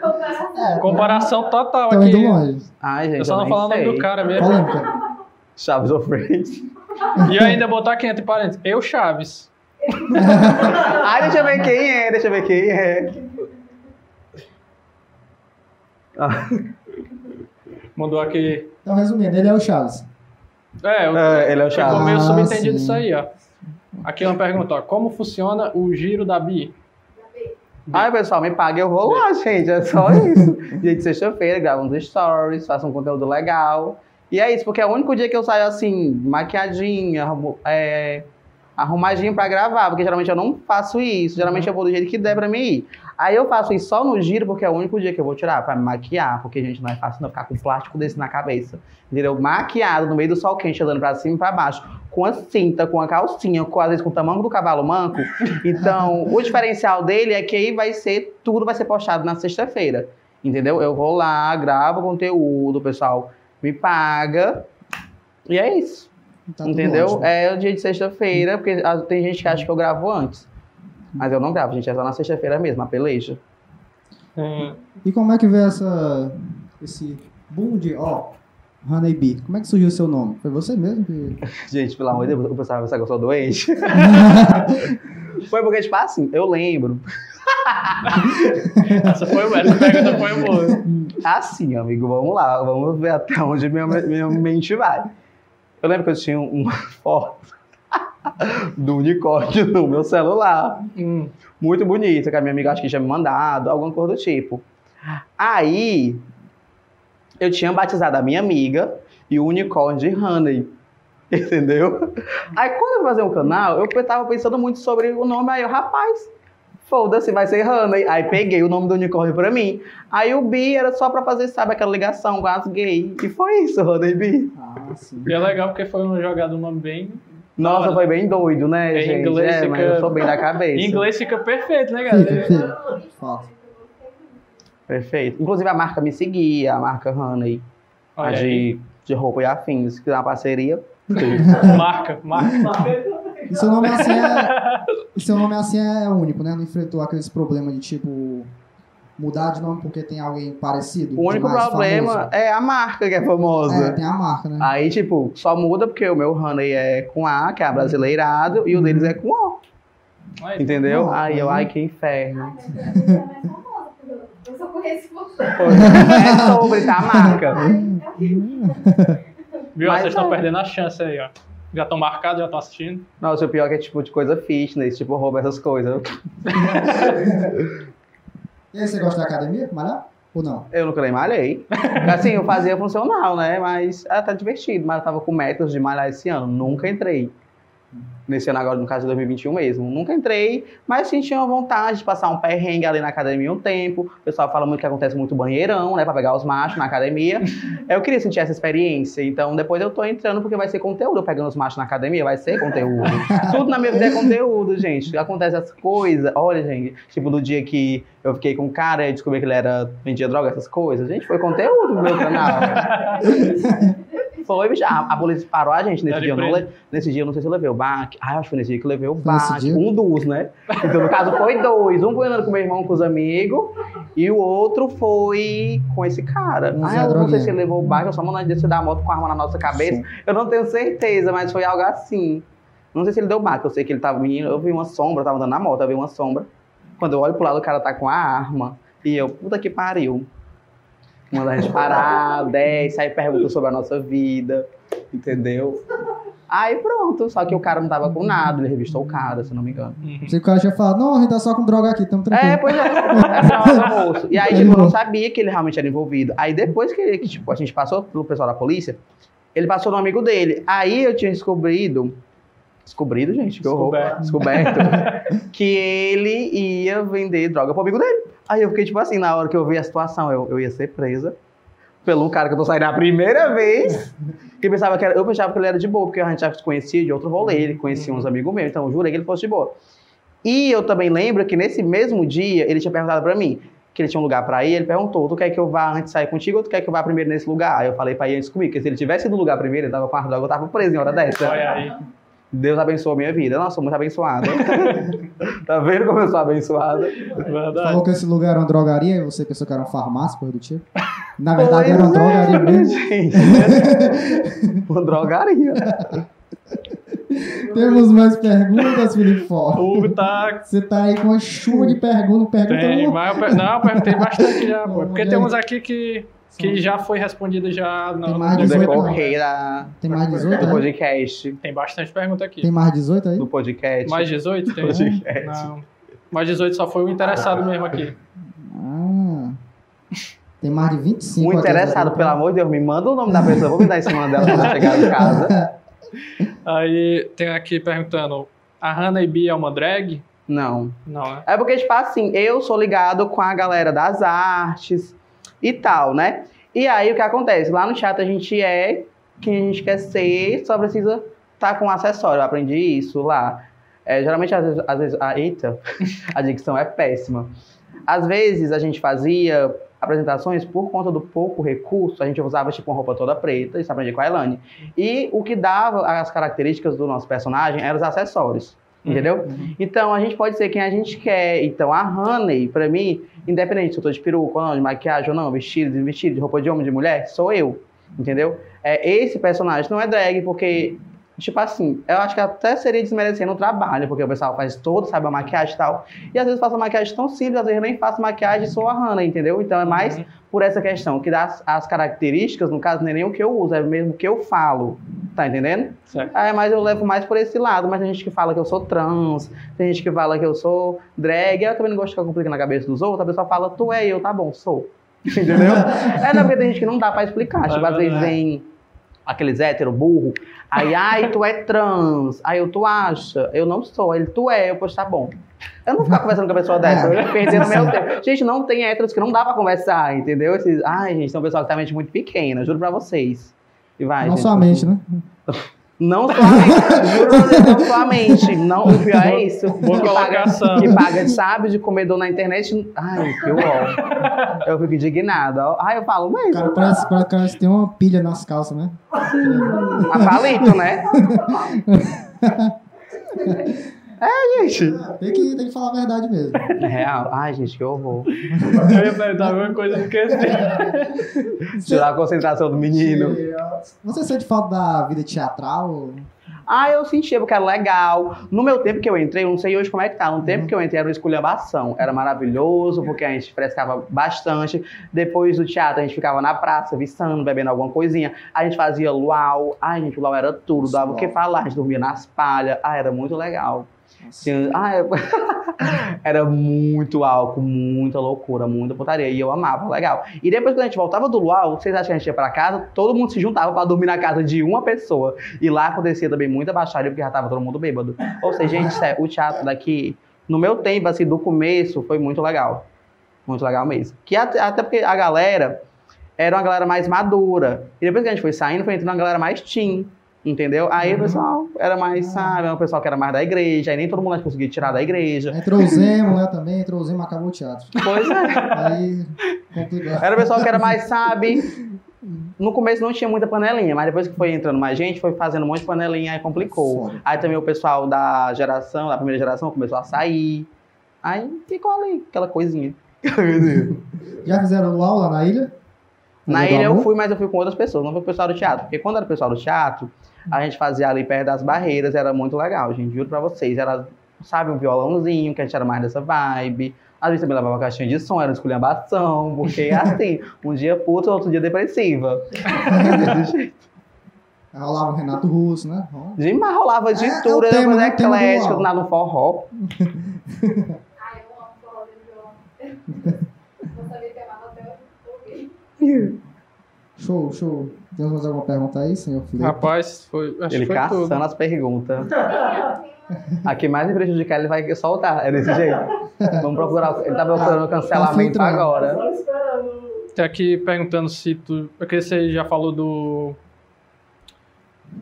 Comparação. Comparação total Estão aqui. indo longe. Ai, gente, Eu só eu não falo o nome do cara mesmo. Chaves ou Friends. E ainda botar aqui entre parênteses. Eu, Chaves. Ai, deixa eu ver quem é, deixa eu ver quem é. Ah, Mandou aqui. Então, resumindo, ele é o Chaves. É, eu, É, ele é o ficou Chaves. meio Ah, subentendido sim. isso aí, ó. Aqui uma pergunta, ó. Como funciona o giro da Bi? Ai, pessoal, me paga, eu vou lá, gente. É só isso. Dia de sexta-feira, gravo uns stories, faço um conteúdo legal. E é isso, porque é o único dia que eu saio assim, maquiadinha, é, arrumadinho pra gravar, porque geralmente eu não faço isso. Geralmente eu vou do jeito que der pra mim ir. Aí eu faço isso só no giro, porque é o único dia que eu vou tirar pra me maquiar, porque, gente, não é fácil não ficar com plástico desse na cabeça. Entendeu? Maquiado no meio do sol quente, andando pra cima e pra baixo, com a cinta, com a calcinha, com, às vezes com o tamanho do cavalo manco. Então, o diferencial dele é que aí vai ser, tudo vai ser postado na sexta-feira. Entendeu? Eu vou lá, gravo conteúdo, o pessoal me paga. E é isso. Tá entendeu? ótimo. É o dia de sexta-feira, porque tem gente que acha que eu gravo antes. Mas eu não gravo, gente. É só na sexta-feira mesmo, a peleja. Hum, E como é que veio essa, esse boom de, ó, Honeybee? Como é que surgiu o seu nome? Foi você mesmo que... Gente, pelo amor de Deus, o pessoal vai pensar que eu sou doente. Foi porque, tipo assim, eu lembro. essa foi essa pergunta foi boa. Assim, amigo, vamos lá, vamos ver até onde minha, minha mente vai. Eu lembro que eu tinha uma foto do unicórnio no meu celular. Hum, Muito bonita, que a minha amiga acho que tinha me mandado, alguma coisa do tipo. Aí, eu tinha batizado a minha amiga e o unicórnio de Honey. Entendeu? Aí, quando eu fazer um canal, eu tava pensando muito sobre o nome. Aí, eu, rapaz, foda-se, vai ser Honey. Aí, peguei o nome do unicórnio pra mim. Aí, o Bi era só pra fazer, sabe, aquela ligação com as gays. E foi isso, Honey Bi. Ah, sim. e é legal porque foi uma jogada um nome bem. Nossa, foi bem doido, né, Em gente? inglês é, mas fica- eu sou bem da cabeça. Em inglês fica perfeito, né, galera? Perfeito. Inclusive a marca me seguia, a marca Honey, a Olha aí. de, de roupa e afins. Se quiser uma parceria, Marca, marca. E seu nome assim é. E seu nome assim é único, né? Não enfrentou aqueles problemas de tipo. Mudar de nome porque tem alguém parecido. o único problema famoso. é a marca que é famosa. É, tem a marca, né? Aí, tipo, só muda porque o meu Honey é com A, que é brasileirado, e o deles é com O, entendeu? Não, Aí eu, aí- ai, que inferno. Eu sou famosa, porque eu- só conheço você. É sobre, tá, a marca? Viu? Mas Vocês estão é. perdendo a chance aí, ó. Já estão marcados, já estão assistindo. Nossa, o pior é que é tipo de coisa fitness, tipo rouba essas coisas. E aí, você gosta da academia? Malhar? Ou não? Eu nunca nem malhei. Assim, eu fazia funcional, né? Mas era até divertido, mas eu tava com metas de malhar esse ano. Nunca entrei. Nesse ano agora, no caso de 2021 mesmo. Nunca entrei, mas sim tinha vontade de passar um perrengue ali na academia um tempo. O pessoal fala muito que acontece muito banheirão, né? Pra pegar os machos na academia. Eu queria sentir essa experiência. Então, depois eu tô entrando porque vai ser conteúdo. Eu pegando os machos na academia, vai ser conteúdo. Tudo na minha vida é conteúdo, gente. Acontece as coisas. Olha, gente, tipo, no dia que eu fiquei com um cara e descobri que ele era vendia droga, essas coisas. Gente, foi conteúdo no meu canal. Foi, bicho. A, a polícia parou a gente nesse dia. Não nesse dia eu não sei se eu levei o baque. Ah, eu acho que nesse dia que eu levei o dia? Um dos, né? Então, no caso, foi dois. Um foi andando com meu irmão, com os amigos. E o outro foi com esse cara. Ah, eu não sei se ele levou o baque. Eu só mandando descer da moto com a arma na nossa cabeça. Eu não tenho certeza, mas foi algo assim. Não sei se ele deu baque. Eu sei que ele tava vindo. Eu vi uma sombra, eu tava andando na moto, eu vi uma sombra. Quando eu olho pro lado, o cara tá com a arma. E eu, puta que pariu. Manda a gente parar, desce, aí pergunta sobre a nossa vida, entendeu? Aí pronto, só que o cara não tava com nada, ele revistou o cara, se não me engano. Uhum. Que o cara já fala, não, a gente tá só com droga aqui, tamo tranquilo. É, pois é, é do almoço. E aí, tipo, eu não sabia que ele realmente era envolvido. Aí depois que, que, tipo, a gente passou pelo pessoal da polícia, ele passou no amigo dele. Aí eu tinha descobrido. Descobrido, gente, que horror. Descoberto. Descoberto. que ele ia vender droga pro amigo dele. Aí eu fiquei, tipo assim, na hora que eu vi a situação, eu, eu ia ser presa pelo cara que eu tô saindo a primeira vez. Que pensava que era, eu pensava que ele era de boa, porque a gente já se conhecia de outro rolê, ele conhecia uns amigos meus, então eu jurei que ele fosse de boa. E eu também lembro que nesse mesmo dia ele tinha perguntado pra mim que ele tinha um lugar pra ir, ele perguntou: Tu quer que eu vá antes sair contigo ou tu quer que eu vá primeiro nesse lugar? Aí eu falei pra ir antes comigo, porque se ele tivesse ido no lugar primeiro, ele tava com a eu tava preso em hora dessa. Olha aí. Deus abençoou a minha vida. Nossa, sou muito abençoada. tá vendo como eu sou abençoada? Verdade. Falou que esse lugar era uma drogaria e você pensou que era uma farmácia, coisa do tipo. Na verdade era uma drogaria mesmo. Gente, uma drogaria. Temos mais perguntas, Felipe Ford. O Hugo tá. Você tá aí com uma chuva de perguntas, pergunta Tem, mas eu per- não, eu perguntei bastante já, pô. Porque tem uns aqui que, que já foi respondido já Tem no, mais No no 18 decorrer. decorrer da, Tem mais 18, do né? podcast. Tem bastante pergunta aqui. Tem mais 18 aí? Do podcast. Mais 18 tem? Podcast. Não. Mais 18 só foi o interessado mesmo aqui. Ah. Tem mais de 25 Muito aqui, interessado, né? pelo amor de Deus, me manda o nome da pessoa. Vou me dar em cima dela quando chegar em casa. Aí tem aqui perguntando: a Hannah e Bia é uma drag? Não. Não, né? É porque, tipo assim, eu sou ligado com a galera das artes e tal, né? E aí o que acontece? Lá no chat a gente é quem a gente quer ser, só precisa estar com um acessório. Eu aprendi isso lá. É, geralmente, às vezes, às vezes a, eita, a dicção é péssima. Às vezes a gente fazia apresentações por conta do pouco recurso, a gente usava tipo uma roupa toda preta, isso aprendi com a Elaine. E o que dava as características do nosso personagem eram os acessórios. Entendeu? Então a gente pode ser quem a gente quer. Então a Honey, pra mim, independente se eu tô de peruca ou não, de maquiagem ou não, vestido, de vestido, de roupa de homem, de mulher, sou eu. Entendeu? É, esse personagem não é drag, porque, tipo assim, eu acho que até seria desmerecendo o trabalho, porque o pessoal faz todo, sabe, a maquiagem e tal. E às vezes faço maquiagem tão simples, às vezes eu nem faço maquiagem e sou a Hannah, entendeu? Então é mais Uhum. por essa questão, que dá as, as características, no caso, não é nem o que eu uso, é mesmo o que eu falo. Tá entendendo? Certo. É, mas eu levo mais por esse lado. Mas tem gente que fala que eu sou trans, tem gente que fala que eu sou drag. Eu também não gosto de ficar complicando na cabeça dos outros. A pessoa fala, tu é eu, tá bom, sou. Entendeu? é, não, porque tem gente que não dá pra explicar. Tipo, às vezes verdade. vem aqueles hétero burro. Aí, ai, tu é trans. Aí eu, tu acha? Eu não sou. Ele, tu é. Eu, pois tá bom. Eu não vou ficar conversando com a pessoa dessa, eu ia perdendo meu tempo. Gente, não tem héteros que não dá pra conversar, entendeu? Esses, ai, gente, tem um pessoal que tem a mente muito pequena, juro pra vocês. E vai, Não gente, mente, né? Não somente, juro pra Deus, não somente. Não, o pior é isso. Boa que, paga, que paga, sabe, de comedor na internet. Ai, que uó. Eu fico indignada. ó. Ai, eu falo Cara, mesmo. parece, parece que tem uma pilha nas calças, né? A palito, né? É, gente. Tem que, tem que falar a verdade mesmo. É real. Ai, gente, que horror. Eu ia perguntar a mesma coisa do que esse. Tirar a concentração do menino. Você sente falta da vida teatral? Ah, eu sentia, porque era legal. No meu tempo que eu entrei, eu não sei hoje como é que tá. No tempo que eu entrei era uma esculhambação. Era maravilhoso, porque a gente frescava bastante. Depois do teatro, a gente ficava na praça, viçando, bebendo alguma coisinha. A gente fazia luau. Ai, gente, o luau era tudo. Dava o que falar. A gente dormia nas palhas. Ah, era muito legal. Ah, é- era muito álcool, muita loucura, muita putaria. E eu amava, legal. E depois, quando a gente voltava do luau, vocês acham que a gente ia pra casa? Todo mundo se juntava pra dormir na casa de uma pessoa. E lá acontecia também muita baixaria, porque já tava todo mundo bêbado. Ou seja, gente, sério, o teatro daqui, no meu tempo, assim, do começo, foi muito legal. Muito legal mesmo. Que até, até porque a galera era uma galera mais madura. E depois que a gente foi saindo, foi entrando uma galera mais teen. Entendeu? Aí o pessoal era mais, sabe, era um pessoal que era mais da igreja, aí nem todo mundo conseguia tirar da igreja. Entrou o Zemo, né, também. Entrou o Zemo, acabou o teatro. Pois é. Aí, complicado. Era o pessoal que era mais, sabe? No começo não tinha muita panelinha, mas depois que foi entrando mais gente, foi fazendo um monte de panelinha, aí complicou. Foda. Aí também o pessoal da geração, da primeira geração, começou a sair. Aí ficou ali, aquela coisinha. Já fizeram luau lá na ilha? Na Ilha eu fui, mas eu fui com outras pessoas, não foi com o pessoal do teatro. Porque quando era o pessoal do teatro, a gente fazia ali perto das barreiras, era muito legal, gente. Juro pra vocês. Era, sabe, um violãozinho, que a gente era mais dessa vibe. Às vezes também levava uma caixinha de som, era esculhambação, porque assim, um dia puto, outro dia depressiva. Desse jeito. Rolava o Renato Russo, né? Demais, rolava de É, é o tudo, era tema, coisa né? Eclética, do nada um forró. Ai, eu amo forró de violão. Não sabia que amava até eu ouvir. Show, show. Temos mais alguma pergunta aí, senhor Felipe? Rapaz, foi, acho Ele que foi tudo. caçando as perguntas. A que mais me prejudicar, ele vai soltar. É desse jeito. Vamos procurar. Ele tá procurando cancelamento filtrando. agora. Só esperando. Tem aqui perguntando se tu. Porque você já falou do.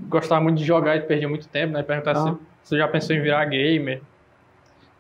Gostava muito de jogar e perdia muito tempo, né? Perguntar Ah. se você já pensou em virar gamer.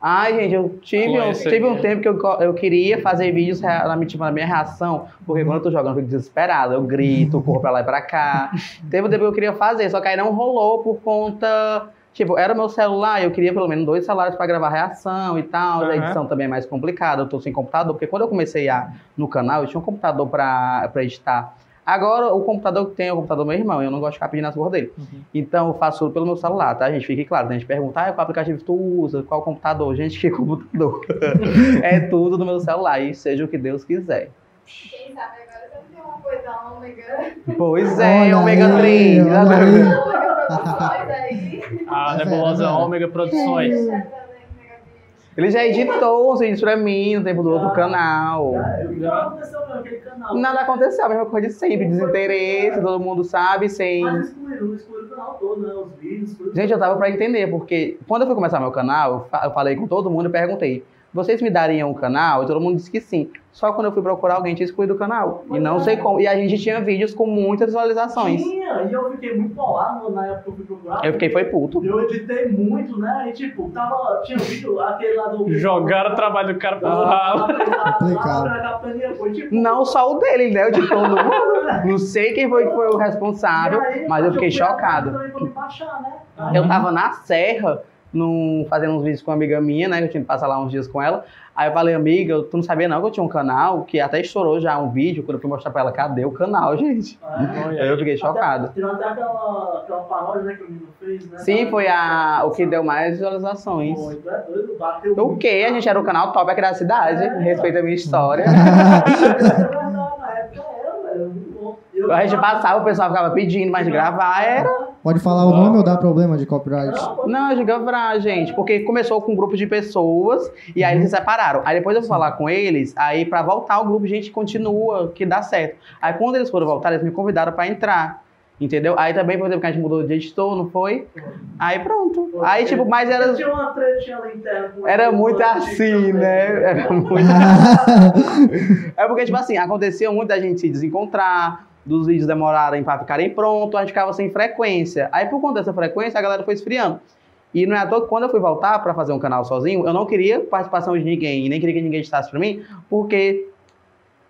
Ai, gente, eu tive, um, tive um tempo que eu, eu queria fazer vídeos na, minha- tipo, na minha reação, porque quando eu tô jogando eu fico desesperado, eu grito, corro pra lá e pra cá. Teve um tempo que eu queria fazer, só que aí não rolou por conta. Tipo, era o meu celular, eu queria pelo menos dois celulares pra gravar reação e tal. A Aham. edição também é mais complicada, eu tô sem computador, porque quando eu comecei a, no canal, eu tinha um computador pra editar. Agora, o computador que tem é o computador do meu irmão, eu não gosto de ficar pedindo as coisas dele. Então, eu faço tudo pelo meu celular, tá, gente? Fique claro, né? a gente pergunta, ah, qual aplicativo tu usa, qual computador? Gente, que computador? é tudo no meu celular, e seja o que Deus quiser. Quem sabe agora você não tem uma coisa ômega. Pois é, ômega aí, 3. olha né? aí. Ômega produções aí. A É nebulosa é. Ômega Produções. Tá fazendo mega vídeo. Ele já editou uns vídeos pra mim no tempo do outro canal. O que aconteceu com aquele canal? Nada aconteceu, a mesma coisa de sempre, desinteresse, todo mundo sabe, sem... Mas excluíram, excluíram o canal todo, né? Os vídeos. Gente, eu tava pra entender, porque quando eu fui começar meu canal, eu falei com todo mundo e perguntei: vocês me dariam um canal? E todo mundo disse que sim. Só quando eu fui procurar, alguém tinha excluído o canal. E não sei como. E a gente tinha vídeos com muitas visualizações. Tinha, e eu fiquei muito bolado na época que eu fui procurar. Eu fiquei foi puto. Eu editei muito, né? E tipo, tava, tinha vídeo, aquele lá do... Jogaram o trabalho do cara ralo. Complicado. Tipo... Não só o dele, né? O de todo mundo. Não sei quem foi que foi o responsável, aí, mas eu fiquei atrás chocado. pra baixar, né? Eu tava na serra, num, fazendo uns vídeos com uma amiga minha, né? Que eu tinha que passar lá uns dias com ela. Aí eu falei, amiga, tu não sabia não que eu tinha um canal, que até estourou já um vídeo, quando eu fui mostrar pra ela, cadê o canal, gente? É. Aí eu fiquei chocado. Até, até aquela, aquela paródia né, que o menino fez, né? Sim, foi a, o que deu mais visualizações. Foi, é doido, bateu O muito. quê? A gente era o canal top aqui da cidade, respeita a minha história. É na época era, velho, A gente passava, o pessoal ficava pedindo, mas de gravar era. Pode falar o nome ou dá problema de copyright? Não, de gravar, gente, porque começou com um grupo de pessoas e aí eles se separaram. Aí depois eu fui falar com eles, aí pra voltar o grupo, gente, continua, que dá certo. Aí quando eles foram voltar, eles me convidaram pra entrar. Entendeu? Aí também, por exemplo, que a gente mudou de editor, não foi? Aí pronto. Aí, tipo, mas era. Tinha uma tretinha interna. Era muito assim, né? Era muito É porque, tipo assim, aconteceu muito da gente se desencontrar, dos vídeos demorarem pra ficarem prontos, a gente ficava sem frequência. Aí, por conta dessa frequência, a galera foi esfriando. E não é à toa que quando eu fui voltar pra fazer um canal sozinho, eu não queria participação de ninguém, e nem queria que ninguém editasse pra mim, porque,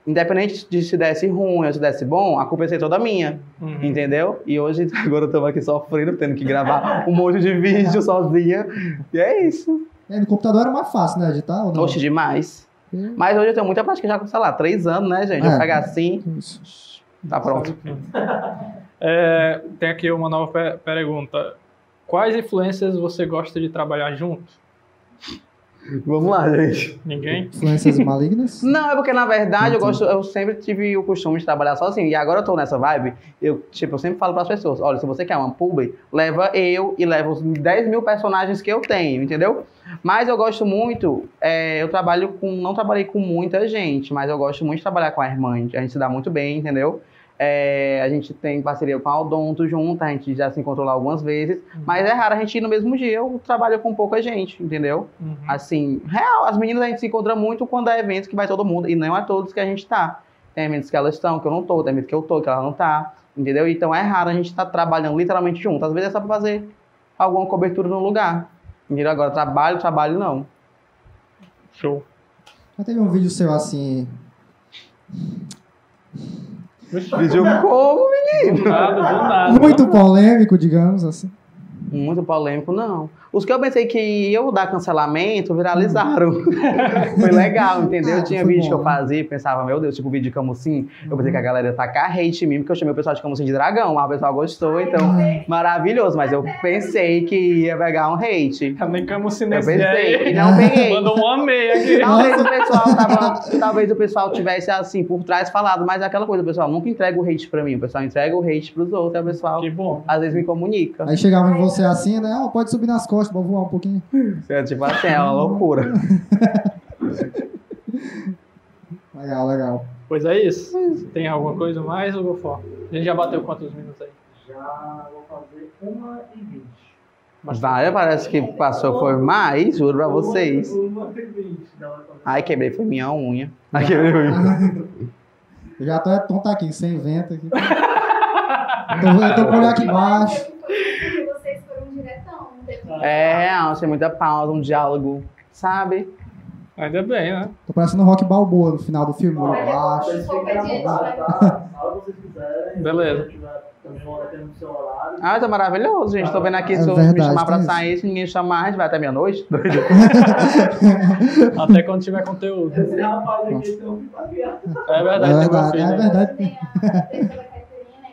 independente de se desse ruim ou se desse bom, a culpa ia ser toda minha. Uhum. Entendeu? E hoje, agora eu tô aqui sofrendo, tendo que gravar um monte de vídeo sozinha. E é isso. É, no computador era mais fácil, né? Editar? Oxe, demais. É. Mas hoje eu tenho muita prática já com, sei lá, três anos, né, gente? É. Eu pego assim, Isso. Tá pronto. É, tem aqui uma nova pe- pergunta. Quais influências você gosta de trabalhar junto? Vamos lá, gente. Ninguém? Influências malignas? Não, é porque na verdade eu gosto, eu sempre tive o costume de trabalhar sozinho. E agora eu tô nessa vibe, eu, tipo, eu sempre falo pras pessoas: olha, se você quer uma publi, leva eu e leva os 10 mil personagens que eu tenho, entendeu? Mas eu gosto muito, é, eu trabalho com. Não trabalhei com muita gente, mas eu gosto muito de trabalhar com a irmã. A gente se dá muito bem, entendeu? É, a gente tem parceria com a Odonto junto, a gente já se encontrou lá algumas vezes, mas é raro a gente ir no mesmo dia, eu trabalho com pouca gente, entendeu? Uhum. Assim, real, as meninas a gente se encontra muito quando é eventos que vai todo mundo, e não é todos que a gente tá. Tem eventos que elas estão, que eu não tô, tem eventos que eu tô, que ela não tá, entendeu? Então é raro a gente estar trabalhando literalmente junto. Às vezes é só pra fazer alguma cobertura no lugar. Entendeu? Agora, trabalho, trabalho não. Show. Já teve um vídeo seu assim. Vídeo como, Do nada, do nada. Muito polêmico, digamos assim. Muito polêmico, não. Os que eu pensei que iam dar cancelamento viralizaram. foi legal, entendeu? Ah, Tinha vídeo que bom, eu né? fazia e pensava, meu Deus, tipo vídeo de Camusim. Eu pensei que a galera ia tacar hate em mim, porque eu chamei o pessoal de Camusim de dragão. Mas o pessoal gostou, então maravilhoso. Mas eu pensei que ia pegar um hate. Nem como se Eu nesse pensei, aí. e não peguei. Mandou um amei aqui. Talvez o pessoal tava, talvez o pessoal tivesse assim por trás falado, mas é aquela coisa, o pessoal nunca entrega o hate pra mim, o pessoal entrega o hate pros outros, aí o pessoal Que bom. às vezes me comunica. Aí chegava em você assim, né? Ó, pode subir nas costas, vou voar um pouquinho. É, tipo assim, é uma loucura. Legal, legal. Pois é isso. Tem alguma coisa mais, ou for? A gente já bateu quantos minutos aí? Já vou fazer uma e vinte. Vai, parece que passou foi mais, juro pra vocês. Uma, e vinte. Ai, quebrei, foi minha unha. Ai, quebrei foi minha. Eu já tô é tonto aqui, sem vento aqui. Tô, eu tô com o olho aqui embaixo. Porque vocês foram diretão, não teve É real, tem muita pausa, um diálogo, sabe? Ainda bem, né? Tô parecendo Rock Balboa no final do filme, olho baixo. Né? tá? Vocês quiserem. Beleza. Ah, tá maravilhoso, gente. Tô vendo aqui, É se eu verdade, me chamar pra sair, se ninguém chamar, a gente vai até meia-noite. Até quando tiver conteúdo. Esse rapaz aqui tem um aqui. É É verdade, verdade, é verdade. Tem a terça da Catarina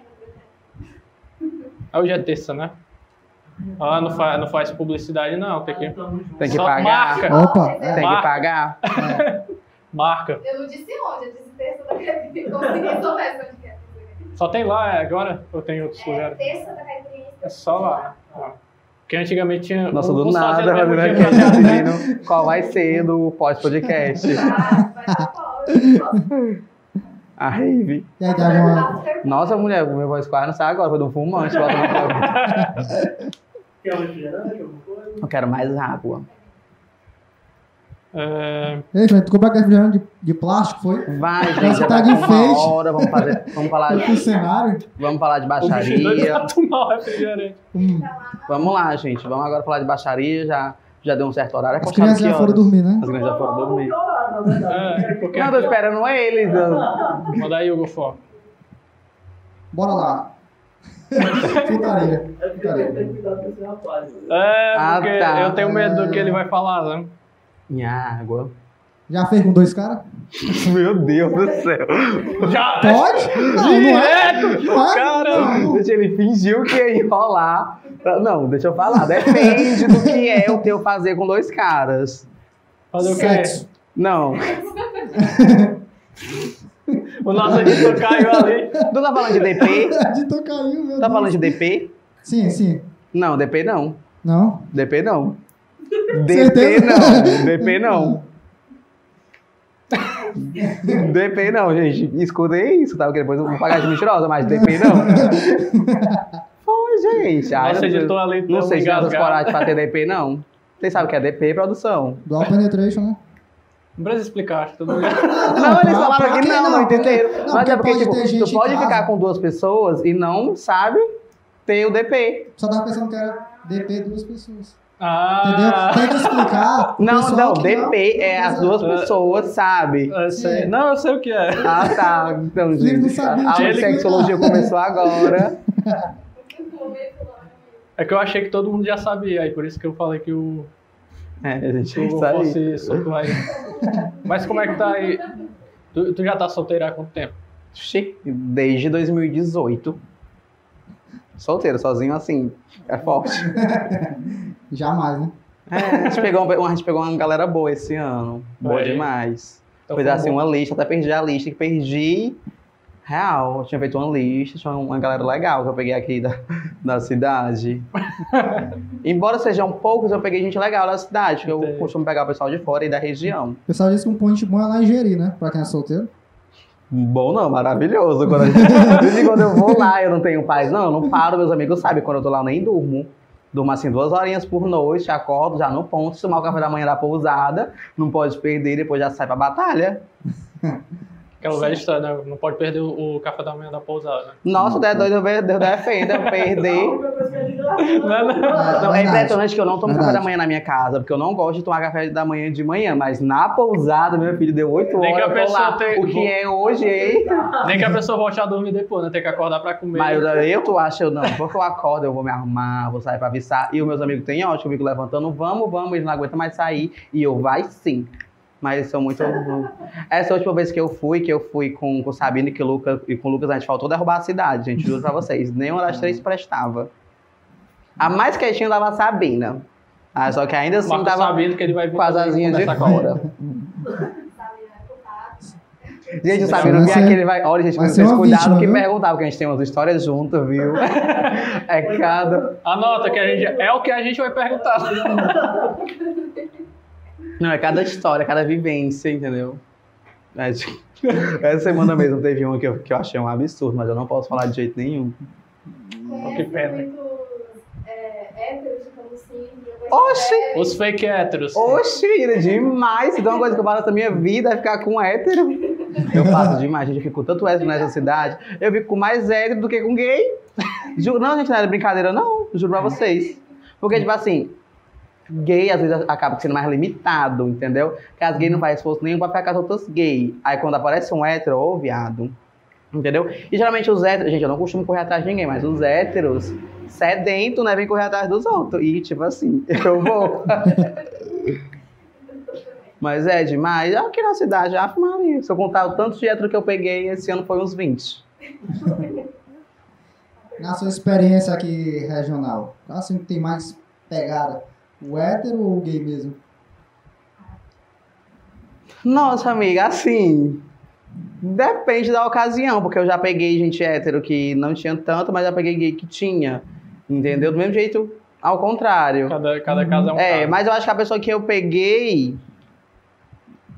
e a Hoje é terça, né? Ah, não faz, não faz publicidade não, tem que... Tamo junto. Tem que Só pagar. marca. Opa, Tem que pagar. Marca. Eu não disse onde, eu disse terça da Catarina. Consegui souber onde é. Só tem lá é, agora? Ou tem em outros É lugares? terça da Catarina. É só lá. Ah. Porque antigamente tinha... Nossa, uns do nada, fazendo né? qual vai ser do pós-podcast. Ah, vai dar posso. A rave. Nossa, mulher, meu voz quase não sai agora, foi um fumante. bota na Quer um refrigerante, alguma coisa? Eu quero mais água. É, Ei, gente, tu comprou aquele refrigerante de, de plástico, foi? Vai, gente, já tá de enfeite. hora, vamos, fazer, vamos, falar, pro cenário. vamos falar de o baixaria. o. Hum. Vamos lá, gente, vamos agora falar de baixaria, já, já deu um certo horário. É As crianças já foram dormir, né? As crianças já foram dormir. É, porque... Não, tô esperando eles. Manda aí, Hugo Fó. Bora lá. Putaria. É porque tem que ter cuidado com esse rapaz. É, Ah, porque tá. eu tenho medo do que ele vai falar, né? Minha água. Já fez com dois caras? Meu Deus do céu. Já! Pode? Não, não é. Direto! Não é? Caramba! Não. Gente, ele fingiu que ia enrolar. Não, deixa eu falar. Depende do que é o teu fazer com dois caras. Fazer o quê? Sexo. Não. O nosso editor caiu ali. Tu tá falando de DP? De tocaiu, meu Tá Deus. falando de DP? Sim, sim. Não, DP não. Não? DP não. DP não. DP não. DP não, gente. Escutem isso, tá? Porque depois eu vou pagar de mentirosa, mas DP não. Foi, gente. Não- editor ali Não sei se tem essas coragem pra ter DP, não. Vocês sabem o que é DP, produção? Dual penetration, né? Não precisa explicar, acho que todo mundo... Não, eles pra- falaram pra que não, não? não entenderam. Porque- não, Mas é porque, tipo, tu pode em ficar com duas pessoas e não sabe ter o DP. Só tava pensando que era DP duas pessoas. Ah, Entendeu? Tem que explicar. Não, não, DP é as duas Ah. pessoas, sabe? eu sei. Não, eu sei o que é. Ah, tá. Então, não gente, a aula de sexologia começou agora. É que eu achei que todo mundo já sabia, aí por isso que eu falei que o É, a gente isso aí. fosse solto aí. Mas como é que tá aí? Tu, tu já tá solteira há quanto tempo? Xi, Desde 2018. Solteiro, sozinho assim. É forte. Jamais, né? É, a gente pegou, uma- a gente pegou uma galera boa esse ano. Boa demais. Então foi assim bom. uma lista, até perdi a lista, que perdi real. Eu tinha feito uma lista, tinha uma galera legal que eu peguei aqui da, da cidade. Embora sejam poucos, eu peguei gente legal da cidade, que eu Entendi. costumo pegar o pessoal de fora e da região. O pessoal disse que um point bom é lá em Jeri, né? Pra quem é solteiro. Bom não, maravilhoso. Quando, a gente, quando eu vou lá, eu não tenho paz, não, eu não paro, meus amigos sabem, quando eu tô lá eu nem durmo. Durmo assim duas horinhas por noite, acordo já no ponto, tomar o café da manhã da pousada, não pode perder, depois já sai pra batalha. Aquela velha história, né? Não pode perder o, o café da manhã da pousada. né? Nossa, tu é doido, eu defendo, eu perder. que é. Não, não. Não, é impressionante que eu não tomo café Verdade. da manhã na minha casa, porque eu não gosto de tomar café da manhã de manhã, mas na pousada, meu filho, deu 8 Nem que horas, a lá. pessoa tem- O que é hoje, hein? Nem que a pessoa volte a dormir depois, né? Tem que acordar pra comer. Mas eu, eu tu acha, eu não, porque eu acordo, eu vou me arrumar, vou sair pra avisar. E os meus amigos têm ótimo, eu fico levantando, vamos, vamos, eles não aguentam mais sair. E eu vai sim. Mas são muito. Essa última vez que eu fui, que eu fui com, com o Sabino e, que o Lucas, e com o Lucas, a gente faltou derrubar a cidade, gente, juro pra vocês. Nenhuma das três prestava. A mais quietinha dava a Sabina. Ah, só que ainda assim tava sabendo que ele vai vir com as asinhas de fora. Gente, o Sabino Vai que ser- aquele vai. Olha, gente, vocês cuidado vítima, que viu? perguntar, porque a gente tem umas histórias juntas, viu? É cada. Anota que a gente, é o que a gente vai perguntar. Não, é cada história, cada vivência, entendeu? É, tipo, Essa semana mesmo teve uma que eu, que eu achei um absurdo, mas eu não posso falar de jeito nenhum. Conhece pena. é, héteros de Camusim, Oxi! Os fake héteros. Oxi, é demais! Então, uma coisa que eu faço da minha vida é ficar com um hétero. Eu faço demais, gente. Eu fico com tanto hétero nessa cidade. Eu fico com mais hétero do que com gay. Juro, não, gente, não era brincadeira, não. Juro pra vocês. Porque, tipo assim, gay às vezes acaba sendo mais limitado, entendeu? Porque as gays não fazem esforço nenhum pra ficar com as outras gays. Aí quando aparece um hétero, ô viado. Entendeu? E geralmente os héteros, gente, eu não costumo correr atrás de ninguém, mas os héteros, sedento, né, vem correr atrás dos outros. E tipo assim, eu vou. Mas é demais. Aqui na cidade, Ave Maria. Se eu contar o tanto de hétero que eu peguei, esse ano foi uns 20. Na sua experiência aqui regional, qual assim que tem mais pegada? O hétero ou o gay mesmo? Nossa, amiga, assim. Depende da ocasião, porque eu já peguei gente hétero que não tinha tanto, mas já peguei gay que tinha. Entendeu? Do mesmo jeito, ao contrário. Cada, cada caso é um É, caso. mas eu acho que a pessoa que eu peguei.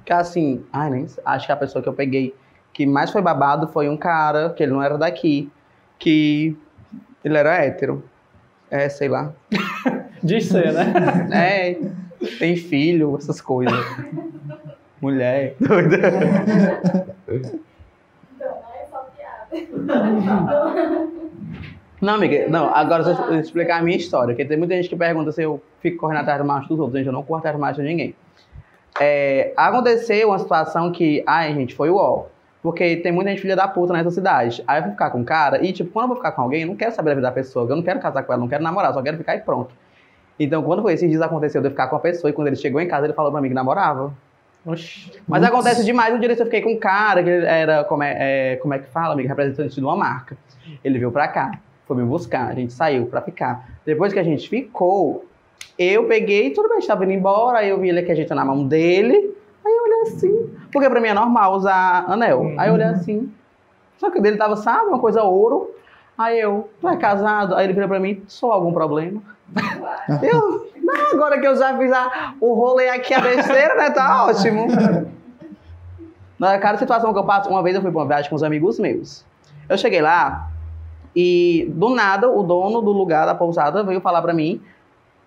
Que assim. Ai, nem sei, Acho que a pessoa que eu peguei que mais foi babado foi um cara, que ele não era daqui, que ele era hétero. É, sei lá. Diz ser, né? É, tem filho, essas coisas. Mulher, doida. Não amiga, não, agora eu explicar a minha história, porque tem muita gente que pergunta se eu fico correndo atrás do macho dos outros. Gente, eu não corro atrás do macho de ninguém. É, aconteceu uma situação que, ai, gente, foi o ó. Porque tem muita gente filha da puta nessa cidade. Aí eu vou ficar com um cara, e tipo, quando eu vou ficar com alguém, eu não quero saber da vida da pessoa, eu não quero casar com ela, não quero namorar, só quero ficar e pronto. Então, quando foi esses dias aconteceu de eu ficar com uma pessoa, e quando ele chegou em casa, ele falou pra mim que namorava. Oxi. Mas Putz. acontece demais. Um dia eu fiquei com um cara que era, como é, é, como é que fala, amigo? Representante de uma marca. Ele veio pra cá, foi me buscar, a gente saiu pra ficar. Depois que a gente ficou, eu peguei, tudo bem, estava indo embora, aí eu vi ele que a gente tá na mão dele. Aí eu olhei assim, porque pra mim é normal usar anel. Aí eu olhei assim, só que o dele tava, sabe, uma coisa ouro. Aí eu, tu é casado? Aí ele virou pra mim, sou algum problema? Eu, não, agora que eu já fiz a, o rolê aqui, a besteira, né? Tá ótimo. Na cada situação que eu passo, uma vez eu fui pra uma viagem com os amigos meus. Eu cheguei lá e, do nada, o dono do lugar da pousada veio falar pra mim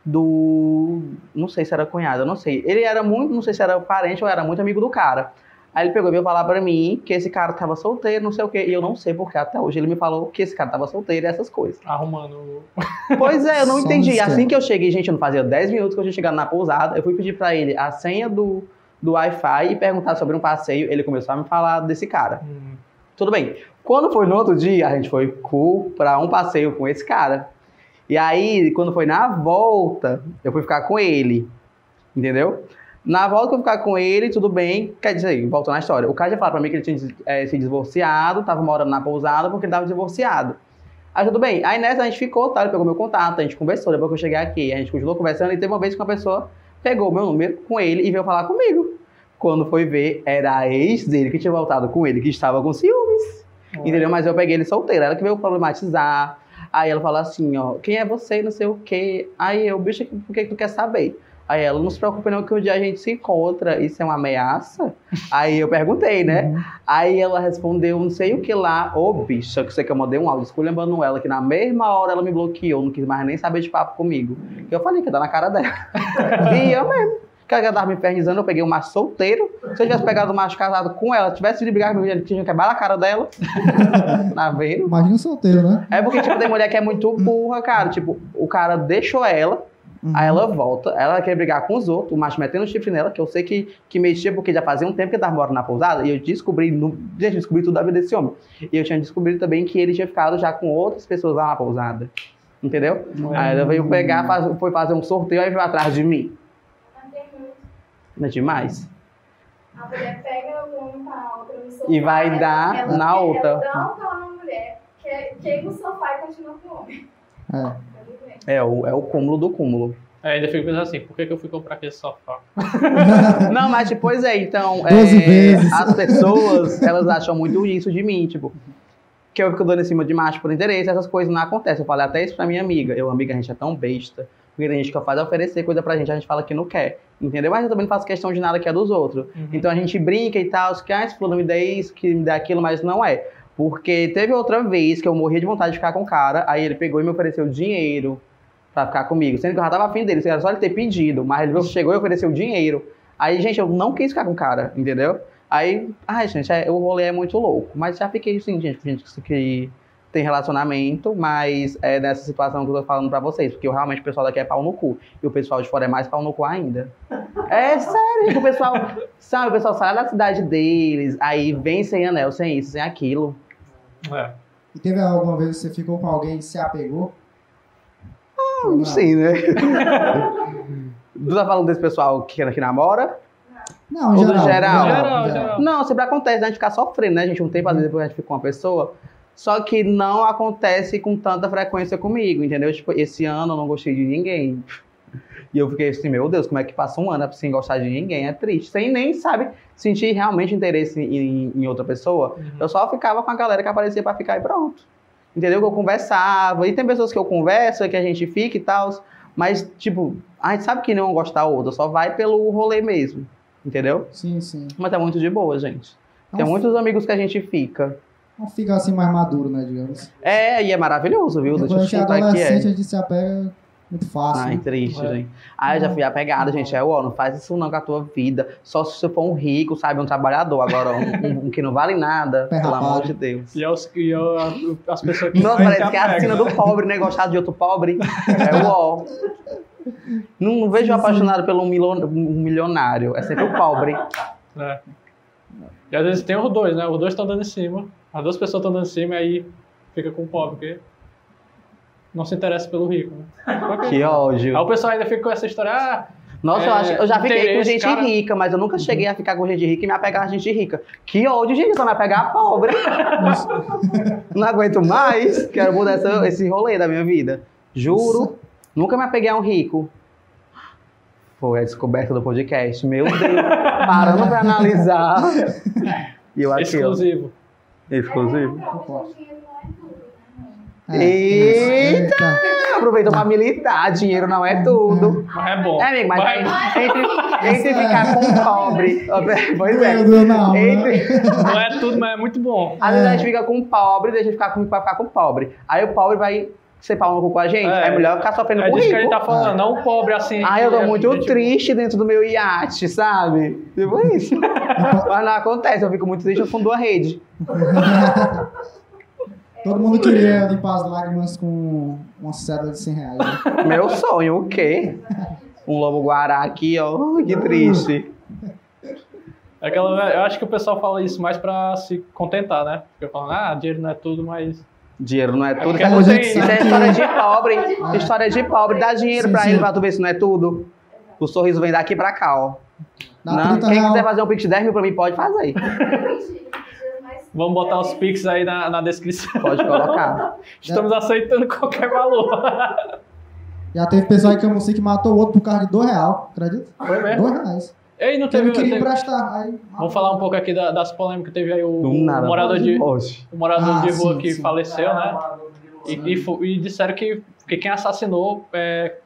do. Não sei se era cunhado, não sei. Ele era muito, não sei se era parente ou era muito amigo do cara. Aí ele pegou e veio falar pra mim que esse cara tava solteiro, não sei o quê. E eu não sei porque até hoje ele me falou que esse cara tava solteiro e essas coisas. Arrumando. Pois é, eu não entendi. Assim que eu cheguei, gente, eu não fazia 10 minutos que eu tinha chegado na pousada, eu fui pedir pra ele a senha do, do Wi-Fi e perguntar sobre um passeio. Ele começou a me falar desse cara. Hum. Tudo bem. Quando foi no outro dia, a gente foi pra um passeio com esse cara. E aí, quando foi na volta, eu fui ficar com ele. Entendeu? Na volta que eu ficar com ele, tudo bem. Quer dizer, voltando na história. O cara já falou pra mim que ele tinha eh, se divorciado, tava morando na pousada porque ele tava divorciado. Aí tudo bem. Aí nessa a gente ficou, tá? Ele pegou meu contato, a gente conversou. Depois que eu cheguei aqui, a gente continuou conversando e teve uma vez que uma pessoa pegou meu número com ele e veio falar comigo. Quando foi ver, era a ex dele que tinha voltado com ele, que estava com ciúmes. Entendeu? Mas eu peguei ele solteiro. Ela que veio problematizar. Aí ela falou assim, ó, quem é você, não sei o quê. Aí eu, bicho, por que tu quer saber? Aí ela, não se preocupe não que um dia a gente se encontra, isso é uma ameaça? Aí eu perguntei, né? Aí ela respondeu, não sei o que lá, ô bicha, que sei que eu mandei um áudio esculhambando ela, que na mesma hora ela me bloqueou, não quis mais nem saber de papo comigo. Que eu falei que dá na cara dela. e eu mesmo. Que ela tava me infernizando, eu peguei um macho solteiro. Se eu tivesse pegado um macho casado com ela, tivesse de brigar comigo, ele tinha quebrado a cara dela. tá vendo? Imagina solteiro, né? É porque, tipo, tem mulher que é muito burra, cara. Tipo, o cara deixou ela, Uhum. aí ela volta, ela quer brigar com os outros, o macho metendo o chifre nela, que eu sei que, que mexia porque já fazia um tempo que ele tava morando na pousada, e eu descobri, no, gente, eu descobri tudo da vida desse homem. E eu tinha descobrido também que ele tinha ficado já com outras pessoas lá na pousada. Entendeu? Aí ela veio pegar, faz- foi fazer um sorteio, aí veio atrás de mim. Não tem muito. Não é demais? A mulher pega o homem com a outra no sofá. E vai dar ela- na outra. Ela dá um pau na mulher, que queima o sofá e continua com o homem. É. É o, é o cúmulo do cúmulo. É, ainda fico pensando assim, por que, que eu fui comprar aquele sofá? Não, mas tipo, pois é, então. É, vezes. As pessoas, elas acham muito isso de mim, tipo. Que eu fico dando em cima de macho por interesse, essas coisas não acontecem. Eu falei até isso pra minha amiga. Eu, amiga, a gente é tão besta. Porque tem gente que faz oferecer coisa pra gente, a gente fala que não quer. Entendeu? Mas eu também não faço questão de nada que é dos outros. Uhum. Então a gente brinca e tal, que ah, esse fulano me dá isso, que me dá aquilo, mas não é. Porque teve outra vez que eu morria de vontade de ficar com o cara, aí ele pegou e me ofereceu dinheiro pra ficar comigo. Sendo que eu já tava afim dele, era só ele ter pedido, mas ele chegou e ofereceu dinheiro. Aí, gente, eu não quis ficar com o cara, entendeu? Aí, ai, gente, é- o rolê é muito louco. Mas já fiquei assim, gente, com gente que- que tem relacionamento, mas é nessa situação que eu tô falando pra vocês, porque eu, realmente o pessoal daqui é pau no cu. E o pessoal de fora é mais pau no cu ainda. É sério, o pessoal, sabe, o pessoal sai da cidade deles, aí vem sem anel, sem isso, sem aquilo. É. E teve alguma vez que você ficou com alguém e se apegou? Ou não? Sim, né? tu tá falando desse pessoal que, que namora? Não, Ou geral. geral? Geral, geral. Não, sempre acontece, né? A gente ficar sofrendo, né, gente? Um tempo, às vezes, depois a gente fica com uma pessoa. Só que não acontece com tanta frequência comigo, entendeu? Tipo, esse ano eu não gostei de ninguém. E eu fiquei assim, meu Deus, como é que passa um ano sem gostar de ninguém? É triste. Sem nem, sabe, sentir realmente interesse em, em outra pessoa. Uhum. Eu só ficava com a galera que aparecia pra ficar e pronto. Entendeu? Que eu conversava. E tem pessoas que eu converso, que a gente fica e tal. Mas, tipo, a gente sabe que não gostar da outra, só vai pelo rolê mesmo. Entendeu? Sim, sim. Mas é muito de boa, gente. Tem Então, muitos amigos que a gente fica. Não fica assim mais maduro, né, digamos. É, e é maravilhoso, viu? Quando Deixa a eu te gente contar que é. a gente se apega muito fácil. Ai, né? triste, É. gente. Ai, eu já fui apegada, gente. É, ó, não faz isso não com a tua vida. Só se você for um rico, sabe? Um trabalhador. Agora, um, um- um que não vale nada. Pé pelo rapado. amor de Deus. E, é os, e é as pessoas que Nossa, parece que é a sina do pobre, né? Gostar de outro pobre. É o ó. Não, não vejo apaixonado pelo milio- milionário. É sempre o pobre. É. E às vezes tem os dois, né? Os dois estão dando em cima. As duas pessoas estão dando em cima e aí fica com o pobre, porque não se interessa pelo rico, né? Que ódio. Aí o pessoal ainda fica com essa história, ah, Nossa, eu, É, acho, eu já fiquei com gente cara. rica, mas eu nunca cheguei a ficar com gente rica e me apegar a gente rica. Que ódio, gente, só me apegar a pobre. Não aguento mais. Quero mudar essa- esse rolê da minha vida. Juro. Nunca me apeguei a um rico. Foi a descoberta do podcast. Meu Deus. Parando pra analisar. E eu aqui, exclusivo. Exclusivo. É, então, o dinheiro não é tudo, né? É, Eita! Eita! Aproveita pra militar. Dinheiro não é tudo. Mas é bom. É, amigo, mas Mas entre, entre ficar com pobre. Pois é. Meu Deus, não, né? Entre, não é tudo, mas é muito bom. às vezes a É. gente fica com pobre, deixa de ficar comigo pra ficar com o pobre. Aí o pobre vai ser pau no cu com a gente. É. É, melhor ficar sofrendo É com disso que a rico. gente tá falando, não o pobre assim. Ai, eu tô é muito gente- triste dentro do meu iate, sabe? Tipo isso. Mas não acontece, eu fico muito triste no fundo da rede. Todo mundo queria limpar as lágrimas com uma cédula de 100 reais. Né? Meu sonho, o quê? Um lobo guará aqui, ó. Que triste. É Aquela, eu acho que o pessoal fala isso mais pra se contentar, né? Fica falando, ah, dinheiro não é tudo, mas. Dinheiro não é tudo. porque que é coisa- tem- Isso é história de pobre. História de pobre. Dá dinheiro Sim, pra sim. ele pra tu ver se não é tudo. O sorriso vem daqui pra cá, ó. Dá Não, 30 quem reais. quiser fazer um pix de 10 mil pra mim, pode fazer. Vamos botar os pics aí na, na descrição. Pode colocar. Estamos aceitando qualquer valor. Já teve pessoal em Camusim que matou o outro por causa de 2 reais. Acredita? Foi mesmo? 2 reais. Ei, não teve. queria teve- emprestar. Aí, Vamos falar um pouco aqui da- das polêmicas que teve aí o, o morador de, Hoje. o morador Ah, de rua sim, que sim. faleceu, né? E, e, e disseram que, que quem assassinou é,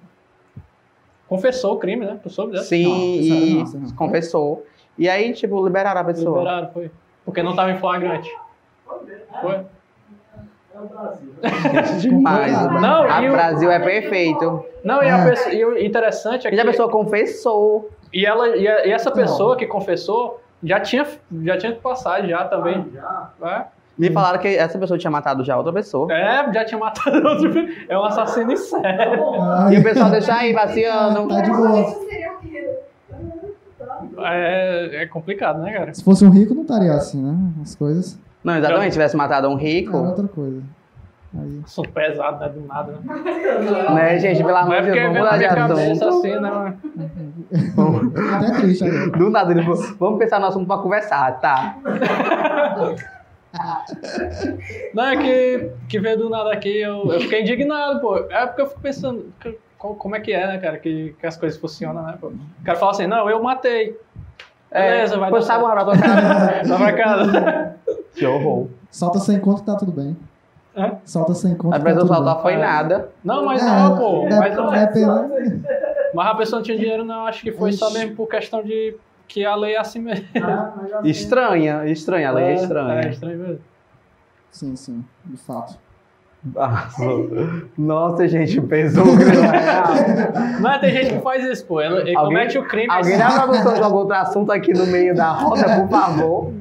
confessou o crime, né? Tu soube dessa? Sim, Não, e não, não. confessou. E aí, tipo, liberaram a pessoa. Liberaram, foi. Porque não tava em flagrante. Foi. É. Não, a o- Brasil é perfeito. Não, e, a É. pessoa- e o interessante é que. E a pessoa confessou. E, ela, e, a- e essa pessoa que confessou já tinha, já tinha passado já também. Já. É, Me falaram que essa pessoa tinha matado já outra pessoa. é já tinha matado outro. É um assassino em série. Ai, E o pessoal deixa aí passeando. Tá de boa. É, é complicado, né, cara? Se fosse um rico, não estaria assim, né? As coisas. Não, exatamente, se tivesse matado um Era rico. outra coisa. Aí. Assunto pesado, né? Do nada, né? Né, gente, pelo Não amor é de Deus, vamos mudar de assunto. assim, né? Fico até triste agora. Do nada, ele falou, vamos pensar no assunto pra conversar, tá? Não, é que, que veio do nada aqui, eu, eu fiquei indignado, pô. É porque eu fico pensando, como é que é, né, cara, que, que as coisas funcionam, né, pô. O cara fala assim, não, eu matei. Beleza, vai Pois dar sabe pra cara. Vai pra casa. Que horror. Solta sem conto que tá tudo bem. Hã? Solta sem conto A que tá pessoa tudo soltar bem. foi nada. Não, mas É, não, pô. dep- Mas, não- depende- mas a pessoa não tinha dinheiro, não. Acho que foi só mesmo por questão de que a lei é assim mesmo. Ah, tem. Estranha, estranha, a lei é É estranha. estranho mesmo. Sim, sim, de fato. Nossa, gente, pesou grande real. Mas tem gente que faz isso, pô. Ele, ele Alguém- comete o crime. Alguém assim. da produção joga outro assunto aqui no meio da roda, por favor.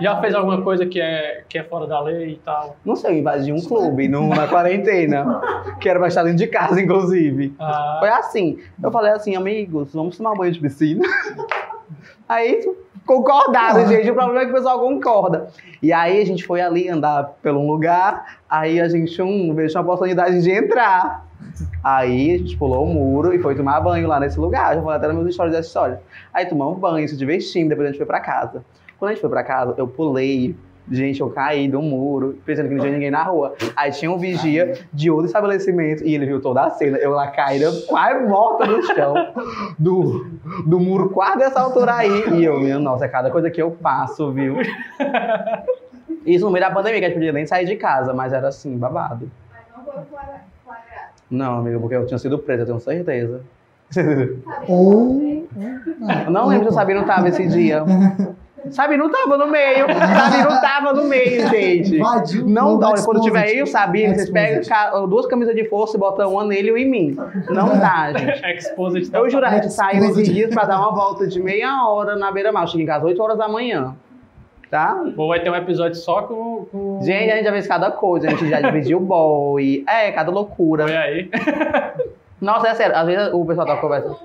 Já fez alguma coisa que é, que é fora da lei e tal. Não sei, eu invadi um clube no- na quarentena. Que era pra estar dentro de casa, inclusive. Ah, Foi assim. Eu falei assim, amigos, vamos tomar banho de piscina. Aí concordaram, gente. O problema é que o pessoal concorda. E aí a gente foi ali andar pelo um lugar, aí a gente um, veio uma oportunidade de entrar. Aí a gente pulou o muro e foi tomar banho lá nesse lugar. Já falei até nos meus stories dessa história. Aí tomamos banho, se divertimos, depois a gente foi pra casa. Quando a gente foi pra casa, eu pulei. Gente, eu caí do muro, pensando que não tinha ninguém na rua. Aí tinha um vigia de outro estabelecimento e ele viu toda a cena. Eu lá caída, quase morta no chão, do, do muro quase dessa altura aí. E eu, minha nossa, é cada coisa que eu passo, viu? Isso no meio da pandemia, que a gente podia nem sair de casa, mas era assim, babado. Mas não foram flagra- flagrados. Não, amigo, porque eu tinha sido presa, eu tenho certeza. Ou. Eu não lembro se o Sabino tava esse dia. Sabino tava no meio. Sabino tava no meio, gente. Invadiu Não dá. Quando tiver eu e o Sabino, vocês pegam duas camisas de força e botam uma nele e em mim. Não dá, gente. Exposit. Eu juro, a gente saiu esses dias pra dar uma volta de meia hora na beira-mar. Cheguei em casa 8 horas da manhã. Tá? Ou vai ter um episódio só com. com... Gente, a gente já fez cada coisa. A gente já dividiu o boy. É, cada loucura. Foi aí. Nossa, é sério. Às vezes o pessoal tá conversando.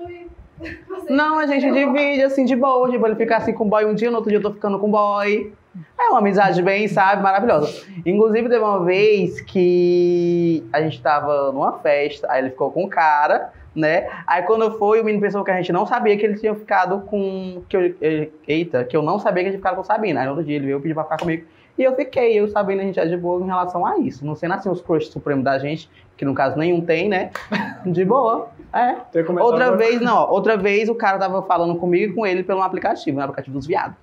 Não, a gente divide assim de boa. Tipo, ele fica assim com o boy um dia, no outro dia eu tô ficando com o boy. É uma amizade bem, sabe, maravilhosa. Inclusive, teve uma vez que a gente tava numa festa, aí ele ficou com o cara, né? Aí quando foi, o menino pensou que a gente não sabia que ele tinha ficado com. Que eu, ele- eita, que eu não sabia que ele tinha ficado com Sabina. Aí no outro dia ele veio pedir pra ficar comigo. E eu fiquei, eu e o Sabina, a gente é de boa em relação a isso. Não sendo assim os crush supremos da gente, que no caso nenhum tem, né? De boa. É. Outra agora. vez, não, outra vez o cara tava falando comigo e com ele pelo aplicativo, no aplicativo dos viados.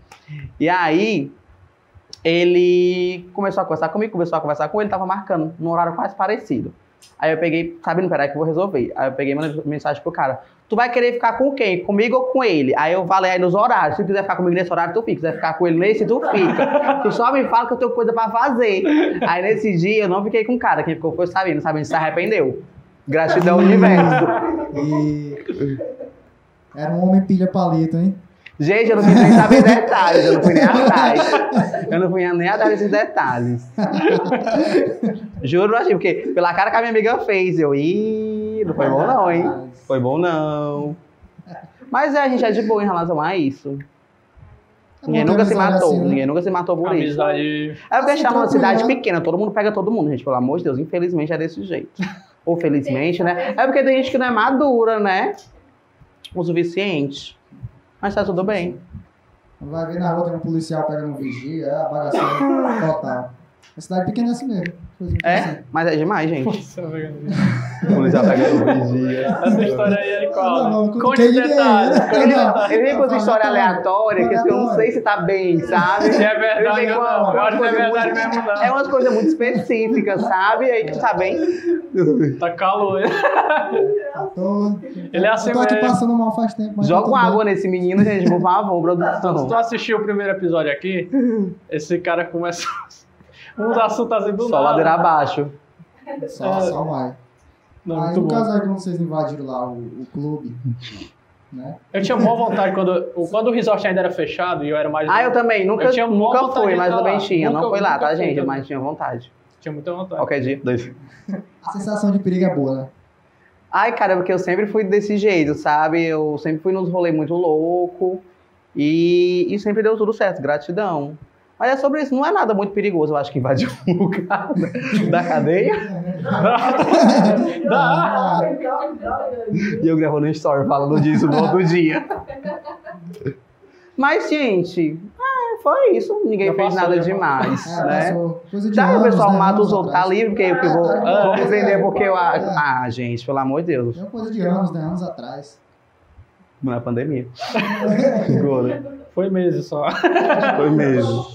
E aí, ele começou a conversar comigo, começou a conversar com ele, tava marcando num horário quase parecido. Aí eu peguei, sabe, não, peraí que eu vou resolver. Aí eu peguei mandei mensagem pro cara. Tu vai querer ficar com quem? Comigo ou com ele? Aí eu falei aí nos horários. Se tu quiser ficar comigo nesse horário, tu fica. Se quiser ficar com ele nesse, tu fica. Tu só me fala que eu tenho coisa pra fazer. Aí nesse dia eu não fiquei com o cara. Quem ficou foi o Sabino. Sabino se arrependeu. Gratidão, universo. E... Era um homem pilha palito, hein? Gente, eu não quis nem saber detalhes. Eu não fui nem atrás. Eu não fui nem atrás desses detalhes. Juro pra ti, porque pela cara que a minha amiga fez, eu, ih, não foi bom não, hein? Foi bom não. Mas é, a gente é de boa em relação a isso. Ninguém Não nunca se matou, assim, né? ninguém nunca se matou por isso. Amizade. É porque a gente tá numa Assim, cidade pequena, todo mundo pega todo mundo, gente, pelo amor de Deus. Infelizmente é desse jeito. Ou felizmente, né? É porque tem gente que não é madura, né? O suficiente. Mas tá tudo bem. Vai ver na rua tem um policial pegando um vigia, é a bagaceira total. A cidade pequena é assim mesmo. coisa É? Mas é demais, gente. Nossa, policial pegando vigia. Essa história aí Não, cola. não, Conte quem detalhes. conte os Ele, detalhes. ele vem com essa história aleatória, que eu não sei se tá bem, sabe? Se é verdade ou não. uma- Eu acho que é uma coisa verdade muito- mesmo, não. É umas coisas muito específicas, sabe? Aí tu tá bem. Tá calor. Ele é assim eu tô aqui passando mal faz tempo. Joga tá uma água nesse menino, gente, por favor, Se tu produção. assistiu o primeiro episódio aqui, esse cara começa. Um dos assuntos assim do Só nada. ladeira abaixo. Só, só vai. Não, Aí muito no bom. caso aí quando vocês invadiram lá o, o clube, né? Eu tinha maior vontade quando, o- quando o resort ainda era fechado e eu era mais. Ah, eu também, nunca, Eu tinha nunca vontade fui, mas também tinha. Não Nunca- foi lá, tá, fui gente? também. Mas tinha vontade. Tinha muita vontade. Qualquer dia. Dois. A sensação de perigo é boa, né? Ai, cara, porque eu sempre fui desse jeito, sabe? Eu sempre fui nos rolês muito louco e, e sempre deu tudo certo, gratidão. Mas é sobre isso, não é nada muito perigoso, eu acho que invadir um lugar da- da cadeia. Dá. E eu gravando um story falando disso no outro dia. Mas, gente, é, foi isso. Ninguém Já fez passou, nada demais, É, né? passou coisa de Já o pessoal né? mata os outros, tá livre, porque eu vou, Ah, vou é. defender porque eu. É. Ah, gente, pelo amor de Deus. É uma coisa de anos, né? Anos atrás. Não é pandemia. Agora. Foi meses só. Foi mesmo.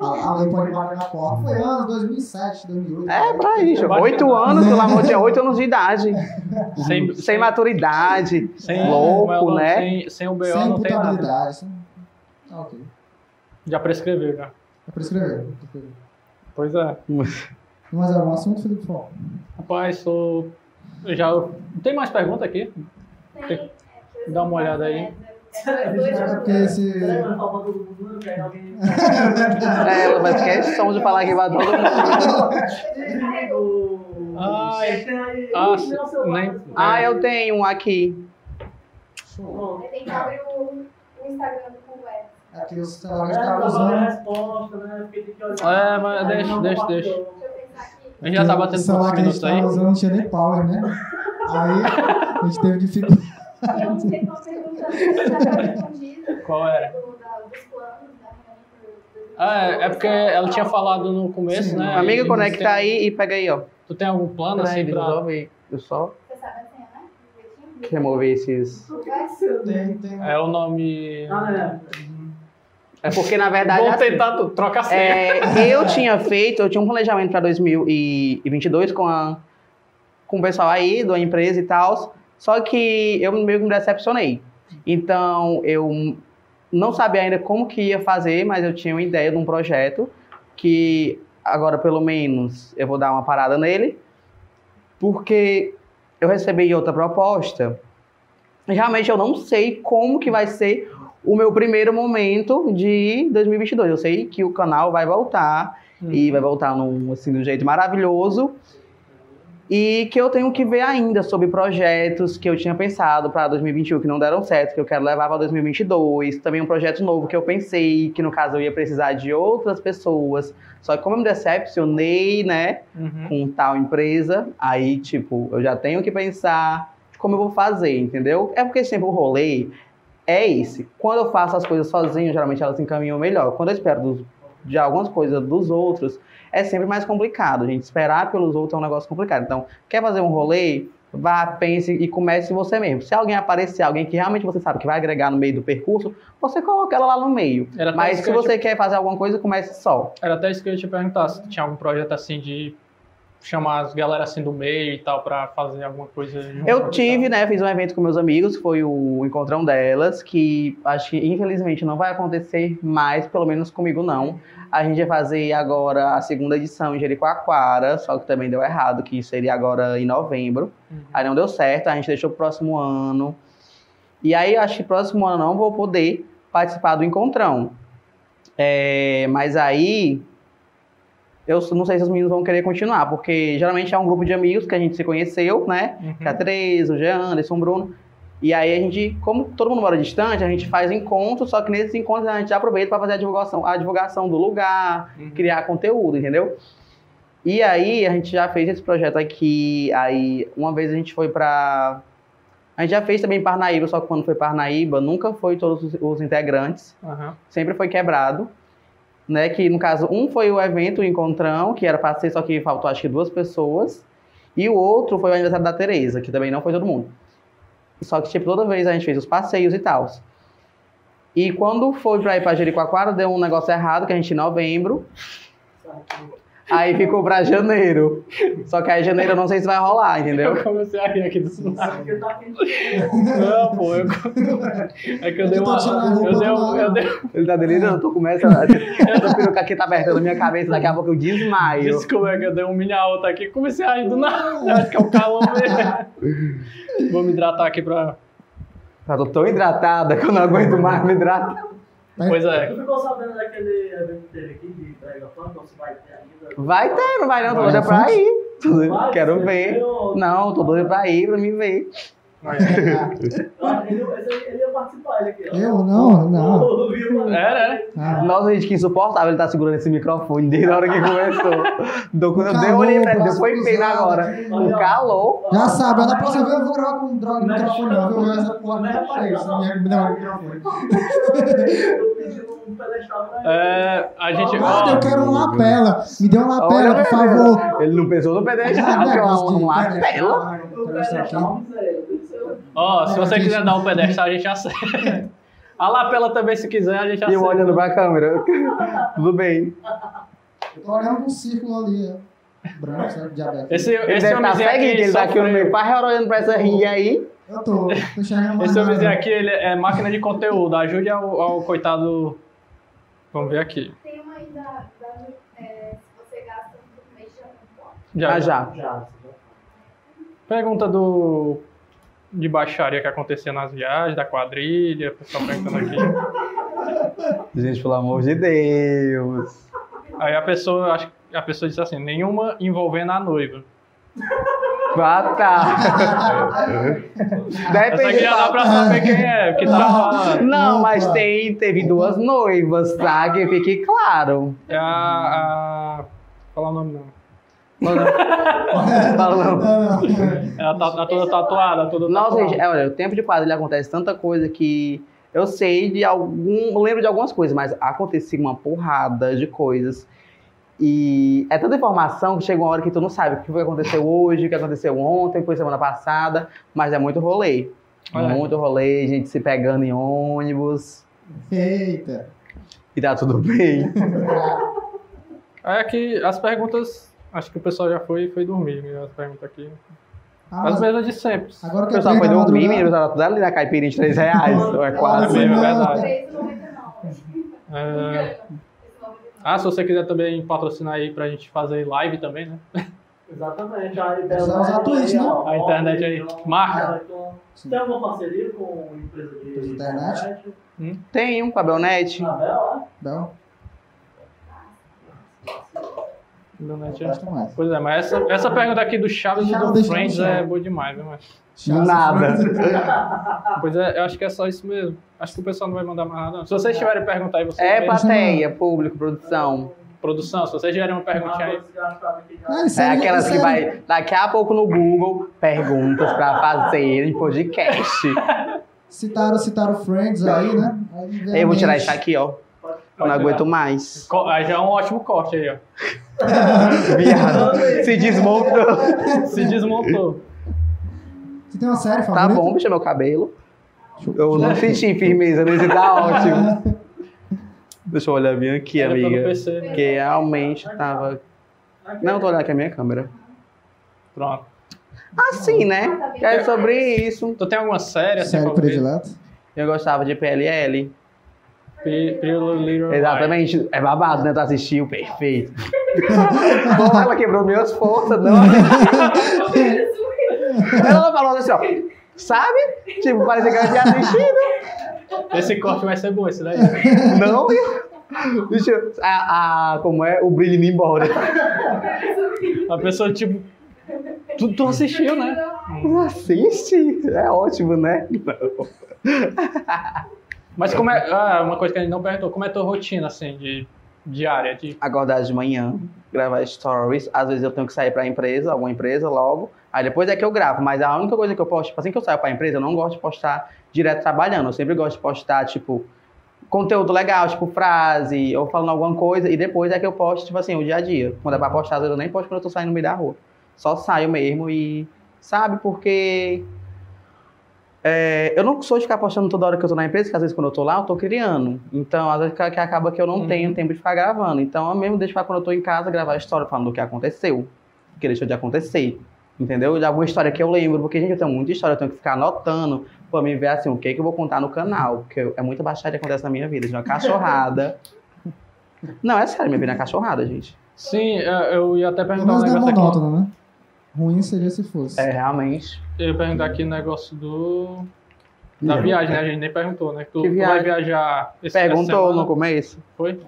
A, a lei pode bater na porta. Foi anos, 2007, 2008. É, pra isso. Oito anos, pelo amor de Deus, oito anos de idade. Sem, Sem maturidade. sem, louco, sem- né? Sem, sem o BO Sem não tem nada. Sem... Ah, ok. Já prescreveu, já. É prescrever. prescrever. Pois é. Mas é um assunto, Felipe Fó. Rapaz, sou. eu Já. Não tem mais pergunta aqui? Tem. Dá uma olhada aí. É É porque esse. Né? É, ela faz questão de falar que vai todo mundo. O- Ai. Ah, celular. nem- Ah, eu tenho um aqui. Tem que abrir o, Instagram do Conversa. É É, celular tá a usando. resposta, né? É, mas deixa, deixa, deixa. Deixa eu pensar aqui. A gente já tá O batendo celular quantos que a gente minutos aí? tava usando não tinha nem power, né? Aí a gente teve dificuldade. Eu não sei qual pergunta você já foi respondida. Qual era? Do, da, dos planos da Renata. Ah, é, é porque ela tinha falado no começo, Sim. né? Amiga, conecta tem- aí e pega aí, ó. Tu tem algum plano assim Peraí, pra. resolve. Eu só Você sabe a senha, né? Direitinho? remover esses. É o nome. Ah, né? É porque, na verdade. Vamos assim, tentar tu- troca a senha. É, eu tinha feito, eu tinha um planejamento para 2022 com, a, com o pessoal aí da empresa e tal, só que eu meio que me decepcionei. Então, eu não sabia ainda como que ia fazer, mas eu tinha uma ideia de um projeto que agora, pelo menos, eu vou dar uma parada nele, porque eu recebi outra proposta. Realmente eu não sei como que vai ser o meu primeiro momento de 2022. Eu sei que o canal vai voltar e vai voltar num assim de um jeito maravilhoso. E que eu tenho que ver ainda sobre projetos que eu tinha pensado para 2021 que não deram certo, que eu quero levar para 2022. Também um projeto novo que eu pensei, que no caso eu ia precisar de outras pessoas. Só que como eu me decepcionei, né, Uhum. com tal empresa, aí, tipo, eu já tenho que pensar como eu vou fazer, entendeu? É porque sempre o rolê é esse. Quando eu faço as coisas sozinho, geralmente elas se encaminham melhor. Quando eu espero dos- de algumas coisas dos outros, é sempre mais complicado. Gente, esperar pelos outros é um negócio complicado. Então, quer fazer um rolê? Vá, pense e comece você mesmo. Se alguém aparecer, alguém que realmente você sabe que vai agregar no meio do percurso, você coloca ela lá no meio. Mas se você quer fazer alguma coisa, comece só. Era até isso que eu ia te perguntar, se tinha algum projeto assim de chamar as galera assim do meio e tal pra fazer alguma coisa? Eu tive, né, fiz um evento com meus amigos, foi o Encontrão Delas, que acho que infelizmente não vai acontecer mais, pelo menos comigo não. A gente vai fazer agora a segunda edição em Jericoacoara, só que também deu errado, que seria agora em novembro. Uhum. Aí não deu certo, a gente deixou pro próximo ano. E aí acho que próximo ano não vou poder participar do Encontrão. É, mas aí eu não sei se os meninos vão querer continuar, porque geralmente é um grupo de amigos que a gente se conheceu, né? Uhum. Que é a Tereza, o Jean, Anderson, o Bruno. E aí a gente, como todo mundo mora distante, a gente faz encontros, só que nesses encontros a gente aproveita para fazer a divulgação, a divulgação do lugar, Uhum. criar conteúdo, entendeu? E aí a gente já fez esse projeto aqui, aí uma vez a gente foi pra. A gente já fez também em Parnaíba, só que quando foi Parnaíba, nunca foi todos os, os integrantes, Aham. sempre foi quebrado. Né, que no caso, um foi o evento, o encontrão, que era pra ser, só que faltou acho que duas pessoas. E o outro foi o aniversário da Tereza, que também não foi todo mundo. Só que, tipo, toda vez a gente fez os passeios e tal. E quando foi pra ir pra Jericoacoara, deu um negócio errado, que a gente em novembro. Aí ficou pra janeiro. Só que aí janeiro eu não sei se vai rolar, entendeu? Eu comecei a rir aqui do tá quente. Não, pô, eu... é que eu dei uma. Eu dei, um- eu dei Ele tá delirando, tô começando. Essa peruca aqui tá aberta na minha cabeça, daqui a pouco eu desmaio. Desculpa, é que eu dei um milha alta aqui. Comecei a rir do nada. Acho que é o calor mesmo. Vou me hidratar aqui pra. Eu tô tão hidratada que eu não aguento mais me hidratar. Pois é. Tu ficou sabendo daquele evento que teve aqui de Brega Funk, ou se vai ter ainda? Vai ter, não vai não, tô doida pra ir. Vai, Quero ver. Não, tô doida pra ir, pra me ver. Ele, ele ia participar, ele aqui, ó. Eu não, não. Era, né? Ah, Nossa, gente, que insuportável ele tá segurando esse microfone desde a hora que começou. Do, quando eu dei olhei pra ele, depois pena agora. aqui. O calor. já sabe, da próxima vez eu vou gravar com droga no microfone, não. viu? Essa porra Mas, não chega, minha me dá um microfone. Eu pedi um pedestal pra ele. É, a gente. Ó, eu quero um lapela. Me dê um lapela, por favor. Ele não pensou no pedestal, que é negócio uma, de uma pedestal, tela. O pedestal aqui. Ó, se você quiser dar um pedestal, a gente acerta. A lapela também, se quiser, a gente E eu acerta. olhando pra câmera. Tudo bem. Eu tô olhando pro círculo ali, ó. Branco? Diabetes. Esse, Ele esse estar homenzinho aqui, seguindo, ele tá aqui no meio, quase olhando pra essa rinha aí. Eu tô, tô Esse homenzinho aqui, ele é máquina de conteúdo. Ajude ao, ao coitado. Vamos ver aqui. Tem uma aí da, da é, se você gasta por mês já não pode. Já, Ah, já. Já. Pergunta do. De baixaria que acontecia nas viagens, da quadrilha, o pessoal perguntando aqui. Gente, pelo amor de Deus. Aí a pessoa, acho que a pessoa disse assim, nenhuma envolvendo a noiva. Ah, tá. Essa aqui dá pra saber quem é, que tá falando. Não, mas tem, teve duas noivas, tá? Que fique claro. É a. a... Fala o nome não. Fala não. Não, não. Ela tá, tá toda tatuada, toda Nossa, tatuada. gente, é, olha, o tempo de quadrilha acontece tanta coisa que eu sei de algum. Eu lembro de algumas coisas, mas acontecia uma porrada de coisas. E é tanta informação que chega uma hora que tu não sabe o que que aconteceu hoje, o que aconteceu ontem, que foi semana passada, mas é muito rolê. É. Muito rolê, gente se pegando em ônibus. Eita. E tá tudo bem. Aí aqui, as perguntas, acho que o pessoal já foi, foi dormir, né, as perguntas aqui. Ah, As mas mesmas de sempre. agora O que eu pessoal foi dormir, menino, tá tudo ali na caipirinha de 3 reais. Ou é É quase. mesmo, é não. verdade. 3,99. É, Ah, se você quiser também patrocinar aí pra gente fazer live também, né? Exatamente. A É só usar a Twitch, né? A internet aí. Marca. Tem alguma parceria com empresa de Empresa de internet? Tem um, Cabelnet. Anabel, né? Bel, Internet é- mais. Pois é, mas essa, essa pergunta aqui do Chaves e do Friends é boa demais, viu? Mas... Chaves, Nada. Pois é, eu acho que é só isso mesmo. Acho que o pessoal não vai mandar mais nada. não. Se vocês tiverem pergunta aí, vocês É mesmo- plateia, público, produção. produção, se vocês tiverem uma perguntinha aí. Isso É aí, aquelas isso que vai daqui a pouco no Google perguntas pra fazer em podcast. Citaram, citaram Friends aí, né? Aí Eu vou tirar isso aqui, ó. Eu não aguento mais. Co- Aí já é um ótimo corte aí, ó. Viado. Se desmontou. Se desmontou. Você tem uma série Tá favorita? bom, bicho, meu cabelo. Eu não senti firmeza nesse, tá ótimo. Deixa eu olhar bem aqui, Era amiga. PC, né? Porque realmente tava. Não, eu tô olhando aqui a minha câmera. Pronto. Assim, né? Que é sobre isso. Tu tem alguma série assim Série predileta? Eu gostava de PLL. P- Pretty Little. Exatamente. É babado, né? Tu assistiu, perfeito. Ela quebrou minhas forças, não. Ela falou assim, ó. Sabe? Tipo, parecia que ela tinha assistido. Esse corte vai ser bom, esse daí. Não. Deixa eu... A, a, como é? O brilho indo embora. A pessoa, tipo. Tu, tu assistiu, né? Assiste. É ótimo, né? Mas como é. Ah, uma coisa que a gente não perguntou, como é a tua rotina, assim, de diária? De... Acordar de manhã, gravar stories. Às vezes eu tenho que sair pra empresa, alguma empresa logo. Aí depois é que eu gravo. Mas a única coisa que eu posto, tipo, assim que eu saio pra empresa, eu não gosto de postar direto trabalhando. Eu sempre gosto de postar, tipo, conteúdo legal, tipo frase, ou falando alguma coisa. E depois é que eu posto, tipo assim, o dia a dia. Quando é pra postar, eu nem posto quando eu tô saindo no meio da rua. Só saio mesmo e. Sabe? Porque. É, eu não sou de ficar postando toda hora que eu tô na empresa, que às vezes quando eu tô lá, eu tô criando. Então, às vezes que acaba que eu não Uhum. tenho tempo de ficar gravando. Então, eu mesmo deixo pra quando eu tô em casa gravar a história falando do que aconteceu. Que deixou de acontecer. Entendeu? De alguma história que eu lembro, porque, gente, eu tenho muita história, eu tenho que ficar anotando pra me ver assim, o que que eu vou contar no canal. Porque é muita baixaria que acontece na minha vida. De uma cachorrada. Não, é sério, minha vida é uma cachorrada, gente. Sim, eu eu ia até perguntar um menos não é negócio aqui. monótono, né? Ruim seria se fosse. É, realmente. Eu ia perguntar aqui o negócio do. Da viagem, né? A gente nem perguntou, né? Tu, Que tu vai viajar esse Perguntou no começo. Foi?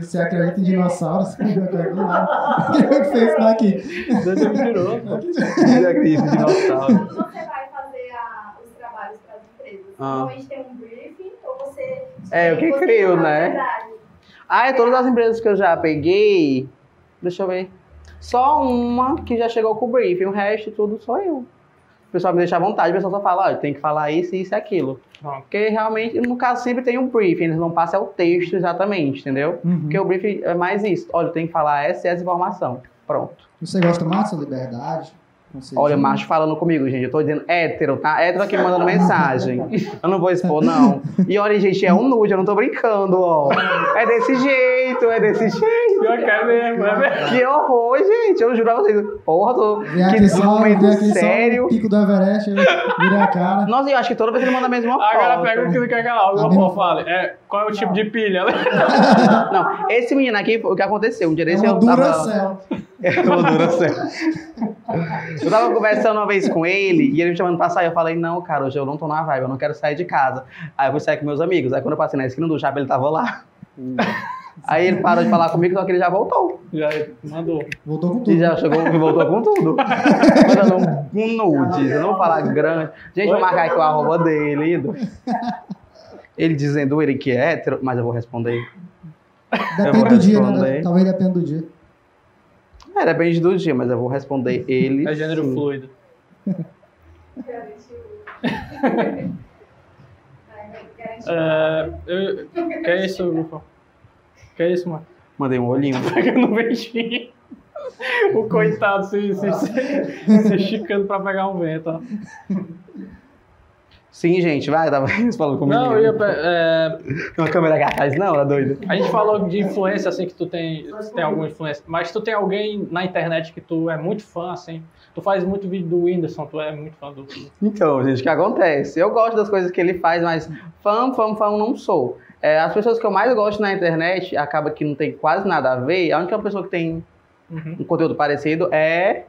Você acredita em dinossauros? Foi que fez isso daqui? Deus me tirou. Já acredito, dinossauro. Quando você vai fazer a- os trabalhos para as empresas, Ah. normalmente tem um briefing ou você. É, eu que você crio, fala a né? verdade? Ah, é todas as empresas que eu já peguei. Deixa eu ver. Só uma que já chegou com o briefing, o resto tudo sou eu. O pessoal me deixa à vontade, o pessoal só fala, ó, tem que falar isso, isso e aquilo. Pronto. Porque realmente, no caso, sempre tem um briefing, eles não passam o texto exatamente, entendeu? Uhum. Porque o briefing é mais isso. Olha, tem que falar essa e essa informação. Pronto. Você gosta mais dessa liberdade? Olha, macho falando comigo, gente. Eu tô dizendo hétero, tá? Hétero aqui me mandando mensagem. Eu não vou expor, não. E olha, gente, é um nude, eu não tô brincando, ó. É desse jeito, é desse jeito. Pior que é mesmo, é mesmo. Que horror, gente. Eu juro pra vocês. Porra, tô. Vem Que só, momento sério. o pico do Everest, virei a cara. Nossa, eu acho que toda vez ele manda a mesma foto. Agora pergunta que não quer calar. A Alguma mesma- porra fale. É, qual é o tipo de pilha? Não, esse menino aqui, o que aconteceu? Um dia É desse uma eu tava... Duracell. É uma Duracell. Eu tava conversando uma vez com ele e ele me chamando pra sair. Eu falei, não, cara, hoje eu não tô na vibe, eu não quero sair de casa. Aí eu fui sair com meus amigos. Aí quando eu passei na esquina do shopping, ele tava lá. Aí ele parou de falar comigo, só que ele já voltou. Já mandou. Voltou com E tudo. já chegou e voltou com tudo. Mandando um nudes. Eu não vou falar grande. Gente, vou marcar aqui o arroba dele. Ele dizendo ele que é hétero, mas eu vou responder. Depende vou do dia, né? Talvez dependa do dia. É, depende do dia, mas eu vou responder ele. É gênero sim. fluido. É, eu, que é isso, Gufo? Que é isso, mano? Mandei um olhinho. Pegando o beijinho. O coitado se, se, se, se esticando pra pegar um vento, ó. Sim, gente, vai, tava falando comigo. Não, eu ia. é, uma câmera atrás, não, é doido. a gente falou de influência, assim, que tu tem, tem alguma influência. Mas tu tem alguém na internet que tu é muito fã, assim. Tu faz muito vídeo do Whindersson, tu é muito fã do. Então, gente, o que acontece? Eu gosto das coisas que ele faz, mas fã, fã, fã não sou. É, as pessoas que eu mais gosto na internet, acaba que não tem quase nada a ver. A única pessoa que tem Uhum. um conteúdo parecido é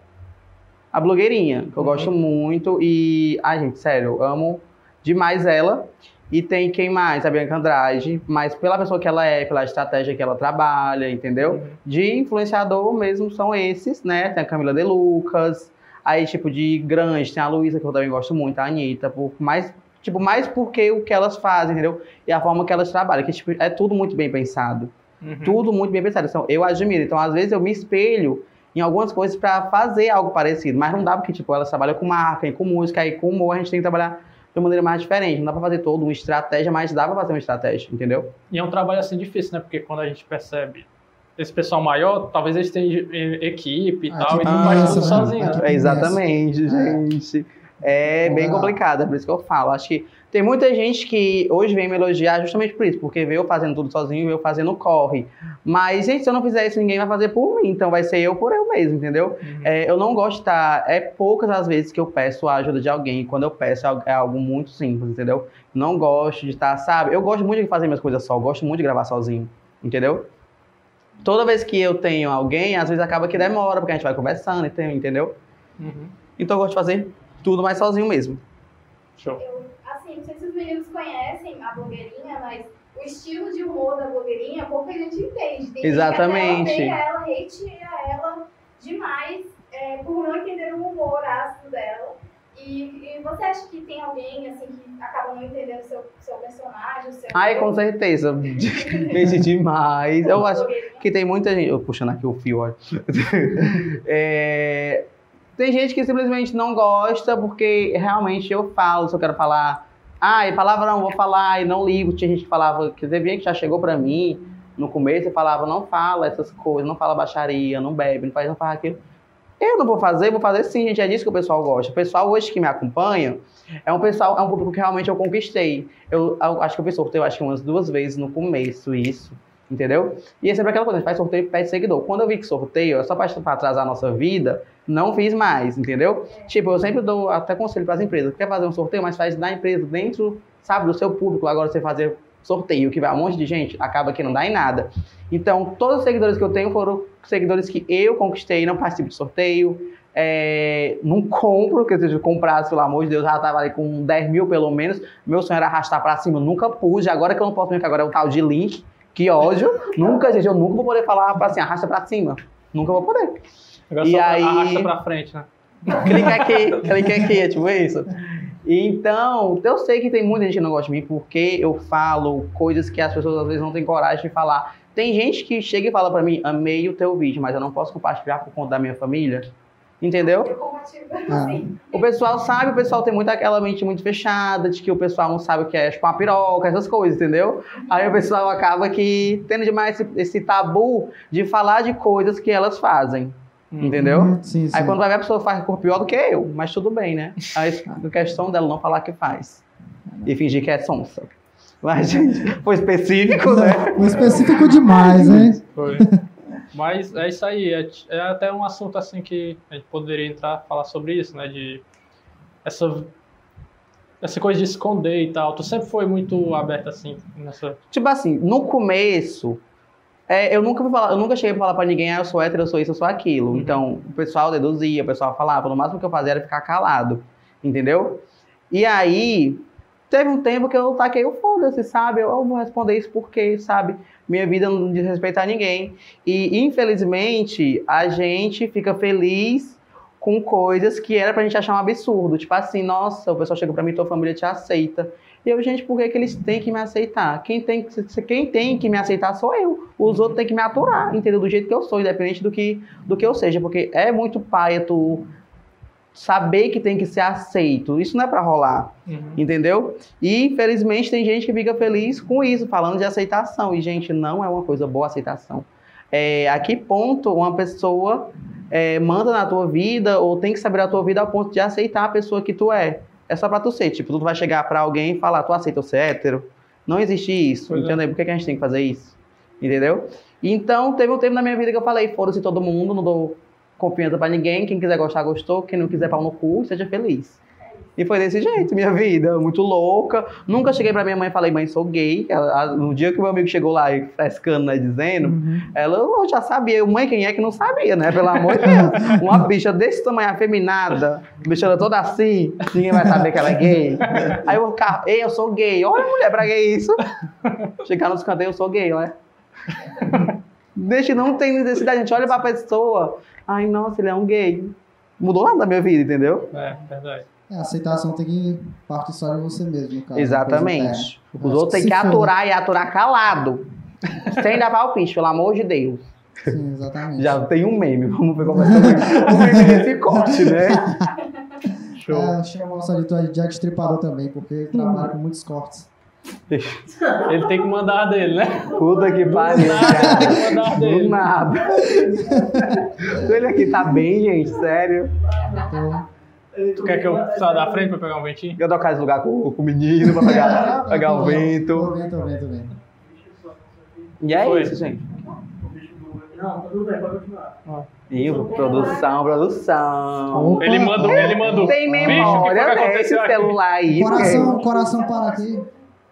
a blogueirinha, que eu Uhum. gosto muito. E, ai, gente, sério, eu amo demais ela. E tem quem mais? A Bianca Andrade, mas pela pessoa que ela é, pela estratégia que ela trabalha, entendeu? Uhum. De influenciador mesmo são esses, né? Tem a Camila De Lucas, aí tipo de grande, tem a Luísa, que eu também gosto muito, a Anitta, por mais, tipo, mais porque o que elas fazem, entendeu? E a forma que elas trabalham, que tipo, é tudo muito bem pensado. Uhum. Tudo muito bem pensado. Então, eu admiro. Então, às vezes, eu me espelho em algumas coisas pra fazer algo parecido. Mas não dá porque, tipo, elas trabalham com marca, com música, e com humor a gente tem que trabalhar de uma maneira mais diferente. Não dá pra fazer toda uma estratégia, mas dá pra fazer uma estratégia, entendeu? E é um trabalho assim difícil, né? Porque quando a gente percebe esse pessoal maior, talvez eles tenham equipe e Ah, tal, e tipo, não faz ah, tudo essa, né? sozinho. né? É, exatamente, É. gente. É bem complicado, é por isso que eu falo. Acho que Tem muita gente que hoje vem me elogiar justamente por isso, porque eu fazendo tudo sozinho, eu fazendo corre. Mas, gente, se eu não fizer isso, ninguém vai fazer por mim, então vai ser eu por eu mesmo, entendeu? É, eu não gosto de estar. É poucas as vezes que eu peço a ajuda de alguém, quando eu peço é algo- é algo muito simples, entendeu? Não gosto de estar, sabe? Eu gosto muito de fazer minhas coisas só, gosto muito de gravar sozinho, entendeu? Toda vez que eu tenho alguém, às vezes acaba que demora, porque a gente vai conversando, entendeu? Uhum. Então eu gosto de fazer tudo mais sozinho mesmo. Show. Eu, assim, não sei se os meninos conhecem a blogueirinha, mas o estilo de humor da blogueirinha, pouca gente entende. Tem Exatamente. Que até odeia ela, hateia ela demais é, por não entender o humor ácido dela. E, e você acha que tem alguém, assim, que acaba não entendendo o seu, seu personagem, o seu... Ai, com certeza. Gente, demais. Eu acho que tem muita gente. Eu puxando aqui o fio, olha. É, tem gente que simplesmente não gosta porque realmente eu falo, se eu quero falar. Ai, palavrão, vou falar e não ligo. Tinha gente que falava, que teve que já chegou pra mim no começo e falava, não fala essas coisas, não fala baixaria, não bebe, não faz, não faz aquilo. Eu não vou fazer, vou fazer sim, gente. É disso que o pessoal gosta. O pessoal hoje que me acompanha é um pessoal, é um público que realmente eu conquistei. Eu, eu acho que eu fiz sorteio, acho que umas duas vezes no começo, isso. Entendeu? E é sempre aquela coisa, a gente faz sorteio e pede seguidor. Quando eu vi que sorteio é só pra atrasar a nossa vida, não fiz mais, entendeu? Tipo, eu sempre dou até conselho pras empresas. Quer fazer um sorteio, mas faz da empresa, dentro, sabe, do seu público. Agora você fazer sorteio, que vai um monte de gente, acaba que não dá em nada. Então, todos os seguidores que eu tenho foram seguidores que eu conquistei, não participo de sorteio, é, não compro, quer dizer, comprasse, pelo amor de Deus, já tava ali com 10 mil pelo menos. Meu sonho era arrastar pra cima, nunca pude. Agora que eu não posso ver que agora é o tal de link, que ódio. nunca, gente, eu nunca vou poder falar pra assim, arrasta pra cima. Nunca vou poder. Agora E só aí- arrasta pra frente, né? clica aqui, clica aqui, é tipo isso. Então, eu sei que tem muita gente que não gosta de mim porque eu falo coisas que as pessoas às vezes não têm coragem de falar. Tem gente que chega e fala pra mim, amei o teu vídeo, mas eu não posso compartilhar por conta da minha família. Entendeu? Ah. sim. O pessoal sabe, o pessoal tem muito aquela mente muito fechada, de que o pessoal não sabe o que é chupar uma piroca, essas coisas, entendeu? Aí o pessoal acaba que tendo demais esse, esse tabu de falar de coisas que elas fazem, entendeu? Hum, Sim, sim. Aí quando vai ver a pessoa faz por pior do que eu, mas tudo bem, né? Aí a questão dela não falar que faz. E fingir que é sonsa. Mas, gente, foi específico, né? Foi específico demais, hein? Foi. Mas é isso aí, é, é até um assunto assim que a gente poderia entrar falar sobre isso, né? De essa, essa coisa de esconder e tal. Tu sempre foi muito aberta assim nessa. Tipo assim, no começo, é, eu nunca falar, eu nunca cheguei pra falar pra ninguém, ah, eu sou hétero, eu sou isso, eu sou aquilo. Uhum. Então, o pessoal deduzia, o pessoal falava, no máximo que eu fazia era ficar calado, entendeu? E aí, teve um tempo que eu taquei o foda-se, sabe? Eu, eu vou responder isso porque, sabe? Minha vida não diz respeito a ninguém. E, infelizmente, a gente fica feliz com coisas que era pra gente achar um absurdo. Tipo assim, nossa, o pessoal chega pra mim, tua família te aceita. E eu, gente, por que, que eles têm que me aceitar? Quem tem, que- quem tem que me aceitar sou eu. Os outros têm que me aturar, entendeu? Do jeito que eu sou, independente do que, do que eu seja. Porque é muito paia tu saber que tem que ser aceito. Isso não é pra rolar, entendeu? E, infelizmente, tem gente que fica feliz com isso, falando de aceitação. E, gente, não é uma coisa boa a aceitação. É, a que ponto uma pessoa é, manda na tua vida ou tem que saber da tua vida ao ponto de aceitar a pessoa que tu é? É só pra tu ser. Tipo, tu vai chegar pra alguém e falar, tu aceita eu ser hétero? Não existe isso, Pois é. entendeu? Por que, que a gente tem que fazer isso? Entendeu? Então, teve um tempo na minha vida que eu falei, foda-se todo mundo, não dou confiança pra ninguém, quem quiser gostar, gostou, quem não quiser, pau no cu, seja feliz. E foi desse jeito, minha vida, muito louca. Nunca cheguei pra minha mãe e falei, mãe, sou gay. Ela- a- no dia que o meu amigo chegou lá e frescando, né, dizendo, Uhum. ela eu já sabia. Mãe, quem é que não sabia, né? Pelo amor de Deus. Uma bicha desse tamanho, afeminada, bichona toda assim, ninguém vai saber que ela é gay. Aí eu vou ficar, ei, eu sou gay. Olha, mulher, pra que isso? Chegar nos canteiros, eu sou gay, olha. Deixa, não tem necessidade. A gente olha pra pessoa, ai, nossa, ele é um gay. Mudou nada da minha vida, entendeu? É, verdade. É, a aceitação tem que partir só de você mesmo, no caso. Exatamente. Os outros têm que for. aturar e aturar calado. Sem dar palpite, pelo amor de Deus. Sim, exatamente. Já tem um meme, vamos ver como é que o meme desse corte, né? Show. É, chama o nosso editor de Jack Stripador também, porque ele trabalha com muitos cortes. Ele tem que mandar dele, né? Puta que pariu, nada, tem que mandar cara. Do dele. nada. Ele aqui tá bem, gente, sério. Tu quer que eu saia da frente pra pegar um ventinho? Eu trocar esse lugar com, com o menino pra pegar, pegar o Tô vento. vendo, tô vendo, tô vendo. E é Foi. isso, gente. Não, tá tudo bem, pode continuar. E produção, produção. Opa. Ele mandou, ele mandou. Tem Bicho, o que memória, que né? Esse celular aí. Coração, coração para aqui.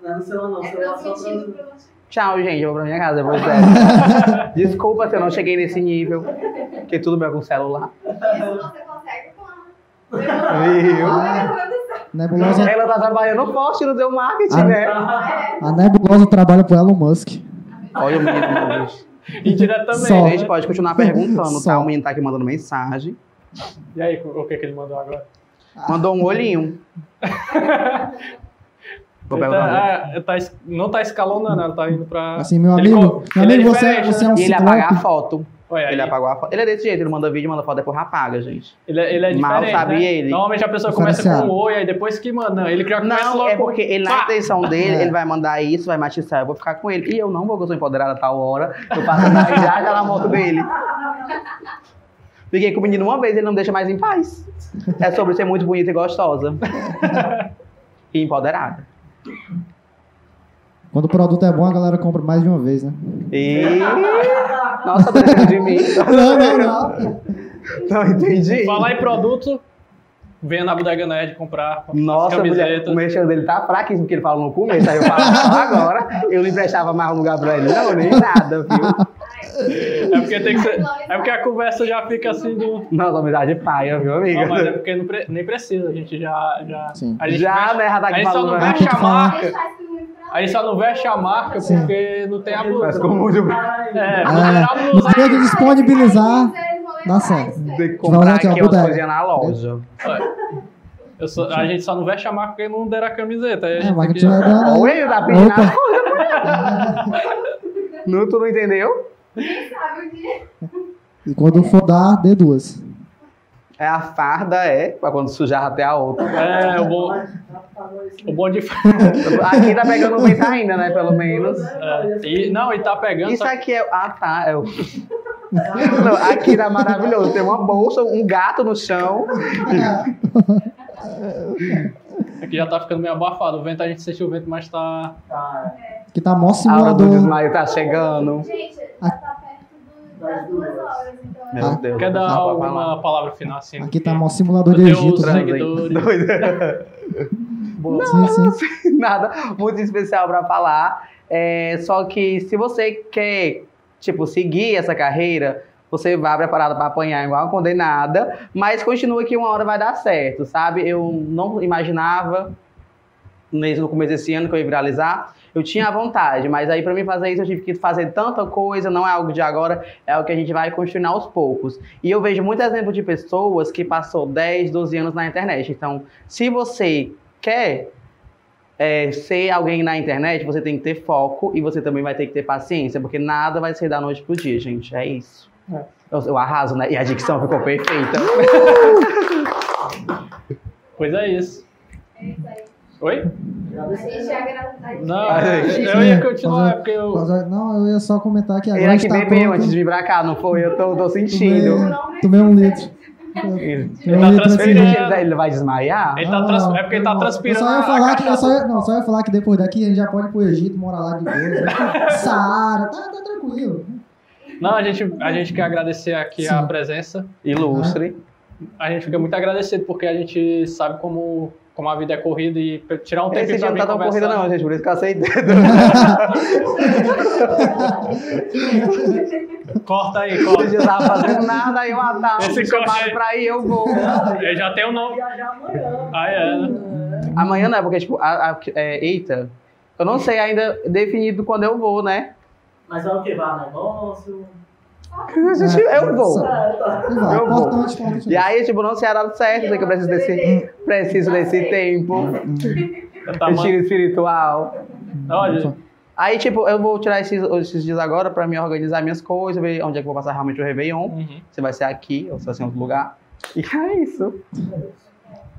Não é no celular não, o É celular só transmitido pra... pro Tchau, gente. Eu vou pra minha casa depois dessa. Desculpa se eu não cheguei nesse nível. Porque tudo meu é com celular. Isso você consegue com a... A. Nebulosa, Ela tá trabalhando forte no seu marketing, Ah. né? É. a Nebulosa trabalha pro Elon Musk. Olha o menino, meu Deus. Indiretamente. Só. A gente pode continuar perguntando, tá? Só. O menino tá aqui mandando mensagem. E aí, o que, que ele mandou agora? Mandou um olhinho. Vou Ele tá, ah, tá não tá escalonando, ele tá indo pra. Assim, meu Ele amigo, co- meu ele é amigo, você, diferente, você é um E ele apaga a foto. Olha aí. Ele apagou a foto. Ele é desse jeito, ele manda vídeo, manda foto, depois apaga, gente. Ele, é- ele é Mal diferente. sabia né? ele. Normalmente a pessoa começa com um oi, aí depois que manda. Não, ele já começa Não, logo é porque ele, na intenção dele, É. ele vai mandar isso, vai matizar, eu vou ficar com ele. E eu não vou, porque eu sou empoderada a tal hora. Eu passo a já já na moto dele. Fiquei com o menino uma vez, ele não me deixa mais em paz. É sobre ser muito bonita e gostosa. e empoderada. Quando o produto é bom, a galera compra mais de uma vez, né? E. Nossa, tá de mim. Não, não, não. Não entendi. Falar em produto, venha na Bodega Nerd comprar Nossa, camisetas. o merchan dele tá fraquíssimo, porque ele falou no começo, aí eu falo só agora. Eu não emprestava mais um lugar pra ele, não, nem nada, viu? É porque tem que ser. É porque a conversa já fica assim do. Nossa, amizade paia, viu, amiga? Não, mas é porque não pre- nem precisa, a gente já. já Sim. A gente Já, veste- né, já tá a gente só não né? veste a Tem que marca. A gente só não veste a marca Sim. porque não tem a Mas blusa. como muito É, É, blusa. dia de disponibilizar, dá certo. de velho. comprar Vai aqui bodega. coisinhas na loja. Eu só- a gente só não veste a marca porque não deram a camiseta. Aí a É, gente mas tem que que- ele tá pedindo Opa. Não, tu não entendeu? Quem sabe o dia? E quando for dar, dê duas. É a farda, é, pra quando sujar até a outra. É, o bom, o bom de. Aqui tá pegando bem tá ainda, né, pelo menos. É, e, não, e tá pegando. Isso só- aqui é. Ah, tá. É o... Não, aqui tá maravilhoso. Tem uma bolsa, um gato no chão. Aqui já tá ficando meio abafado. O vento, a gente sentiu o vento, mas tá. Que tá mó A hora do simulador. desmaio tá chegando. Gente, tá do- das duas horas, então é Meu Deus. Quer dar não, alguma falar. palavra final assim? Aqui tá mó simulador de Egito. né? seguidores. Doida. Sim, sim. Nada muito especial pra falar. É, só que se você quer, tipo, seguir essa carreira, você vai preparado pra apanhar igual uma condenada, mas continua que uma hora vai dar certo, sabe? Eu não imaginava nesse- no começo desse ano que eu ia viralizar. Eu tinha a vontade, mas aí pra mim fazer isso eu tive que fazer tanta coisa, não é algo de agora, é algo que a gente vai construindo aos poucos. E eu vejo muito exemplo de pessoas que passou 10, 12 anos na internet. Então, se você quer é, ser alguém na internet, você tem que ter foco e você também vai ter que ter paciência, porque nada vai ser da noite pro dia, gente. É isso. É. Eu, eu arraso, né? E a dicção ficou perfeita. Pois é isso. É isso aí. Oi? A gente agradece. Não, Ai, eu ia sim, continuar, fazer- é porque eu. Não, eu ia só comentar que agora Ele é que bebeu pronto. antes de vir pra cá, não foi? Eu tô, tô sentindo. Tomei, tomei um litro. Ele, Tomei um tá assim. transferindo. ele- ele vai desmaiar? Ele tá trans- é porque ele tá não. transpirando Eu só ia falar que, eu só ia, não, só ia falar que depois daqui a gente já pode ir pro Egito, morar lá de boa. né? Saara, tá, tá tranquilo. Não, a gente, a gente quer agradecer aqui Sim. a presença. Ilustre. A gente fica muito agradecido porque a gente sabe como, como a vida é corrida e tirar um tempo Esse dia não tá tão corrida, não, gente, por isso que eu aceitei. Corta aí, corta. eu tava fazendo nada, aí eu tá, Esse corte aí. pra ir, eu vou. Eu já tenho o nome. Viajar amanhã. Ah, é, né? Amanhã não é, porque, tipo, a, a- é, eita, eu não sei ainda definido quando eu vou, né? Mas vai o que? Vai a? Gente, eu vou. Só- É, tá. Eu vou. importante, importante. E aí, tipo, não se dado certo, sei que eu preciso desse, preciso desse tempo, Tá, retiro mano. espiritual. Olha, Aí, tipo, eu vou tirar esses, esses dias agora pra me organizar minhas coisas, ver onde é que eu vou passar realmente o Réveillon. uhum. Se vai ser aqui ou se vai ser em outro lugar. E é isso.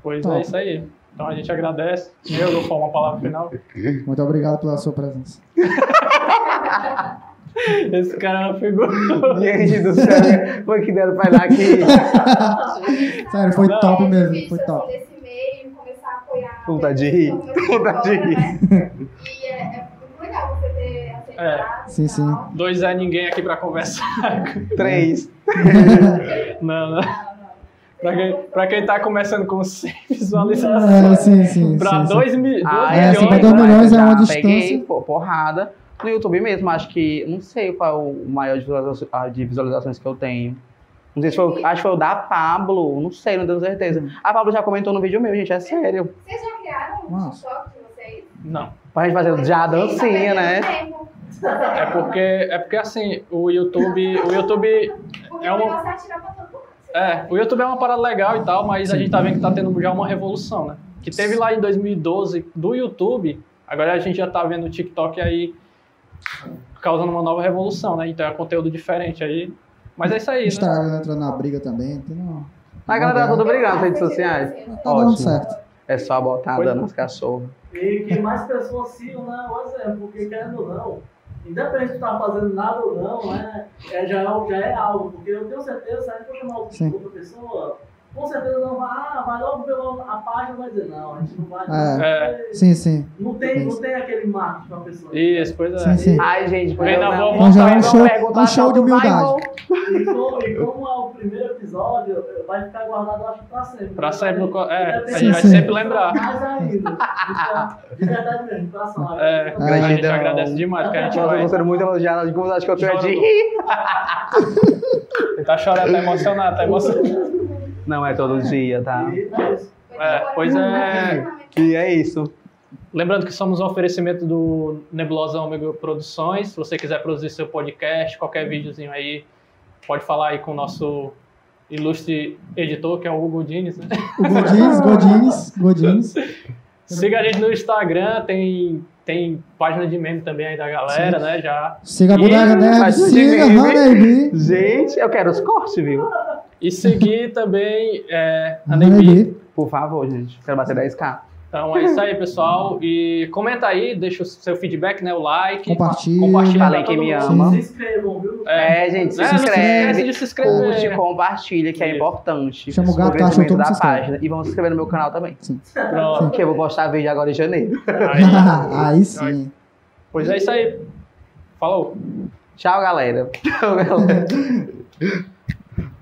pois Top. é isso aí. Então a gente agradece. Eu vou falar uma palavra final. Muito obrigado pela sua presença. Esse cara é figura. Gente do céu, foi que deram pra lá aqui. Sério, foi Não, top É mesmo, foi top. nesse meio, começar a apoiar. Vontade de rir, vontade de né? E é, é muito legal você ter aceitado. Sim, e sim. tal. Dois é ninguém aqui pra conversar. Três. Não, não. Não, não. Pra quem, pra quem tá começando com 100 visualizações. É, sim, sim. Pra sim, sim. 2 mil, Ah, É, milhões. 52 mas milhões eu é uma já distância. Peguei pô, porrada no YouTube mesmo. Acho que. Não sei qual é o maior de visualizações, ah, visualizações que eu tenho. Não sei se foi. o- Acho que foi o da Pablo. Não sei, não tenho certeza. A Pablo já comentou no vídeo meu, gente. É sério. Vocês já criaram um Nossa. TikTok de vocês? Não. Pra gente fazer já a dancinha, né? É porque, é porque assim, o YouTube. O YouTube. Porque É o um- negócio é atirar pra todo mundo. É, o YouTube é uma parada legal e tal, mas a gente tá vendo que tá tendo já uma revolução, né? Que teve lá em 2012 do YouTube, agora a gente já tá vendo o TikTok aí causando uma nova revolução, né? Então é conteúdo diferente aí. Mas é isso aí, né? Instagram entrando na briga também. Tem uma... A galera tá toda brigando nas redes sociais. Tá dando Ótimo. certo. É só botar dando é. nas cachorras. E que mais pessoas sigam, né? O exemplo, porque querendo ou não, independente de estar fazendo nada ou não, né? É, já, é, já é algo, porque eu tenho certeza, se a gente for chamar outra pessoa, com certeza não vai, ah, vai logo ver a página vai dizer, não, a gente não vai. É. porque Sim, sim. Não, tem, não tem aquele marketing pra pessoa. Isso, pois é. Sim, sim. Ai, gente, pois Vem eu na não- Então já é um show, um show de humildade. E como, e como é o primeiro episódio, vai ficar guardado, eu acho, pra sempre. Pra sempre no é, a gente vai Sim, sim. sempre lembrar. Mais ainda. Então, de verdade mesmo, de coração. É, a gente Gratidão. agradece demais, que a gente eu vai. tô sendo muito elogiado. Como acho que eu tô é de rir. Ele tá chorando, tá emocionado, tá emocionado. Não é todo dia, tá? É. É, pois é. E é isso. Lembrando que somos um oferecimento do Nebulosa Ômega Produções. Se você quiser produzir seu podcast, qualquer videozinho aí, pode falar aí com o nosso ilustre editor, que é o Hugo Dines, né? O Godins, Godins, Godins. Siga a gente no Instagram, tem, tem página de meme também aí da galera, Sim. né? Já. Siga a Ih, Bodega Nerd, siga meme. Honeybee. Gente, eu quero os cortes, viu? E seguir também é, a Nebi. Por favor, gente. Quero bater 10k. Então é isso aí, pessoal. E comenta aí, deixa o seu feedback, né? O like. Compartilha. Compartilha Falei que me ama. Se inscrevam, viu? É, gente, se É, não se esquece inscreve. de se inscrever. Curte, compartilha, que é importante. Chama o gato, cachorro, crescimento todo da se inscreve. página. E vamos se inscrever no meu canal também. Pronto. Que eu vou postar vídeo agora em janeiro. Aí. Aí sim. Pois é isso aí. Falou. Tchau, galera. Tchau, galera.